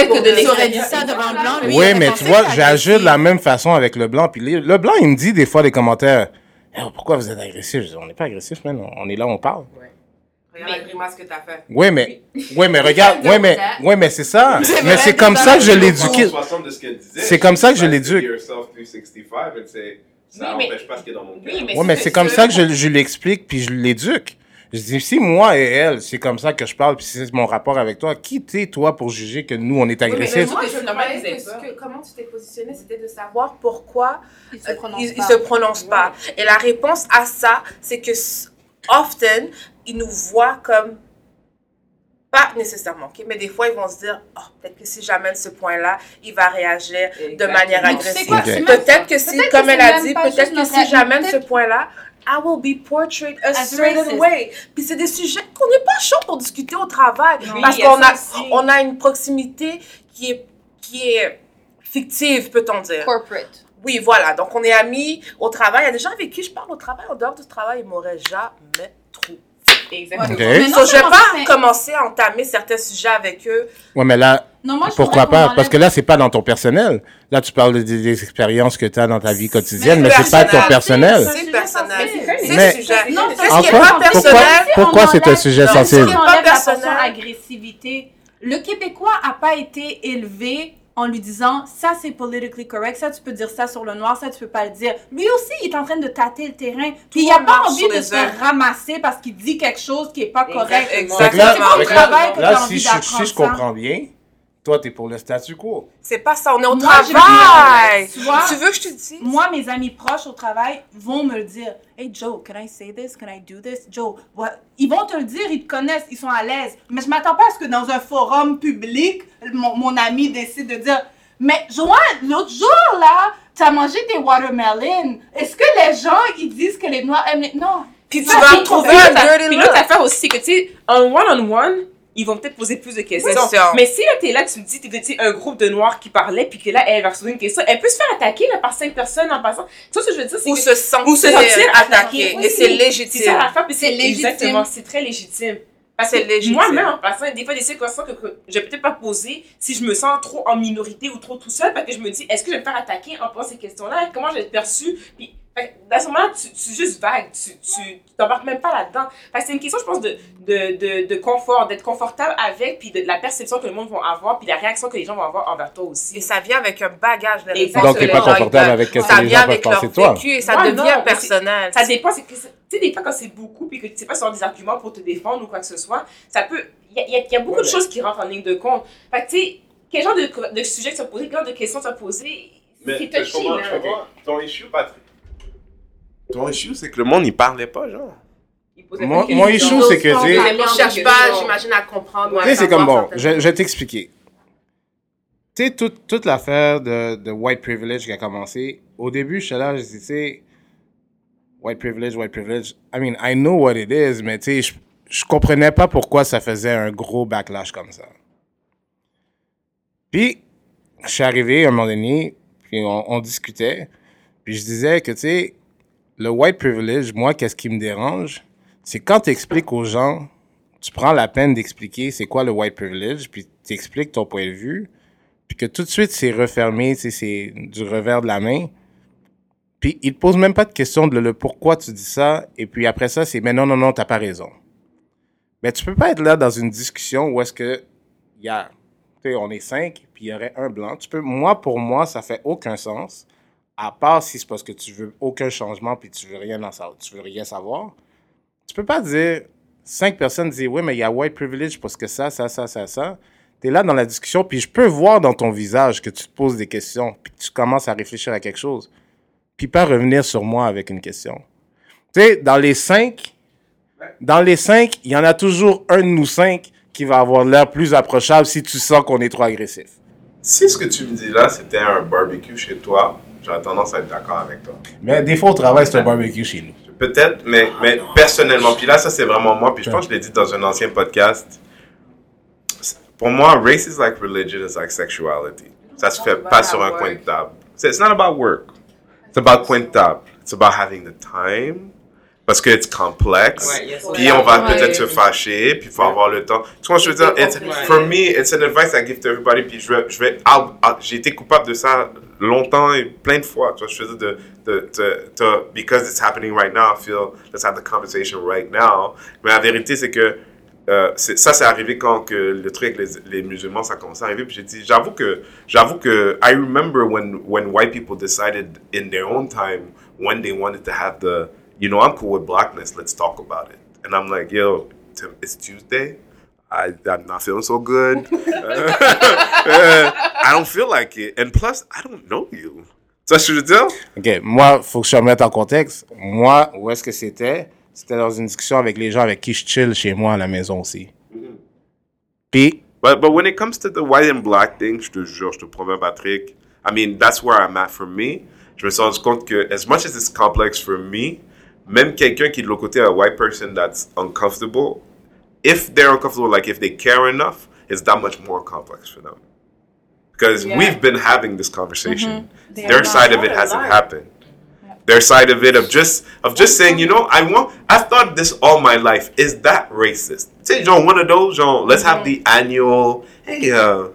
blanc. mais tu vois, j'agis de la même façon avec le blanc. Puis le, le blanc, il me dit des fois des commentaires. Eh, pourquoi vous êtes agressif? Je dis, on n'est pas agressif, man. On est là, on parle. Regarde la grimace que t'as fait. Oui, mais, oui, mais regarde, oui, mais, oui, mais c'est ça. Mais c'est comme ça que je l'éduque. 60 de ce qu'elle disait. C'est comme ça que je Like, l'éduque. be yourself 365, and say, Ça Oui, mais- n'empêche pas ce qui est dans mon cœur. Oui, mais Oui, mais c'est comme ça que je, je l'explique, puis je l'éduque. Je dis, si moi et elle, c'est comme ça que je parle, puis c'est mon rapport avec toi, qui t'es, toi, pour juger que nous, on est Oui, mais agressifs? que- comment tu t'es positionné, c'était de savoir pourquoi Il se euh, prononce ils, ils pas. se prononcent pas. Et la réponse à ça, c'est que often, ils nous voient comme pas nécessairement, ok, mais des fois ils vont se dire, oh, peut-être que si j'amène ce point-là, il va réagir de manière agressive. quoi, Ok. c'est même Peut-être que si, comme que elle a dit, peut-être que si j'amène ce point-là, I will be portrayed a As certain racist. way. Puis c'est des sujets qu'on n'est pas chaud pour discuter au travail. Oui, parce qu'on a, aussi. on a une proximité qui est, qui est fictive, peut-on dire. Corporate. Oui, voilà. Donc, on est amis au travail. Il y a des gens avec qui je parle au travail. En dehors du travail, ils m'auraient jamais. Exactement. Ok. Mais non So, je vais pas mais- commencer à entamer certains sujets avec eux. Ouais, mais là, Non, moi, je pourquoi pas? Parce que là, c'est pas dans ton personnel. Là, tu parles des, des expériences que tu as dans ta vie quotidienne, mais, c'est c'est pas ton personnel. C'est personnel. Mais- C'est sujet. Non, c'est qui est Encore? pas Pourquoi, personnel? pourquoi c'est un sujet sensible? Si c'est on enlève la agressivité, le Québécois a pas été élevé en lui disant ça c'est politically correct, ça tu peux dire ça sur le noir, ça tu peux pas le dire. Lui aussi il est en train de tâter le terrain, puis il a pas envie de se œufs. ramasser parce qu'il dit quelque chose qui est pas correct. Exactement. Là, si, envie je, si comprends bien, toi, t'es pour le statu quo. C'est pas ça. On est au Moi, je veux travail. dire, tu vois, Tu veux que je te dise? Moi, mes amis proches au travail vont me le dire. Hey Joe, can I say this? Can I do this? Joe, what? Ils vont te le dire, ils te connaissent, ils sont à l'aise. Mais je m'attends pas à ce que dans un forum public, mon, mon ami décide de dire Mais Joanne, l'autre jour là, t'as mangé des watermelons. Est-ce que les gens ils disent que les noirs aiment les. Non. Puis tu vas trouver un dirty puis l'autre look. affaire aussi, que tu sais, en one-on-one, ils vont peut-être poser plus de questions. Oui, mais si là, t'es là, tu me dis, t'es tu un groupe de noirs qui parlait, puis que là, elle va se poser une question, elle peut se faire attaquer là, par cinq personnes en passant. Tu vois ce que je veux dire? c'est Ou que- se sentir, ou se sentir attaqué. Oui, Et c'est C'est ça légitime. l'affaire, puis c'est légitime. Exactement, c'est très légitime. Parce que légitime. moi-même, en passant, des fois, des situations que, que je vais peut-être pas poser si je me sens trop en minorité ou trop tout seul, parce que je me dis, est-ce que je vais me faire attaquer en posant ces questions-là? Comment je vais être perçue? Puis, dans ce moment-là, tu, tu es juste vague, tu tu t'embarques même pas là-dedans. C'est une question, je pense, de, de, de, de confort, d'être confortable avec, puis de, la perception que le monde va avoir, puis la réaction que les gens vont avoir envers toi aussi. Et ça vient avec un bagage de Exactement. Donc, t'es pas confortable avec ce Ça que les gens peuvent penser de toi. vécu et ça Ouais, devient non, personnel. Ça dépend, c'est que, c'est- tu sais, des fois, quand c'est beaucoup, puis que tu sais pas sur des arguments pour te défendre ou quoi que ce soit, ça peut. Il y y y a beaucoup de choses qui rentrent en ligne de compte. Fait que, tu sais, quel genre de, de sujet tu vas poser, quel genre de questions tu poser, Mais c'est je touchy, comprends, là. je comprends. Ton issue, Patrick. Ton issue, c'est que le monde, il parlait pas, genre. Il posait Mon- mon questions. issue, c'est que, tu sais- ne cherchent pas, j'imagine, à comprendre. Tu sais, c'est comme bon, je, je vais t'expliquer. Tu sais, toute, toute l'affaire de, de white privilege qui a commencé, au début, je suis là, je dis, tu sais, white privilege, white privilege. I mean, I know what it is, mais tu sais, je, je comprenais pas pourquoi ça faisait un gros backlash comme ça. Puis, je suis arrivé à un moment donné, puis on, on discutait, puis je disais que, tu sais, le white privilege, moi, qu'est-ce qui me dérange, c'est quand tu expliques aux gens tu prends la peine d'expliquer c'est quoi le white privilege, puis tu expliques ton point de vue, puis que tout de suite c'est refermé, c'est du revers de la main. Puis il te pose même pas de question de le, pourquoi tu dis ça, et puis après ça c'est mais non, non, non, t'as pas raison. Mais tu peux pas être là dans une discussion où est-ce que il y a, tu sais, on est cinq, puis il y aurait un blanc. Tu peux, moi, pour moi, ça fait aucun sens, à part si c'est parce que tu veux aucun changement, puis tu veux rien en savoir, tu veux rien savoir. Tu peux pas dire, cinq personnes disent, oui, mais il y a white privilege parce que ça, ça, ça, ça, ça. Tu es là dans la discussion, puis je peux voir dans ton visage que tu te poses des questions, puis que tu commences à réfléchir à quelque chose, puis pas revenir sur moi avec une question. Tu sais, dans les cinq, dans les cinq, il y en a toujours un de nous cinq qui va avoir l'air plus approchable si tu sens qu'on est trop agressif. Si ce que tu me dis là, c'était un barbecue chez toi, j'aurais tendance à être d'accord avec toi. Mais des fois, au travail, c'est un barbecue chez nous. Peut-être, mais, mais personnellement, puis là, ça c'est vraiment moi, puis je pense que je l'ai dit dans un ancien podcast. Pour moi, race is like religion, is like sexuality. Ça se fait pas sur un coin de table. C'est- It's not about work. It's about coin de table. It's about having the time. Parce que c'est complexe. Ouais, yes, Puis ouais. on va Ouais. peut-être se fâcher, puis il faut avoir le temps. Tu vois, je veux dire, it's- for me, it's an advice I give to everybody. Puis je vais, je vais, j'ai été coupable de ça longtemps et plein de fois. Tu vois, je dire, de, de, de, de- because it's happening right now, I feel, let's have the conversation right now. Mais la vérité, c'est que euh, ça, c'est arrivé quand que le truc avec les, les musulmans, ça a à arriver. Puis j'ai dit, j'avoue que, j'avoue que, I remember when, when white people decided in their own time when they wanted to have the, you know, I'm cool with blackness, let's talk about it. And I'm like, yo, it's Tuesday. I, I'm not feeling so good. I don't feel like it. And plus, I don't know you. Que je veux dire? OK, moi, faut que je te remette en contexte. Moi, où est-ce que c'était? C'était dans une discussion avec les gens avec qui je chill chez moi à la maison aussi. Puis, But but when it comes to the white and black thing, je te jure, je te promets, Patrick. I mean, that's where I'm at for me. Je me suis rendu compte que, as much as it's complex for me, même quelqu'un qui est de l'autre côté, a white person that's uncomfortable, if they're uncomfortable, like if they care enough, it's that much more complex for them. Because Yeah. we've been having this conversation. They Their side of it hasn't alive. happened. Their side of it of just of just saying, you know, I want I've thought this all my life. Is that racist? Say, John, one of those, John, let's have the annual hey uh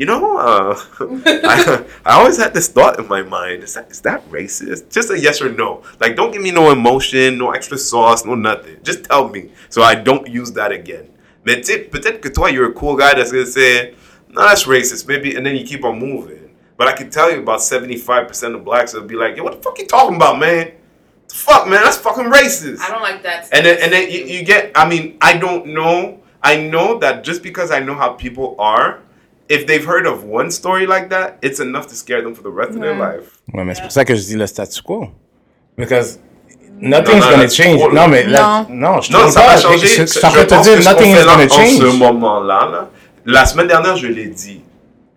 you know, uh, I, I always had this thought in my mind. Is that is that racist? Just a yes or no. Like, don't give me no emotion, no extra sauce, no nothing. Just tell me so I don't use that again. Mais peut-être que toi, you're a cool guy that's gonna say, no, that's racist, maybe, and then you keep on moving. But I can tell you about 75% of blacks will be like, yo, what the fuck you talking about, man? The fuck, man, that's fucking racist. I don't like that. And then, and then you, you get, I mean, I don't know. I know that just because I know how people are, if they've heard of one story like that, it's enough to scare them for the rest of their life. ouais, mais c'est pour ça que je dis le statu quo. Because nothing's Non, non, gonna c'est change. Non, mais là, non, je te Non, dis ça pas. va changer. Je, je, Je en te dire, nothing is gonna En ce change. moment-là, là, la semaine dernière, je l'ai dit.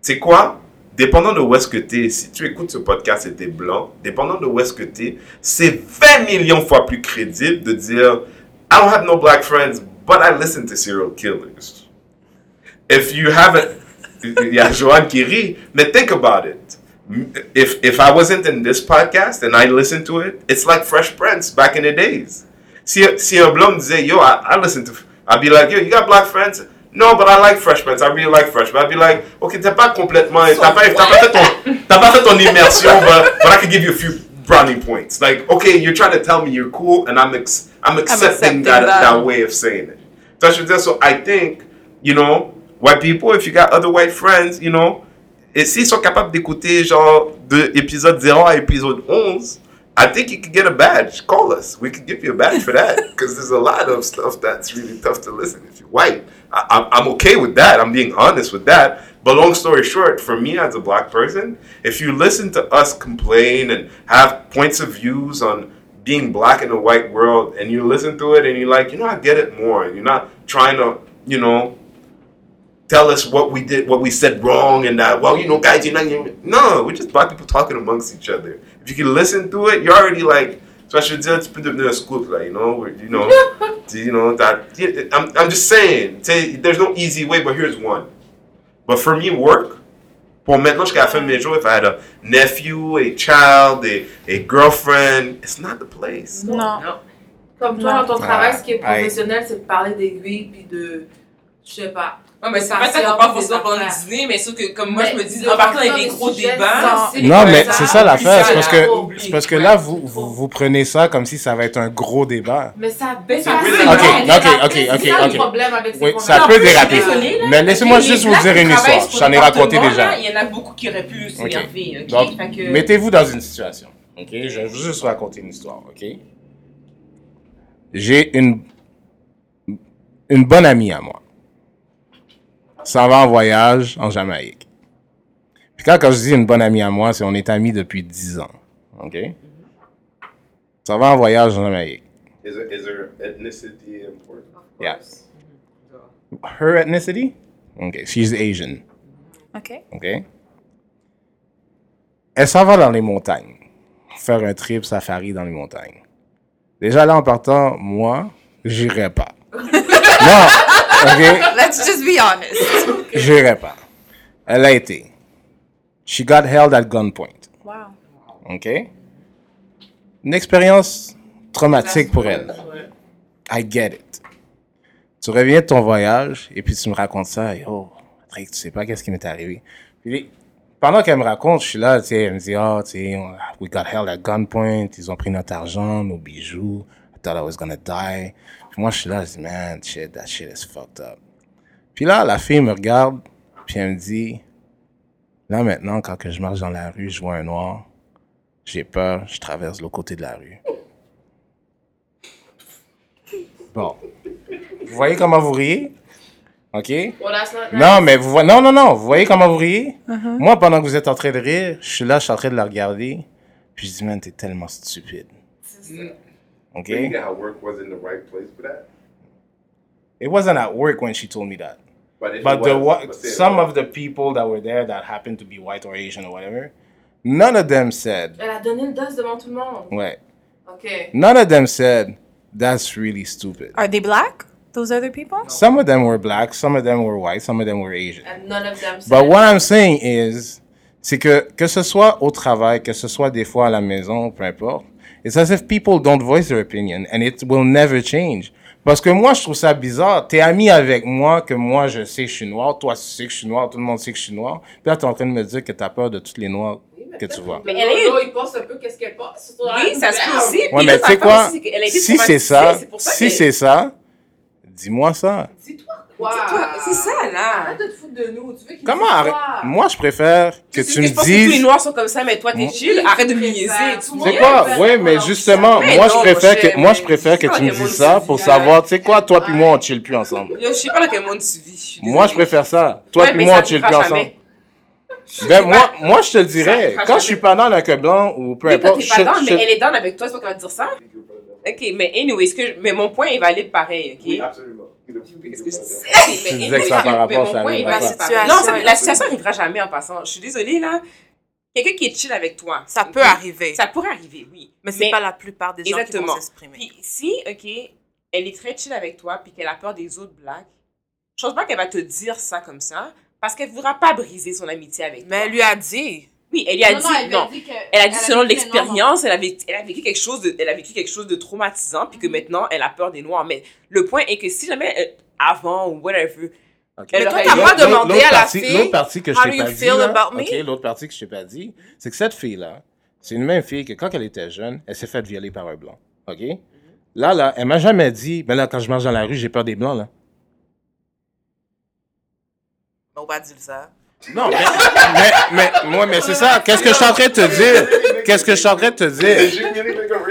Tu sais quoi? Dépendant de où est-ce que t'es, si tu écoutes ce podcast et t'es blanc, dépendant de où est-ce que t'es, c'est 20 millions fois plus crédible de dire I don't have no black friends, but I listen to serial killers. If you haven't, il y a Joanne qui rit, mais think about it. If, if I wasn't in this podcast and I listened to it, it's like Fresh Prince back in the days. Si, si un blanc disait, yo, I, I listen to, I'd be like, yo, you got black friends? No, but I like Fresh Prince. I really like Fresh. But I'd be like, okay, t'as pas complètement, t'as pas, t'as pas fait ton, t'as pas fait ton immersion, but, but I can give you a few brownie points. Like, okay, you're trying to tell me you're cool, and I'm, ex, I'm accepting, accepting that, that. that way of saying it. So, je veux dire, so I think, you know, white people, if you got other white friends, you know, et s'ils sont capables d'écouter genre de épisode 0 à épisode 11, I think you could get a badge. Call us. We could give you a badge for that. Because there's a lot of stuff that's really tough to listen if you're white. I, I'm, I'm okay with that. I'm being honest with that. But long story short, for me as a black person, if you listen to us complain and have points of views on being black in a white world and you listen to it and you're like, you know, I get it more. And you're not trying to, you know, tell us what we did, what we said wrong, and that, well, you know, guys, you're not, you no, we're just black people talking amongst each other. If you can listen to it, you're already like, so I just put them in a school, like, you know, where, you know, you know, that, yeah, I'm, I'm just saying, say, there's no easy way, but here's one. But for me, work, pour maintenant jusqu'à la fin de mes jours, if I had a nephew, a child, a, a girlfriend, it's not the place. Non. Non. Comme toi, Non. dans ton travail, ce qui est Ah, professionnel, c'est de parler d'aiguilles puis de. Je sais pas. Ouais, mais c'est pas Passion, ça qu'on parle forcément pendant le dîner, mais sauf que, comme moi, je me dis, en partant avec des gros débats. Non, mais ça, c'est ça l'affaire. C'est parce ça, que, c'est parce que là, vous, vous, vous prenez ça comme si ça va être un gros débat. Mais ça ça déraper, Ok, ok, ok, ok, ça ok. Oui, ça peut déraper. Mais laissez-moi juste vous dire une histoire. J'en ai raconté déjà. Il y en a beaucoup qui auraient pu s'énerver, ok? Fait mettez-vous dans une situation. Ok, je vais juste vous raconter une histoire. Ok, j'ai une une bonne amie à moi. Ça va en voyage en Jamaïque. Puis quand, quand je dis une bonne amie à moi, c'est on est amis depuis 10 ans. Ok, ça va en voyage en Jamaïque. Is, there, is there ethnicity important? Yeah. Her ethnicity? Okay, she's Asian. OK. OK? Elle s'en va dans les montagnes. Faire un trip safari dans les montagnes. Déjà là, en partant, moi, j'irai pas. non, ok? Let's just be honest. J'irai pas. Elle a été. She got held at gunpoint. Wow. OK? Une expérience traumatique pour elle. I get it. Tu reviens de ton voyage et puis tu me racontes ça. Et oh, Patrick, tu sais pas qu'est-ce qui m'est arrivé. Puis, pendant qu'elle me raconte, je suis là, tu sais, elle me dit, oh, tu sais, we got held at gunpoint, ils ont pris notre argent, nos bijoux. I thought I was gonna die. Puis moi, je suis là, je dis, man, shit, that shit is fucked up. Puis là, la fille me regarde, puis elle me dit, là maintenant, quand que je marche dans la rue, je vois un noir, j'ai peur, je traverse l'autre côté de la rue. Bon. Vous voyez comment vous riez? OK? Well, that's not nice. Non, mais vous voyez, non, non, non, vous voyez comment vous riez? Moi, pendant que vous êtes en train de rire, je suis là, je suis en train de la regarder, puis je dis, man, t'es tellement stupide. OK? You think how work was in the right place for that? It wasn't at work when she told me that. But, But it the was, whi- let's say it some of the people that were there that happened to be white or Asian or whatever, none of them said, Elle a donné le dos devant tout le monde. ouais, OK. none of them said, that's really stupid. Are they black? Those other people? Some of them were black, some of them were white, some of them were Asian. And none of them said But what I'm saying is, c'est que que ce soit au travail, que ce soit des fois à la maison, peu importe, it's as if people don't voice their opinion and it will never change. Parce que moi, je trouve ça bizarre. T'es ami avec moi, que moi, je sais que je suis noir, toi, tu sais que je suis noir, tout le monde sait que je suis noir. Puis là, t'es en train de me dire que t'as peur de tous les noirs que tu vois. Mais elle est- il pense un peu qu'est-ce qu'elle pense. Oui, ça se peut aussi. Ouais, mais tu sais quoi? Si c'est ça, si c'est ça, dis-moi ça. Dis-toi c'est ça, là. Arrête de te foutre de nous. Tu veux Comment arrête? Moi, je préfère que tu me je pense que tous les dises. noirs sont comme ça, mais toi, t'es chill. Arrête de me niaiser. tu. C'est quoi? Oui, mais justement, Mais moi, non, je préfère que, moi, je préfère que tu me dises ça pour savoir, tu sais quoi, toi puis moi, on chill plus ensemble. Yo, je sais pas dans quel monde tu vis. Moi, je préfère ça. Toi puis moi, on chill plus ensemble. Ben, moi, moi, je te le dirais. Quand je suis pas dans avec un blanc ou peu importe, je, pas je- mais elle est down avec toi, c'est pas qu'elle va te dire ça? Ok, mais anyway, mais mon point est valide pareil, ok? Oui, absolument. Que? Tu disais que ça par rapport, mais ça Non, ça- la situation arrivera jamais en passant. Je suis désolée, là. Quelqu'un qui est chill avec toi. Ça peut arriver. Ça pourrait arriver, oui. Mais c'est pas la plupart des gens qui vont s'exprimer. Puis si, OK, elle est très chill avec toi, puis qu'elle a peur des autres blacks, je pense pas qu'elle va te dire ça comme ça, parce qu'elle ne voudra pas briser son amitié avec Mais toi. elle lui a dit. Oui, elle lui a Non, dit, non, elle a non. dit que- Elle a dit elle selon l'expérience, elle, a vécu- elle a vécu quelque chose de, elle a vécu quelque chose de traumatisant, puis que maintenant elle a peur des noirs. Mais le point est que si jamais euh, avant ou whatever, Ok. elle Mais toi, t'as pas demandé à la partie- fille, L'autre partie que je how t'ai pas dit, feel là, about me? ok, l'autre partie que je t'ai pas dit, c'est que cette fille-là, c'est une même fille que quand elle était jeune, elle s'est faite violer par un blanc. OK? Là, là, elle m'a jamais dit, mais là, quand je marche dans la rue, j'ai peur des blancs, là. On va dire ça. Non, mais, mais, mais, moi, mais c'est ça. Qu'est-ce que je suis en train de te dire? Qu'est-ce que je suis en train de te dire?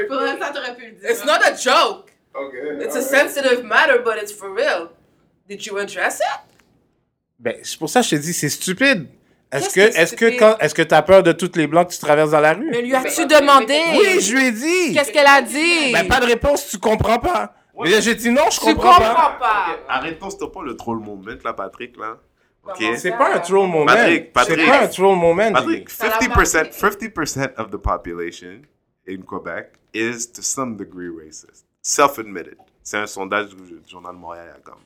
Pour ça, t'aurais pu le dire. It's not a joke. Okay. It's a sensitive matter, but it's for real. Did you address it? Ben, c'est pour ça que je te dis, c'est stupide. Est-ce que, est-ce que quand, est-ce que t'as peur de tous les blancs que tu traverses dans la rue? Mais lui as-tu demandé? Oui, je lui ai dit. Qu'est-ce qu'elle a dit? Ben, pas de réponse, tu comprends pas. Mais là, j'ai dit non, je tu comprends comprends pas. pas. Arrêtons, s'il te plaît, le troll moment, là, Patrick, là. OK? Comment C'est pas un troll moment. Patrick, Patrick. C'est pas un troll moment. Patrick, Ça l'a 50%, 50% of the population in Quebec is to some degree racist. Self-admitted. C'est un sondage du Journal de Montréal il y a comme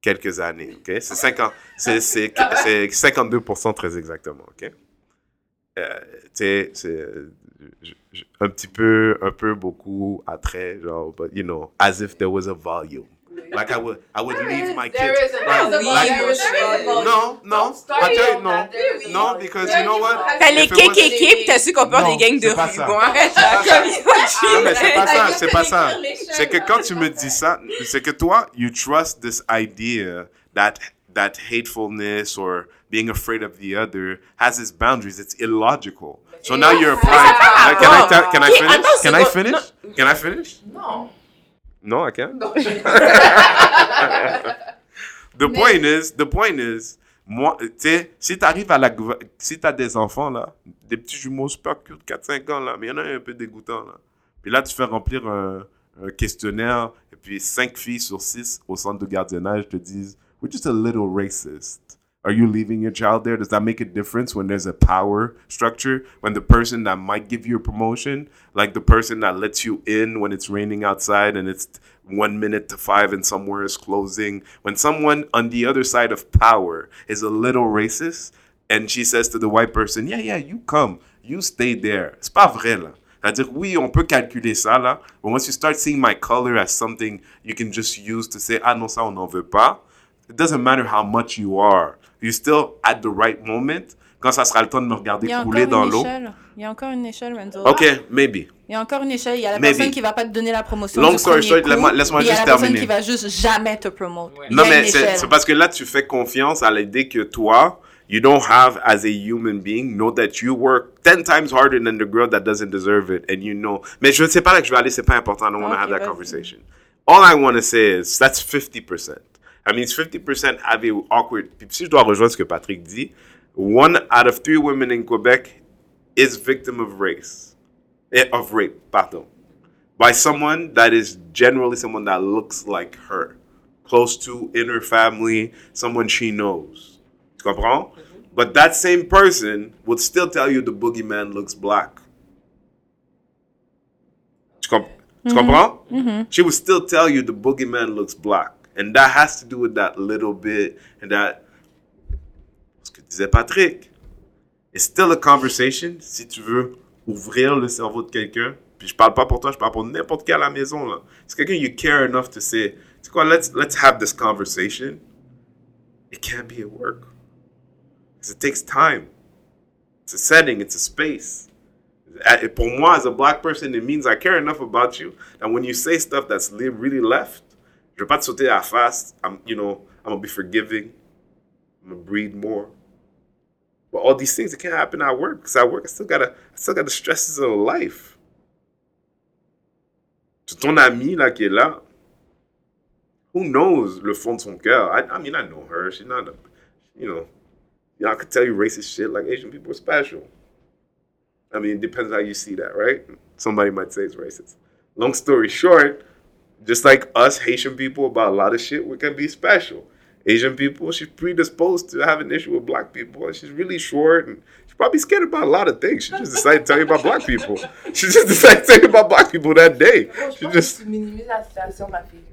quelques années, OK? C'est 50 c'est- c'est- c'est 52% très exactement, OK? Euh, tu sais, c'est un petit peu, un peu beaucoup attrait, genre, but you know, as if there was a volume. Like I would, I would leave my kids. There is a- Right, there is like- There is. No, no, I tell you, on no, that. There is no, because you know what? volume. T'as les If it was- KKK, puis t'as su qu'on peur Non, des gangs de c'est pas rue. ça. Bon, arrête là, comme ils vont Non, mais c'est pas ça, c'est pas you ça. can écrire les C'est que quand tu me dis ça, c'est que toi, you trust this idea that that hatefulness or being afraid of the other has its boundaries. It's illogical. So now you're applying. pas Can I can I finish? Can I finish? Can I finish? Non. No, I can't. Non. The point is, the point is, moi, tu sais, si t'arrives à la, si t'as des enfants là, des petits jumeaux super cute, 4-5 ans là, mais il y en a un un peu dégoûtant là. Puis là, tu fais remplir un, un questionnaire et puis 5 filles sur 6 au centre de gardiennage te disent, we're just a little racist. Are you leaving your child there? Does that make a difference when there's a power structure? When the person that might give you a promotion, like the person that lets you in when it's raining outside and it's one minute to five and somewhere is closing, when someone on the other side of power is a little racist and she says to the white person, Yeah, yeah, you come, you stay there. C'est pas vrai, là. C'est-à-dire, oui, on peut calculer ça, là. But once you start seeing my color as something you can just use to say, ah non, ça, on n'en veut pas, it doesn't matter how much you are. You're still at the right moment? Quand ça sera le temps de me regarder Il y a couler encore dans une l'eau? échelle. Il y a encore une échelle, Renzo. Ok, maybe. Il y a encore une échelle. Il y a la Maybe. personne qui va pas te donner la promotion. Long story short, laisse-moi- laisse-moi puis il y a juste la personne terminer. qui va juste jamais te y Non, mais c'est parce que là, tu fais confiance à l'idée que toi, you don't have, as a human being, know that you work 10 times harder than the girl that doesn't deserve it. And you know. Mais je ne sais pas là que je vais aller, c'est pas important. I don't want to Ok, have that conversation. All I want to say is, that's 50%. I mean, it's 50% have a awkward. Puis si je dois rejoindre ce que Patrick dit, one out of three women in Quebec is victim of race. Eh, Of rape, pardon. By someone that is generally someone that looks like her. Close to, in her family, someone she knows. Tu comprends? Mm-hmm. But that same person would still tell you the boogeyman looks black. Tu, comp- tu mm-hmm. comprends? Mm-hmm. She would still tell you the boogeyman looks black. And that has to do with that little bit and that. Ce que disait Patrick. It's still a conversation si tu veux ouvrir le cerveau de quelqu'un. Puis je parle pas pour toi, je parle pour n'importe qui à la maison. là. C'est quelqu'un you care enough to say, c'est quoi, let's, let's have this conversation. It can't be at work. Because it takes time. It's a setting, it's a space. Pour moi, as a black person, it means I care enough about you that when you say stuff that's really left, je vais pas te sauter à la face. I'm, you know, I'm gonna be forgiving. I'm gonna breathe more. But all these things, it can't happen at work. Because at work, I still gotta, I still got the stresses of life. C'est ton ami là qui est là. Who knows le fond de son cœur? I, I mean, I know her. She's not a, you know, you know, I could tell you racist shit like Asian people are special. I mean, it depends how you see that, right? Somebody might say it's racist. Long story short, just like us Haitian people about a lot of shit, we can be special. Asian people, she's predisposed to have an issue with black people, and she's really short, and she's probably scared about a lot of things. She just decided to tell you about black people. She just decided to tell you about black people that day. She just Tu minimises la situation, ma fille.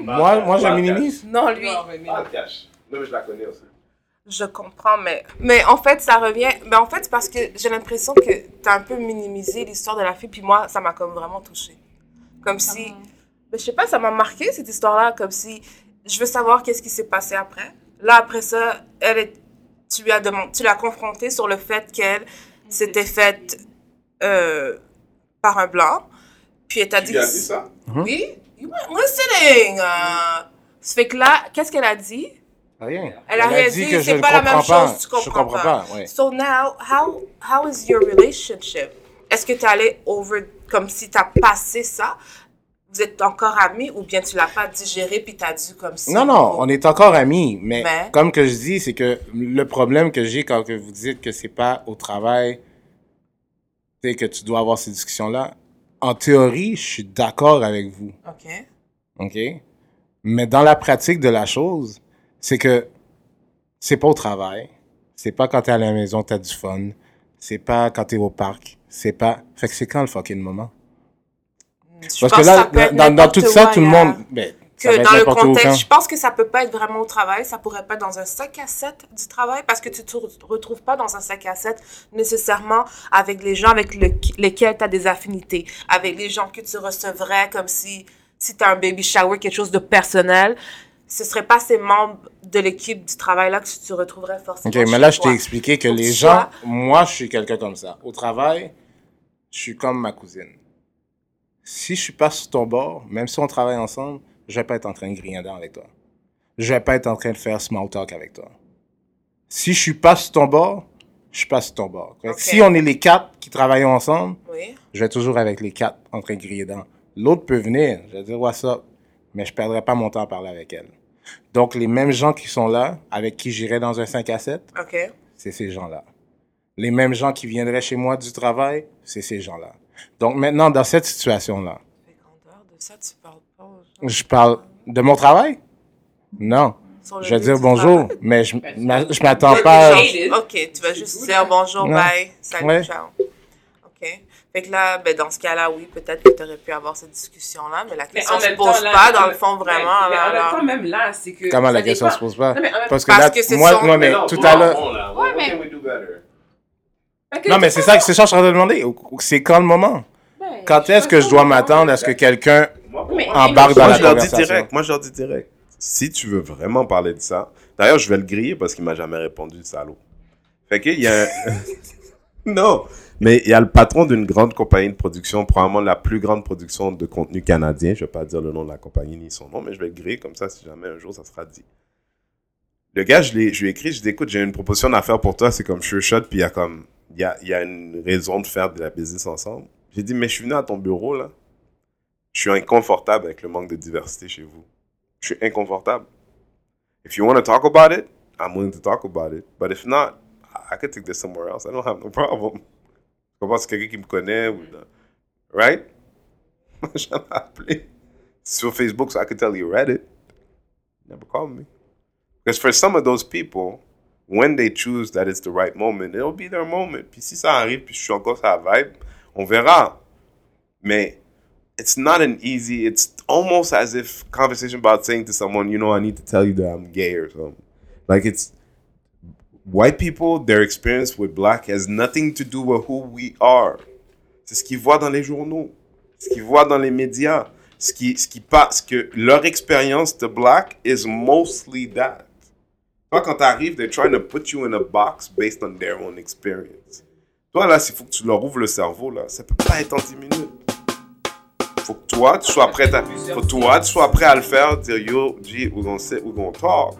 Moi, moi, je minimise. Non, lui. Même je la connais aussi. Je comprends, mais... Mais en fait, ça revient... Mais en fait, c'est parce que j'ai l'impression que t'as un peu minimisé l'histoire de la fille, puis moi, ça m'a comme vraiment touchée. Comme si... Mais je sais pas, ça m'a marqué, cette histoire-là, comme si... Je veux savoir qu'est-ce qui s'est passé après. Là, après ça, elle est... Tu lui as demandé... Tu l'as confrontée sur le fait qu'elle s'était faite euh, par un blanc. Puis elle t'a dit... Tu as dit ça? Oui? You weren't listening! Euh, ça fait que là, qu'est-ce qu'elle a dit? Rien. Elle a rien dit, c'est ne pas la même comprends chose, tu Je comprends comprends pas. pas, ouais. So now, how, how is your relationship? Est-ce que tu es allé over, comme si tu as passé ça? Vous êtes encore amis ou bien tu l'as pas digéré puis tu as dû comme si. Non, non, on est encore amis, mais, Mais? comme que je dis, c'est que le problème que j'ai quand que vous dites que c'est pas au travail, c'est que tu dois avoir ces discussions-là. En théorie, je suis d'accord avec vous, OK. ok? Mais dans la pratique de la chose, c'est que c'est pas au travail, c'est pas quand t'es à la maison t'as du fun, c'est pas quand t'es au parc, c'est pas. Fait que c'est quand le fucking moment? Je Parce que là, dans, dans tout ça, tout le monde. Ben, que dans le contexte, je pense que ça peut pas être vraiment au travail, ça pourrait pas être dans un 5 à 7 du travail parce que tu te re- retrouves pas dans un 5 à 7 nécessairement avec les gens avec le- lesquels tu as des affinités, avec les gens que tu recevrais comme si si tu as un baby shower, quelque chose de personnel, ce serait pas ces membres de l'équipe du travail là que tu te retrouverais forcément. Ok, mais là, je t'ai expliqué que les gens, sois- moi, je suis quelqu'un comme ça. Au travail, je suis comme ma cousine. Si je suis pas sur ton bord, même si on travaille ensemble, je vais pas être en train de griller dedans avec toi. Je vais pas être en train de faire small talk avec toi. Si je suis pas sur ton bord, je suis pas sur ton bord. Si on est les quatre qui travaillons ensemble, Oui. je vais toujours avec les quatre en train de griller dedans. L'autre peut venir, je vais dire what's up, mais je perdrai pas mon temps à parler avec elle. Donc, les mêmes gens qui sont là, avec qui j'irai dans un 5 à 7, OK. c'est ces gens-là. Les mêmes gens qui viendraient chez moi du travail, c'est ces gens-là. Donc maintenant, dans cette situation-là, Fait qu'en dehors de ça, tu parles pas aux gens. je parle de mon travail? Non. Je vais dire bonjour, travail. mais je m'a- je m'attends pas. Ok, tu vas juste dire bonjour, Ouais. bye, salut, Ouais. ciao. Ok. Fait que là, ben, dans ce cas-là, oui, peut-être que tu aurais pu avoir cette discussion-là, mais la question en se pose temps, là, pas, dans le fond, ouais, vraiment. mais en là. même temps, même là, c'est que. Comment la question dépend. se pose pas? Non, mais Parce que Parce là, que moi, son- non, mais non, tout à l'heure. Que Non, mais c'est ça, c'est ça que je suis en train de demander. C'est quand le moment? Quand est-ce que je dois m'attendre à ce que quelqu'un embarque dans Moi, la je leur dis conversation? direct. Moi, je leur dis direct. Si tu veux vraiment parler de ça, d'ailleurs, je vais le griller parce qu'il m'a jamais répondu, le salaud. Fait qu'il y a un... non, mais il y a le patron d'une grande compagnie de production, probablement la plus grande production de contenu canadien. Je vais pas dire le nom de la compagnie ni son nom, mais je vais le griller comme ça si jamais un jour ça sera dit. Le gars, je, lui ai écrit, je lui ai dit, écoute, j'ai une proposition d'affaires pour toi, c'est comme sure shot, puis il y a comme, il y a, une raison de faire de la business ensemble. J'ai dit, mais je suis venu à ton bureau, là. Je suis inconfortable avec le manque de diversité chez vous. Je suis inconfortable. If you want to talk about it, I'm willing to talk about it. But if not, I could take this somewhere else. I don't have no problem. Je comprends, c'est quelqu'un qui me connaît. Ou, right? J'en ai appelé. Sur Facebook, so I could tell you read it. Never called me. Because for some of those people, when they choose that it's the right moment, it'll be their moment. Puis si ça arrive, puis je suis encore la vibe, on verra. Mais it's not an easy, it's almost as if conversation about saying to someone, you know, I need to tell you that I'm gay or something. Like it's white people, their experience with black has nothing to do with who we are. C'est ce qu'ils voient dans les journaux, ce qu'ils voient dans les médias, ce qui, ce qui passe, que leur expérience de black is mostly that. Toi, quand t'arrives, they're trying to put you in a box based on their own experience. Toi, là, s'il faut que tu leur ouvres le cerveau, là, ça peut pas être en 10 minutes. Faut que toi, tu sois prêt à, faut toi, tu sois prêt à le faire, dire yo, G, we're gonna sit, we're gonna talk.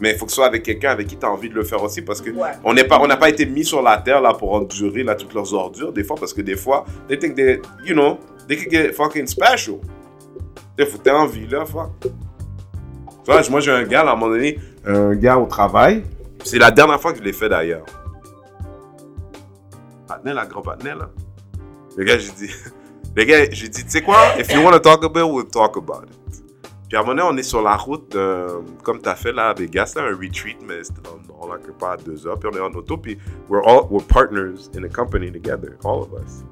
Mais il faut que ce soit avec quelqu'un avec qui tu as envie de le faire aussi parce que on n'est pas on n'a pas été mis sur la terre là pour endurer là toutes leurs ordures des fois parce que des fois they think they you know they could get fucking special. T'aies envie là, fuck. Tu vois, moi j'ai un gars là, à un moment donné, un gars au travail, c'est la dernière fois que je l'ai fait d'ailleurs. Patnel, la grand Patnel là. Le gars, j'ai dit, le gars, j'ai dit, tu sais quoi, if you want to talk about it, we'll talk about it. Puis à un moment donné, on est sur la route, euh, comme tu as fait là à Vegas, là, un retreat, mais c'était dans là, part à deux heures. Puis on est en auto, puis we're, all, we're partners in a company together, all of us.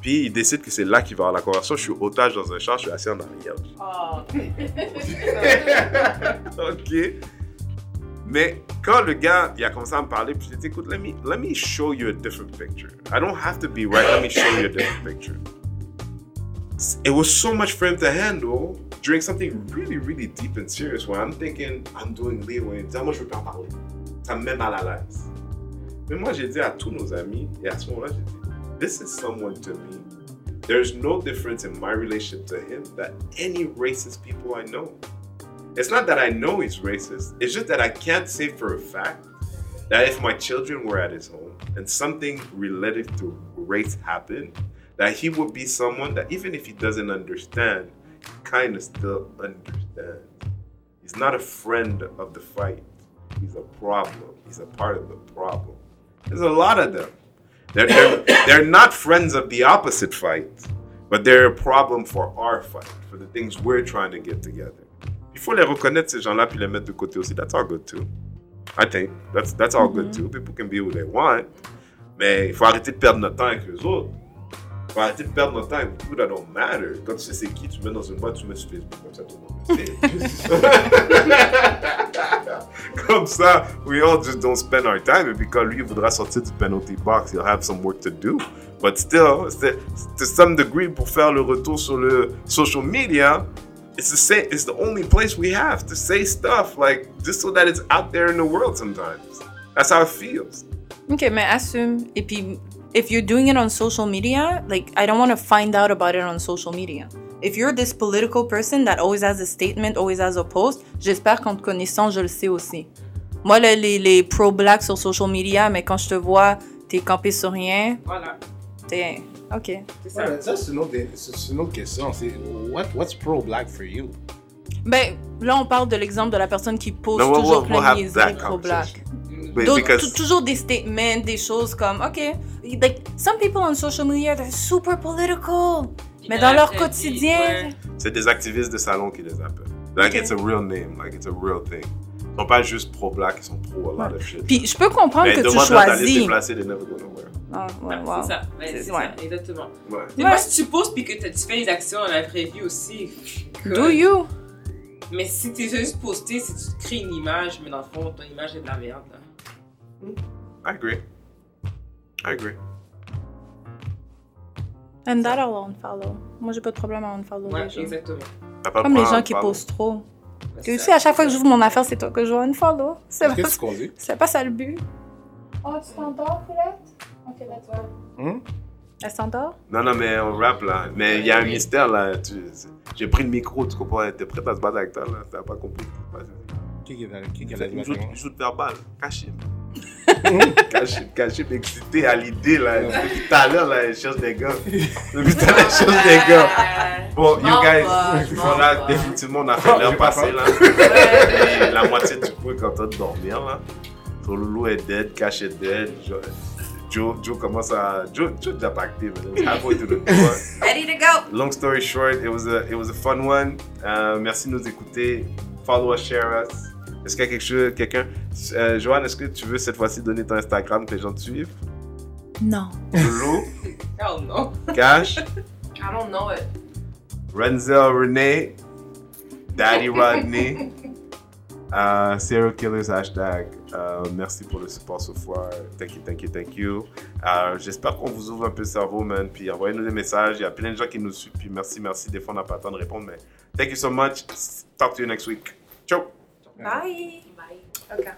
Puis il décide que c'est là qu'il va avoir la conversation. Je suis otage dans un char, je suis assis en arrière. ok. Mais quand le gars, il a commencé à me parler, puis j'ai dit, écoute, let me, let me show you a different picture. I don't have to be right, let me show you a different picture. It was so much for him to handle during something really, really deep and serious where I'm thinking, I'm doing leeway. Ah, moi, je veux pas en parler. Ça me met mal à l'aise. Mais moi, j'ai dit à tous nos amis, et à ce moment-là, j'ai dit, this is someone to me. There's no difference in my relationship to him that any racist people I know. It's not that I know he's racist. It's just that I can't say for a fact that if my children were at his home and something related to race happened, that he would be someone that even if he doesn't understand, he kind of still understands. He's not a friend of the fight. He's a problem. He's a part of the problem. There's a lot of them. They're, they're, they're not friends of the opposite fight, but they're a problem for our fight, for the things we're trying to get together. Il faut les reconnaître, ces gens-là, puis les mettre de côté aussi. That's all good too. I think. That's, that's all good too. People can be who they want. Mais il faut arrêter de perdre notre temps avec eux autres. Il faut arrêter de perdre notre temps avec people that don't matter. Quand tu sais c'est qui, tu mets dans une boîte, tu mets sur Facebook. Comme ça, tout le monde. Comme ça, we all just don't spend our time. Et puis quand lui voudra sortir du penalty box, he'll have some work to do. But still, to some degree, pour faire le retour sur le social media, it's the same. It's the only place we have to say stuff like just so that it's out there in the world. Sometimes that's how it feels. Ok, mais assume. Et puis, if you're doing it on social media, like, I don't want to find out about it on social media. If you're this political person that always has a statement, always has a post, j'espère qu'en te connaissant, je le sais aussi. Moi, là, les, les pro-black sur social media, mais quand je te vois, t'es campé sur rien, Voilà. t'es. Ok. C'est ça. Ouais, ça, c'est une, autre, c'est une autre question. C'est what, what's pro-black for you? Ben, là, on parle de l'exemple de la personne qui pose No, toujours we'll- we'll plein pro-black. D'autres- because tou- toujours des statements, des choses comme, OK, like, some people on social media, they're super political. Mais dans leur quotidien, c'est des activistes de salon qui les appellent. Like it's a real name, like it's a real thing. Ils sont pas juste pro-black, ils sont pro a lot of shit. Puis je peux comprendre Mais que tu demande-leur d'aller se choisis. déplacer, they never go nowhere. Ah, ouais, wow. C'est ça, ouais, C'est- ouais. ça, exactement. Ouais. Mais Ouais. moi, si tu poses puis que tu fais les actions dans la vraie vie aussi. Do you? Mais si tu es juste posté, si tu te crées une image, mais dans le fond, ton image est de la merde. là. I agree. I agree. And that I'll unfollow. Moi, j'ai pas de problème à unfollow Ouais, les gens. exactement. Comme les gens qui posent trop. C'est Tu sais, à chaque fois que j'ouvre mon affaire, c'est toi que je vois unfollow. C'est pas, qu'on dit? c'est pas ça le but. Oh, tu t'endors, Colette? Ok, let's go. Hmm? Elle s'endort? Non, non, mais on rap là. Mais il y a un mystère là. Tu- J'ai pris le micro, tu comprends? T'es prête à se battre avec toi là. T'as pas compris. Qui a- qui la Une joute, une verbale. Caché. caché, excité à l'idée là. Depuis tout à l'heure là, elle cherche des gars. Depuis tout à l'heure, elle cherche des gars. Bon, you guys, on a définitivement on a fait l'heure passée là. Et la moitié du crew est en train de dormir là. Ton loulou est dead, Cash est dead. Jo- Joe, Joe commence à. Joe, Joe déjà pas man. It's halfway to the tour. Ready to go! Long story short, it was a, it was a fun one. Euh, merci de nous écouter. Follow us, share us. Est-ce qu'il y a quelque chose, quelqu'un? Euh, Joanne, est-ce que tu veux cette fois-ci donner ton Instagram que les gens te suivent? Non. Loulou, Oh non. Cash, I don't know it. Renzel Renee, Daddy Rodney, euh, Serial Killers hashtag. Euh, merci pour le support ce soir. Thank you, thank you, thank you. Euh, J'espère qu'on vous ouvre un peu le cerveau, man. Puis envoyez-nous des messages. Il y a plein de gens qui nous suivent. Puis merci, merci. Des fois, on n'a pas le temps de répondre. Mais thank you so much. Talk to you next week. Ciao. Bye! Bye. Okay.